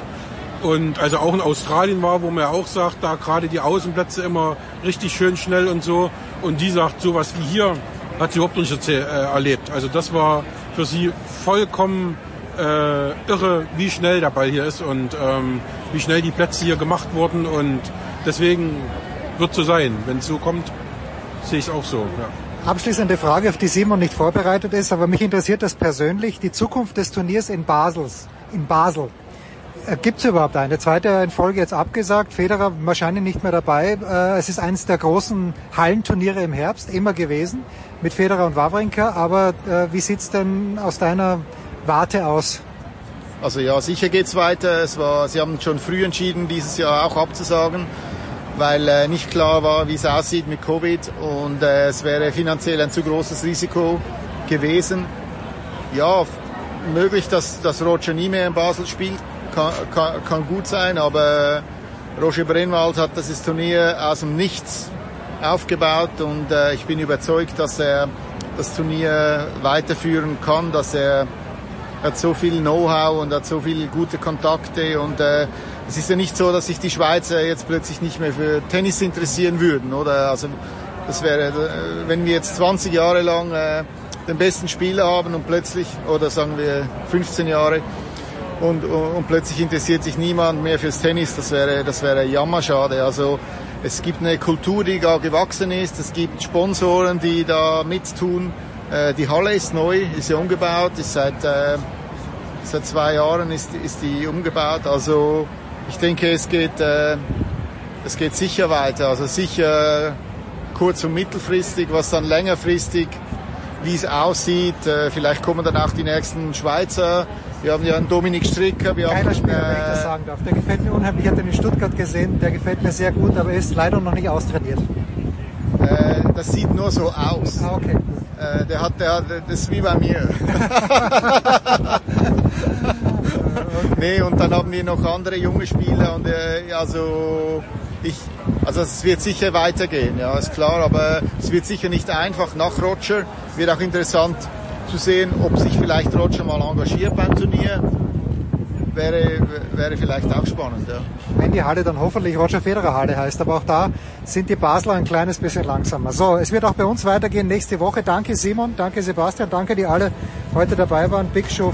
und also auch in Australien war, wo man ja auch sagt, da gerade die Außenplätze immer richtig schön schnell und so. Und die sagt, sowas wie hier hat sie überhaupt nicht äh, erlebt. Also das war für sie vollkommen äh, irre, wie schnell der Ball hier ist und ähm, wie schnell die Plätze hier gemacht wurden. Und deswegen wird so sein. Wenn es so kommt, sehe ich es auch so. Ja. Abschließende Frage, auf die Simon nicht vorbereitet ist, aber mich interessiert das persönlich. Die Zukunft des Turniers in Basels, in Basel. Gibt es überhaupt eine? Zweite in Folge jetzt abgesagt, Federer wahrscheinlich nicht mehr dabei. Äh, Es ist eines der großen Hallenturniere im Herbst, immer gewesen, mit Federer und Wawrinka. Aber äh, wie sieht's denn aus deiner Warte aus? Also ja, sicher geht's weiter. Es war, sie haben schon früh entschieden, dieses Jahr auch abzusagen, weil äh, nicht klar war, wie es aussieht mit Covid und äh, es wäre finanziell ein zu großes Risiko gewesen. Ja, möglich, dass, dass Roger nie mehr in Basel spielt, kann, kann, kann gut sein, aber Roger Brennwald hat dieses Turnier aus dem Nichts aufgebaut und äh, ich bin überzeugt, dass er das Turnier weiterführen kann, dass er hat so viel Know-how und hat so viele gute Kontakte und äh, es ist ja nicht so, dass sich die Schweizer jetzt plötzlich nicht mehr für Tennis interessieren würden, oder? Also das wäre, äh, wenn wir jetzt 20 Jahre lang äh, den besten Spieler haben und plötzlich, oder sagen wir 15 Jahre, und, und, und plötzlich interessiert sich niemand mehr fürs Tennis, das wäre, das wäre jammerschade. Also es gibt eine Kultur, die da gewachsen ist. Es gibt Sponsoren, die da mittun. Äh, die Halle ist neu, ist ja umgebaut, ist seit, äh, seit zwei Jahren ist, ist die umgebaut. Also ich denke, es geht, äh, es geht sicher weiter. Also sicher kurz- und mittelfristig, was dann längerfristig, wie es aussieht. Äh, vielleicht kommen dann auch die nächsten Schweizer. Wir haben ja einen Dominik Stricker. Wir Geiler haben, Spieler, wenn ich das äh, sagen darf. Der gefällt mir unheimlich. Ich habe den in Stuttgart gesehen. Der gefällt mir sehr gut, aber er ist leider noch nicht austrainiert. Äh, das sieht nur so aus. Ah, okay. Äh, der hat, der das ist wie bei mir. nee, und dann haben wir noch andere junge Spieler und äh, also ich, also es wird sicher weitergehen, ja, ist klar, aber es wird sicher nicht einfach nach Roger. Wird auch interessant zu sehen, ob sich vielleicht Roger mal engagiert beim Turnier. Wäre, wäre vielleicht auch spannend, ja. Wenn die Halle dann hoffentlich Roger Federer Halle heißt, aber auch da sind die Basler ein kleines bisschen langsamer. So, es wird auch bei uns weitergehen nächste Woche. Danke Simon, danke Sebastian, danke die alle heute dabei waren. Big Show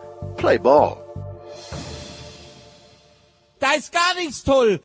Play Ball! Da ist gar nichts toll.